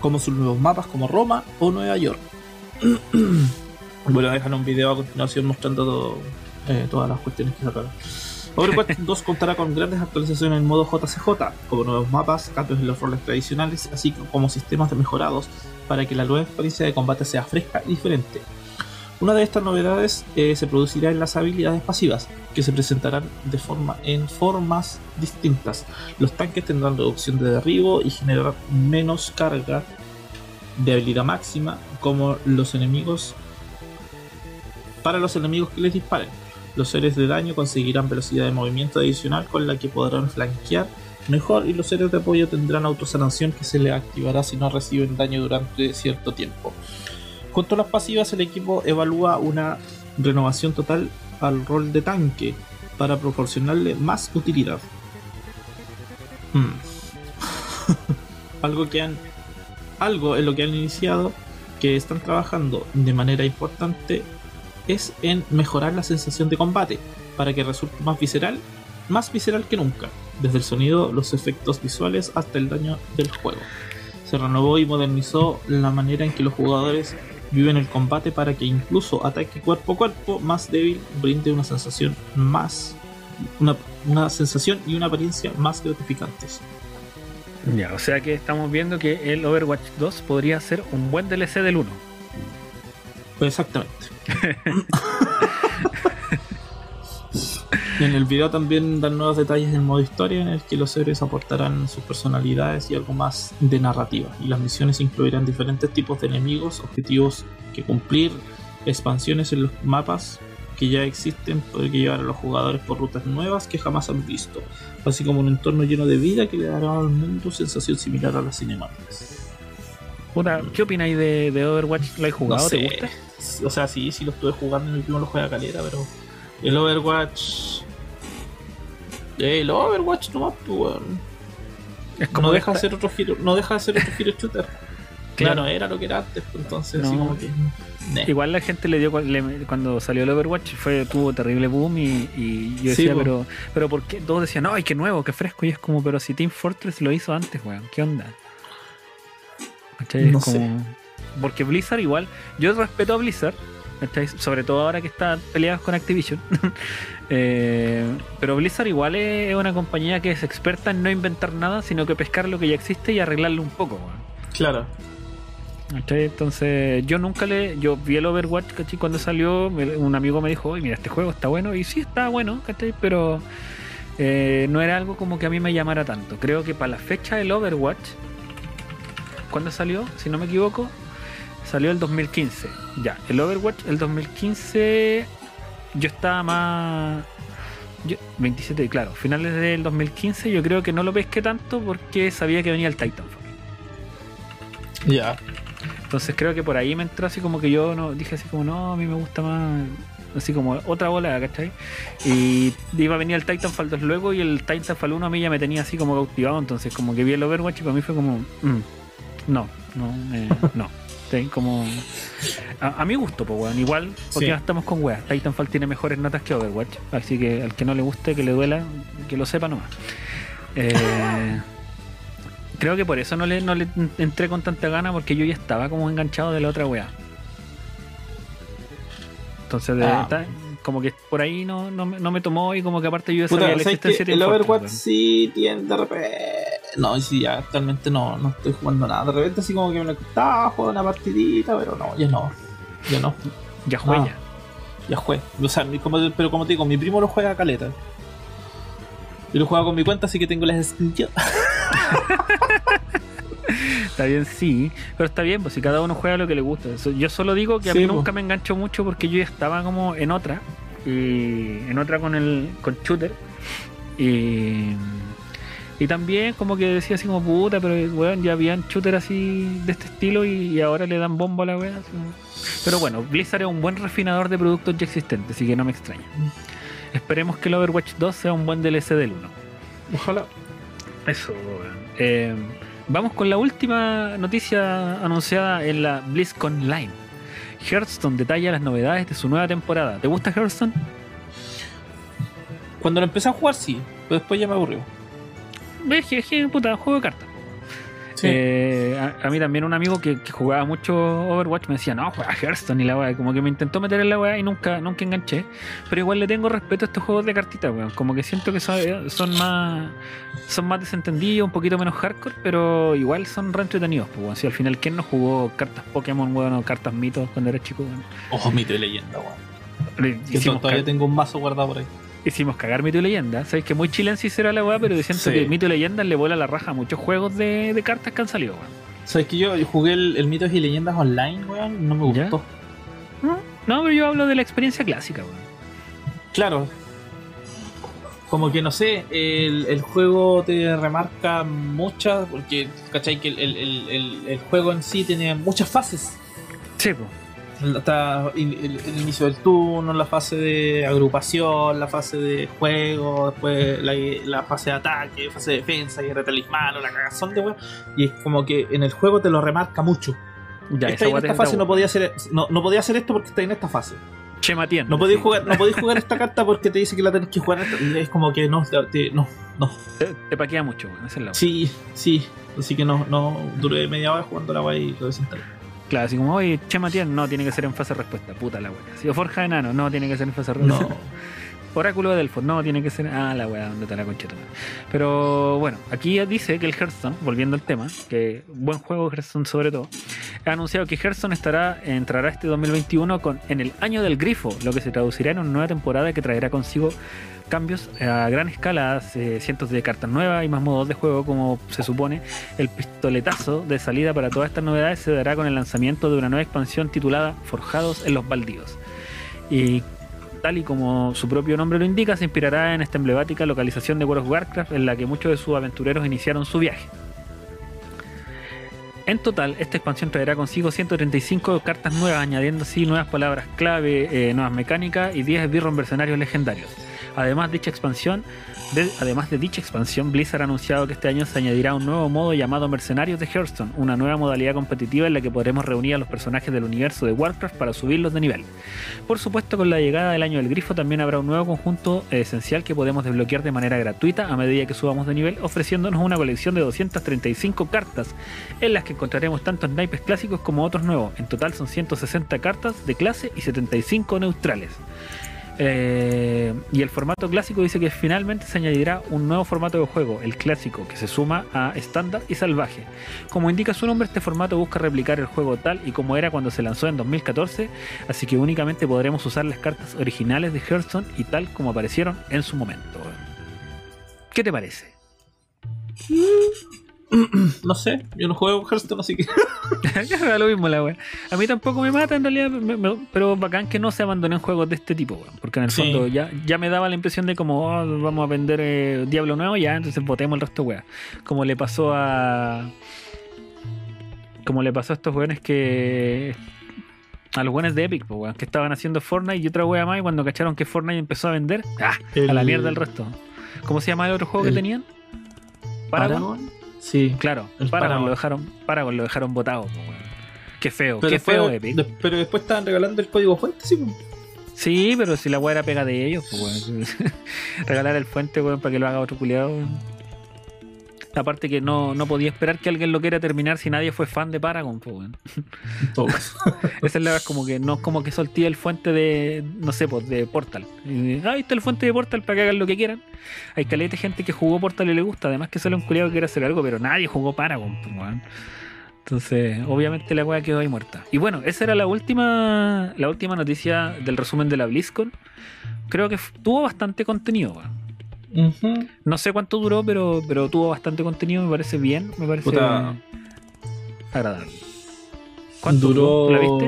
como sus nuevos mapas como Roma o Nueva York. bueno, dejan un video a continuación mostrando todo, eh, todas las cuestiones que sacaron. Overwatch 2 contará con grandes actualizaciones en modo JCJ, como nuevos mapas, cambios en los roles tradicionales, así como sistemas de mejorados para que la nueva experiencia de combate sea fresca y diferente. Una de estas novedades eh, se producirá en las habilidades pasivas, que se presentarán de forma, en formas distintas. Los tanques tendrán reducción de derribo y generar menos carga de habilidad máxima como los enemigos para los enemigos que les disparen. Los seres de daño conseguirán velocidad de movimiento adicional con la que podrán flanquear mejor y los seres de apoyo tendrán autosanación que se les activará si no reciben daño durante cierto tiempo. Junto a las pasivas el equipo evalúa una renovación total al rol de tanque para proporcionarle más utilidad. Hmm. algo que han algo en lo que han iniciado que están trabajando de manera importante es en mejorar la sensación de combate para que resulte más visceral, más visceral que nunca, desde el sonido, los efectos visuales hasta el daño del juego. Se renovó y modernizó la manera en que los jugadores viven el combate para que incluso ataque cuerpo a cuerpo más débil brinde una sensación más una, una sensación y una apariencia más gratificantes. Ya, o sea que estamos viendo que el Overwatch 2 podría ser un buen DLC del 1. Exactamente. en el video también dan nuevos detalles del modo historia en el que los héroes aportarán sus personalidades y algo más de narrativa. Y las misiones incluirán diferentes tipos de enemigos, objetivos que cumplir, expansiones en los mapas que ya existen, poder llevar a los jugadores por rutas nuevas que jamás han visto, así como un entorno lleno de vida que le dará al mundo sensación similar a las cinemáticas. ¿Qué opináis de, de, Overwatch? ¿Lo has jugado? ¿Te gusta? O sea, sí, sí lo estuve jugando, mi primo lo juega calera, pero el Overwatch. El Overwatch nomás, pues, Es como no deja de ser otro giro, no deja de ser otro giro shooter. Claro, era lo que era antes, pues, entonces así como que. Igual la gente le dio cuando salió el Overwatch fue tuvo terrible boom y, yo decía, pero pero ¿por qué? Todos decían, no, ay, qué nuevo, qué fresco. Y es como, pero si Team Fortress lo hizo antes, weón, ¿qué onda? No sé. Porque Blizzard igual, yo respeto a Blizzard, sobre todo ahora que está peleados con Activision. Eh, pero Blizzard igual es una compañía que es experta en no inventar nada, sino que pescar lo que ya existe y arreglarlo un poco. Claro. Entonces yo nunca le... Yo vi el Overwatch, ¿cachai? Cuando salió, un amigo me dijo, mira, este juego está bueno. Y sí, está bueno, ¿cachai? Pero eh, no era algo como que a mí me llamara tanto. Creo que para la fecha del Overwatch, ¿cuándo salió? Si no me equivoco, Salió el 2015. Ya, el Overwatch, el 2015, yo estaba más... 27, claro, finales del 2015 yo creo que no lo pesqué tanto porque sabía que venía el Titanfall. Ya. Entonces creo que por ahí me entró así como que yo no dije así como, no, a mí me gusta más así como otra bola, ¿cachai? Y iba a venir el Titanfall 2 luego y el Titanfall 1 a mí ya me tenía así como cautivado, entonces como que vi el Overwatch y para mí fue como, mm, no, no, eh, no. Como. A, mi gusto, pues, weón. Igual, porque ya estamos con weas. Titanfall tiene mejores notas que Overwatch. Así que al que no le guste, que le duela, que lo sepa nomás. Eh, creo que por eso no le, no le entré con tanta gana, porque yo ya estaba como enganchado de la otra wea. Entonces, ah. como que por ahí no, no, me tomó y como que aparte yo sabía la existencia El Overwatch sí tiene de repente no, sí, ya actualmente no, no estoy jugando nada. De repente así como que me lo estaba una partidita, pero no, ya no. Ya no. Ya juega. ya. Ya juega. O sea, pero como te digo, mi primo lo juega a caleta. Yo lo juego con mi cuenta, así que tengo las skills está bien, sí, pero está bien, pues si cada uno juega lo que le gusta. Yo solo digo que a mí nunca me engancho mucho porque yo ya estaba como en otra, y en otra con el con shooter. Y y también como que decía así como puta, pero weón, ya habían shooter así de este estilo y, ahora le dan bombo a la weá. Pero bueno, Blizzard es un buen refinador de productos ya existentes, así que no me extraña. Esperemos que el Overwatch 2 sea un buen DLC del 1. Ojalá. Eso, weón. Eh, vamos con la última noticia anunciada en la BlizzCon Line. Hearthstone detalla las novedades de su nueva temporada. ¿Te gusta Hearthstone? Cuando lo empecé a jugar sí, pero después ya me aburrió que puta, juego de cartas. Eh, a, a mí también un amigo que, que jugaba mucho Overwatch me decía, no, juega Hearthstone y la weá. Como que me intentó meter en la weá y nunca, nunca enganché. Pero igual le tengo respeto a estos juegos de cartitas, weón. Como que siento que son, son más son más desentendidos, un poquito menos hardcore, pero igual son re entretenidos. Pues, weón. Si al final, ¿quién no jugó cartas Pokémon, weón, o cartas mitos cuando era chico, weón? Ojo, mito y leyenda, weón. Hicimos, todavía tengo un mazo guardado por ahí. Hicimos cagar mito y leyenda. Sabéis que muy chilense será la weá, pero siento Sí. que mito y leyenda le vuela la raja a muchos juegos de, de cartas que han salido, weón. ¿Sabes que yo, jugué el, el mitos y leyendas online, weón? No me gustó. No, pero yo hablo de la experiencia clásica, weón. Claro. Como que no sé, el, el juego te remarca muchas, porque, ¿cachai? Que el, el- el- el- el juego en sí tiene muchas fases. Sí, pues. Está in- el, el inicio del turno, la fase de agrupación, la fase de juego, después la, la fase de ataque, fase de defensa, guerra de talismán, o la cagazón de weón. Y es como que en el juego te lo remarca mucho. Ya, en esta te- fase no podía hacer no, no podía hacer esto porque está en esta fase. Chema Tien. No podéis Sí. jugar, no podéis jugar esta carta porque te dice que la tenés que jugar. esta- Es como que no, te- no, no. Te, te paquea mucho, weón. Esa es la weá. Sí, sí. Así que no, no duré media hora jugando la guay y lo desinstalé. Claro, así como, oye, Chema Tien, no, tiene que ser en fase de respuesta. Puta la weá. Si Forja de Enano, no, tiene que ser en fase de respuesta. No. Oráculo de Delfos, no, tiene que ser. Ah, la weá, donde está la concheta. Pero bueno, aquí dice que el Hearthstone, volviendo al tema, que buen juego Hearthstone sobre todo, ha anunciado que Hearthstone estará, entrará este 2021 con, en el año del grifo, lo que se traducirá en una nueva temporada que traerá consigo cambios a gran escala, eh, cientos de cartas nuevas y más modos de juego como se supone. El pistoletazo de salida para todas estas novedades se dará con el lanzamiento de una nueva expansión titulada Forjados en los Baldíos. Y tal y como su propio nombre lo indica, se inspirará en esta emblemática localización de World of Warcraft en la que muchos de sus aventureros iniciaron su viaje. En total, esta expansión traerá consigo 135 cartas nuevas, añadiendo así nuevas palabras clave, eh, nuevas mecánicas y 10 esbirros mercenarios legendarios. Además, dicha expansión, de- además de dicha expansión, Blizzard ha anunciado que este año se añadirá un nuevo modo llamado Mercenarios de Hearthstone, una nueva modalidad competitiva en la que podremos reunir a los personajes del universo de Warcraft para subirlos de nivel. Por supuesto, con la llegada del año del grifo también habrá un nuevo conjunto esencial que podemos desbloquear de manera gratuita a medida que subamos de nivel, ofreciéndonos una colección de 235 cartas en las que encontraremos tantos naipes clásicos como otros nuevos. En total son 160 cartas de clase y 75 neutrales. Eh, y el formato clásico dice que finalmente se añadirá un nuevo formato de juego, el clásico, que se suma a estándar y salvaje. Como indica su nombre, este formato busca replicar el juego tal y como era cuando se lanzó en 2014, así que únicamente podremos usar las cartas originales de Hearthstone y tal como aparecieron en su momento. ¿Qué te parece? No sé, yo no juego Hearthstone, así que. Da lo mismo la wea. A mí tampoco me mata en realidad, me- me- pero bacán que no se abandonen juegos de este tipo, weón, porque en el Sí. fondo ya, ya me daba la impresión de como oh, vamos a vender eh, Diablo nuevo, ya, entonces votemos el resto de weas. Como le pasó a. Como le pasó a estos weones que. A los buenos de Epic, pues, weón, que estaban haciendo Fortnite y otra wea más, y cuando cacharon que Fortnite empezó a vender, ¡ah! A la mierda el resto. ¿Cómo se llama el otro juego el- que tenían? Paragon. Paragon. Sí. Claro, El Paragon, Paragon. lo dejaron, Paragon lo dejaron botado. Qué feo, Pero qué feo Epic. de- pero después estaban regalando el código fuente, sí. Sí, pero si la weá era pega de ellos, pues weón. Regalar el fuente, weón, para que lo haga otro culiado. Aparte que no, no podía esperar que alguien lo quiera terminar si nadie fue fan de Paragon, pues. Esa es la como que no es como que soltía el fuente de, no sé, pues de Portal. Y, ah, ahí está el fuente de Portal para que hagan lo que quieran. Hay caleta de gente que jugó Portal y le gusta, además que sale un culiado que quiere hacer algo, pero nadie jugó Paragon, pues weón. Entonces, obviamente la weá quedó ahí muerta. Y bueno, esa era la última, la última noticia del resumen de la BlizzCon. Creo que tuvo bastante contenido, No sé cuánto duró, pero, pero tuvo bastante contenido, me parece bien, me parece Puta. agradable. ¿Cuánto Duró ¿La viste?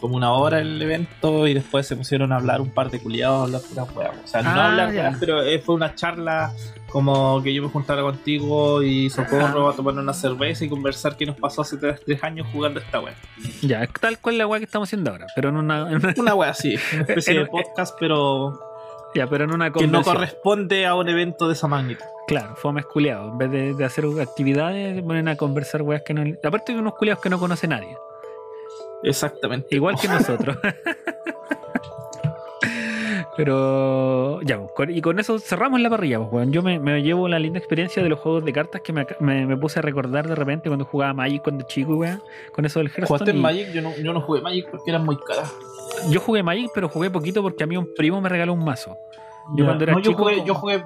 como una hora el evento y después se pusieron a hablar un par de culiados, a hablar puras weas. O sea, no Ah, hablar ya. weas, pero eh, fue una charla como que yo me juntara contigo y Socorro a tomar una cerveza y conversar qué nos pasó hace tres, tres años jugando esta wea. Ya, tal cual la weá que estamos haciendo ahora, pero en una, en una- Una wea así, una especie En- de podcast, pero ya, pero en una que no corresponde a un evento de esa magnitud. Claro, fue culiados. En vez de, de hacer actividades, se ponen a conversar weas que no. Aparte de unos culiados que no conoce nadie. Exactamente. Igual que nosotros. Pero ya, pues, y con eso cerramos la parrilla. Pues, weón. Yo me, me llevo la linda experiencia de los juegos de cartas que me, me- me puse a recordar de repente cuando jugaba Magic cuando chico, weón. Con eso del Hearthstone. ¿Jugaste en y- Magic? Yo no, yo no jugué Magic porque eran muy caras. Yo jugué Magic, pero jugué poquito porque a mí un primo me regaló un mazo. Yo cuando era No, yo jugué, como- yo jugué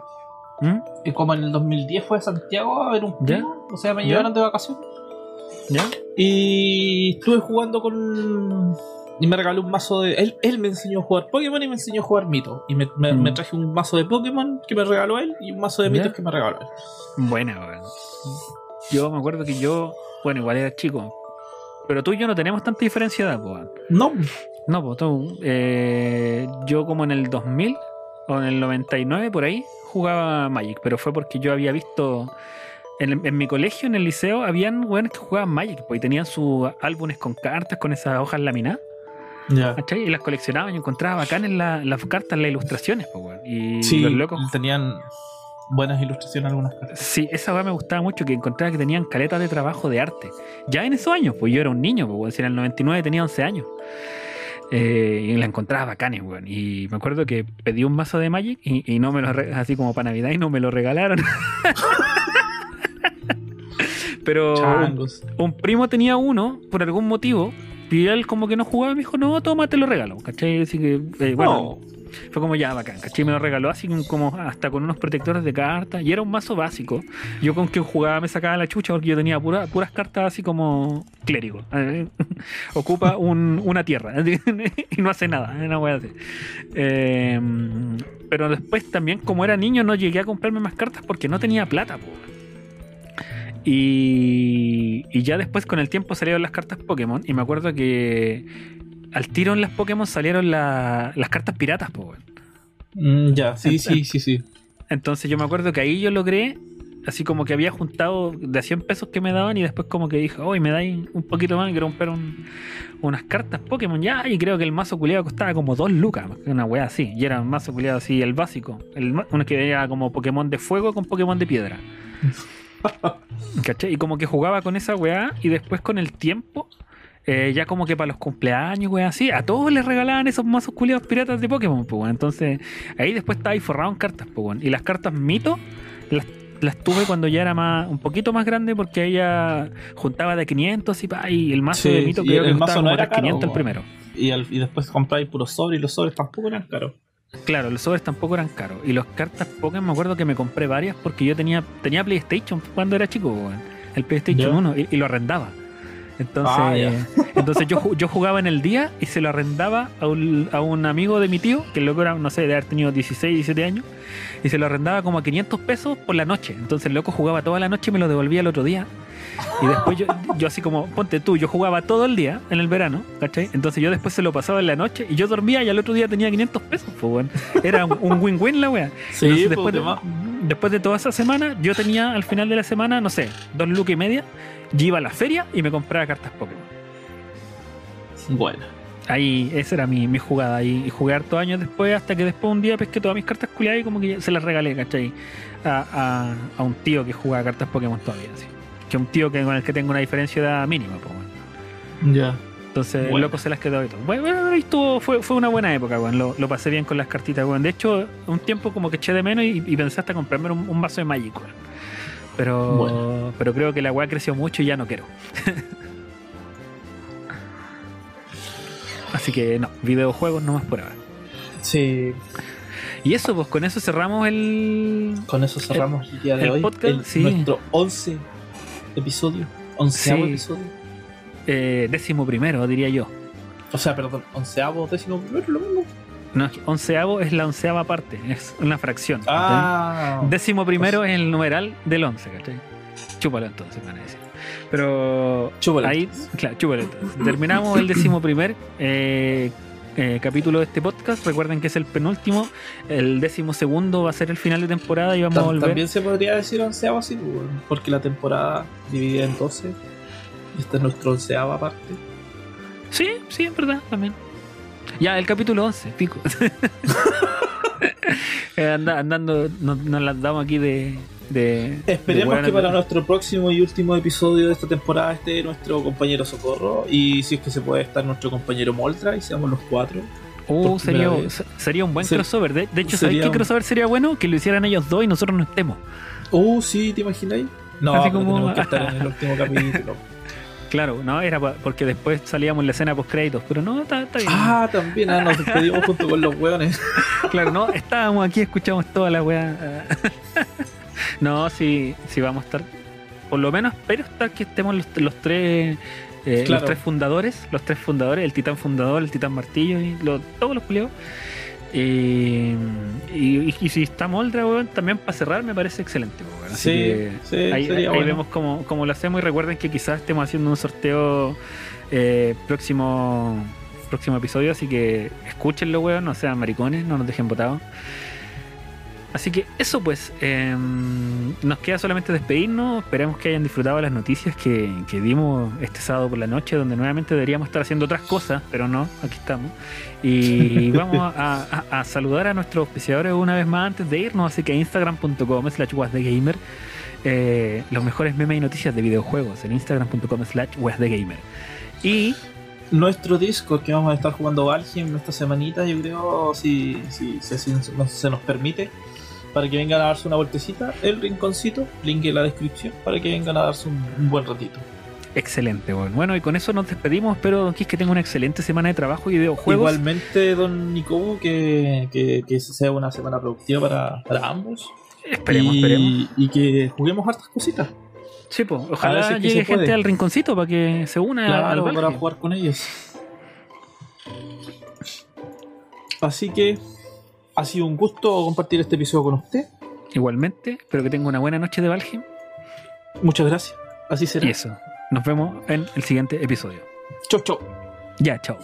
¿Mm? como en el 2010 fue a Santiago a ver un ¿Ya? primo. O sea, me ¿Ya? llevaron de vacaciones. ¿Ya? Y estuve jugando con. Y me regaló un mazo de. Él, él me enseñó a jugar Pokémon y me enseñó a jugar Mito. Y me, me- Mm. me traje un mazo de Pokémon que me regaló él y un mazo de. Mitos que me regaló él. Buena, weón. Yo me acuerdo que yo, bueno, igual era chico. Pero tú y yo no tenemos tanta diferencia de edad, pues. No, No, pues tú, eh, yo como en el 2000 o en el 99 por ahí jugaba Magic, pero fue porque yo había visto en, en mi colegio, en el liceo, habían weones que jugaban Magic, pues y tenían sus álbumes con cartas, con esas hojas laminadas, Y las coleccionaban y encontraba bacán en la- las cartas, las ilustraciones, weón. Y Sí, los locos. tenían buenas ilustraciones algunas cartas. Sí, esa weá me gustaba mucho, que encontraba que tenían caletas de trabajo de arte. Ya en esos años, pues yo era un niño, pues, weón, si en el 99 tenía 11 años. Eh, y la encontraba bacanes, weón. Y me acuerdo que pedí un mazo de Magic y, y no me lo así como para Navidad y no me lo regalaron. Pero un primo tenía uno por algún motivo. Y él como que no jugaba me dijo, no, toma, te lo regalo. ¿Cachai? Así que, eh, bueno, No. fue como ya bacán, ¿cachai? Me lo regaló así como hasta con unos protectores de cartas. Y era un mazo básico. Yo con que jugaba me sacaba la chucha porque yo tenía pura- puras cartas así como clérigo. Eh, Ocupa un- una tierra y no hace nada. Una wea así. Eh, pero después también, como era niño, no llegué a comprarme más cartas porque no tenía plata, po. Y, y ya después con el tiempo salieron las cartas Pokémon. Y me acuerdo que al tiro en las Pokémon salieron la- las cartas piratas, po, weón. Mm, ya, sí, En- sí, sí, sí. Entonces yo me acuerdo que ahí yo logré, así como que había juntado de a 100 pesos que me daban y después como que dije, hoy me dais un poquito más, quiero comprar un- unas cartas Pokémon ya, y creo que el mazo culiado costaba como 2 lucas, una wea así, y era un mazo culiado así, el básico, el, uno que era como Pokémon de fuego con Pokémon de piedra. ¿Cachai? Y como que jugaba con esa weá y después con el tiempo, eh, ya como que para los cumpleaños, weá, así, a todos les regalaban esos mazos culiados piratas de Pokémon, pues. Entonces, ahí después estaba ahí forrado en cartas, pues. Y las cartas mito las, las tuve cuando ya era más un poquito más grande porque ella juntaba de 500 y pa, y el mazo Sí, de mito creo que el costaba mazo no como era 500 el primero. Y, al- y después compráis puros sobres y los sobres tampoco eran caros. Claro, los sobres tampoco eran caros. Y las cartas Pokémon me acuerdo que me compré varias porque yo tenía, tenía PlayStation cuando era chico, weón. El PlayStation Ya. 1 y, y lo arrendaba. Entonces, Ah, entonces yo, yo jugaba en el día y se lo arrendaba a un, a un amigo de mi tío, que el loco era, no sé, de haber tenido 16, 17 años, y se lo arrendaba como a 500 pesos por la noche. Entonces el loco jugaba toda la noche y me lo devolvía el otro día. Y después yo, yo así como, ponte tú, yo jugaba todo el día en el verano, ¿cachai? Entonces yo después se lo pasaba en la noche y yo dormía y al otro día tenía 500 pesos, pues, weón. Era un- win-win la wea. Sí, Entonces, pues, después, de, después toda esa semana, yo tenía al final de la semana, no sé, dos lucas y media. Yo iba a la feria y me compraba cartas Pokémon. Bueno. Ahí, esa era mi, mi jugada. Y, y jugué hartos años después, hasta que después un día pesqué todas mis cartas culiadas y como que se las regalé, ¿cachai? A, a- a un tío que jugaba cartas Pokémon todavía, así. Que un tío que, con el que tengo una diferencia de edad mínima, pues. Ya. Entonces, el Bueno. loco se las quedó y todo. Bueno, bueno, ahí estuvo, fue, fue una buena época, weón. Lo, lo pasé bien con las cartitas, weón. De hecho, un tiempo como que eché de menos y, y pensé hasta comprarme un, un vaso de Magic, weón. Pero, Bueno. pero creo que la weá creció mucho y ya no quiero. Así que no, videojuegos nomás por ahora. Sí. Y eso, pues con eso cerramos el. Con eso cerramos el, día de el hoy. podcast, el- sí. Nuestro 11 episodio. Onceavo Sí. episodio. eh, décimo primero, diría yo. O sea, perdón, onceavo, décimo primero, lo mismo. No, es que onceavo es la onceava parte, es una fracción. Ah. Décimo primero es el numeral del once, ¿cachai? Chúpalo entonces, van a decir. Pero Chúpalo. ahí, claro, chúpalo entonces. Terminamos el décimo primer eh, eh, capítulo de este podcast. Recuerden que es el penúltimo. El décimo segundo va a ser el final de temporada y vamos a volver. También se podría decir onceavo así, pues, porque la temporada dividida en 12. y Esta es nuestra onceava parte. Sí, sí, es verdad, también. Ya, el capítulo 11, pico. Eh, anda- andando, nos, nos las damos aquí de. De Esperemos de que para nuestro próximo y último episodio de esta temporada esté nuestro compañero Socorro y si es que se puede estar nuestro compañero Moltra y seamos los cuatro. Uh, sería, un buen crossover. De, de hecho, ¿sabéis qué crossover sería bueno? Que lo hicieran ellos dos y nosotros no estemos. Uh, sí, ¿te imagináis? No, Así como- tenemos que estar en el último capítulo. Claro, no, era porque después salíamos en la escena post créditos, pero no, está, está bien. Ah, también, ah, nos despedimos junto con los hueones. Claro, no, estábamos aquí, escuchamos toda la weá. No, sí, sí vamos a estar. Por lo menos espero estar que estemos los, los tres. eh, Claro. Los tres fundadores, los tres fundadores, el titán fundador, el titán martillo y lo- todos los culiados. Y, y, y si está Moldra, weón, también para cerrar me parece excelente. weón. Así Sí, que sí, ahí, sería ahí bueno. vemos cómo, cómo lo hacemos y recuerden que quizás estemos haciendo un sorteo eh, próximo próximo episodio, así que escúchenlo, weón, no sean maricones, no nos dejen botados. Así que eso pues, eh, nos queda solamente despedirnos, esperemos que hayan disfrutado las noticias que, que dimos este sábado por la noche, donde nuevamente deberíamos estar haciendo otras cosas, pero no, aquí estamos. Y vamos a, a- a saludar a nuestros auspiciadores una vez más antes de irnos, así que instagram.com slash wasdegamer, eh, los mejores memes y noticias de videojuegos en instagram.com slash wasdegamer. Y Nuestro Discord que vamos a estar jugando Valheim esta semanita, yo creo, si, si, se nos permite, para que vengan a darse una vueltecita, el rinconcito, link en la descripción, para que vengan a darse un, un buen ratito. excelente, bueno. bueno, y con eso nos despedimos, espero Don Quis que tenga una excelente semana de trabajo y videojuegos. Igualmente, don Nico, que, que, que sea una semana productiva para, para ambos. Esperemos, y, esperemos. y que juguemos hartas cositas. Sí, pues, ojalá si llegue puede. gente al rinconcito para que se una al Claro, Valheim. para jugar con ellos. Así que ha sido un gusto compartir este episodio con usted. Igualmente, espero que tenga una buena noche de Valheim. Muchas gracias. Así será. Y eso, nos vemos en el siguiente episodio. Chau, chau. Ya, chao.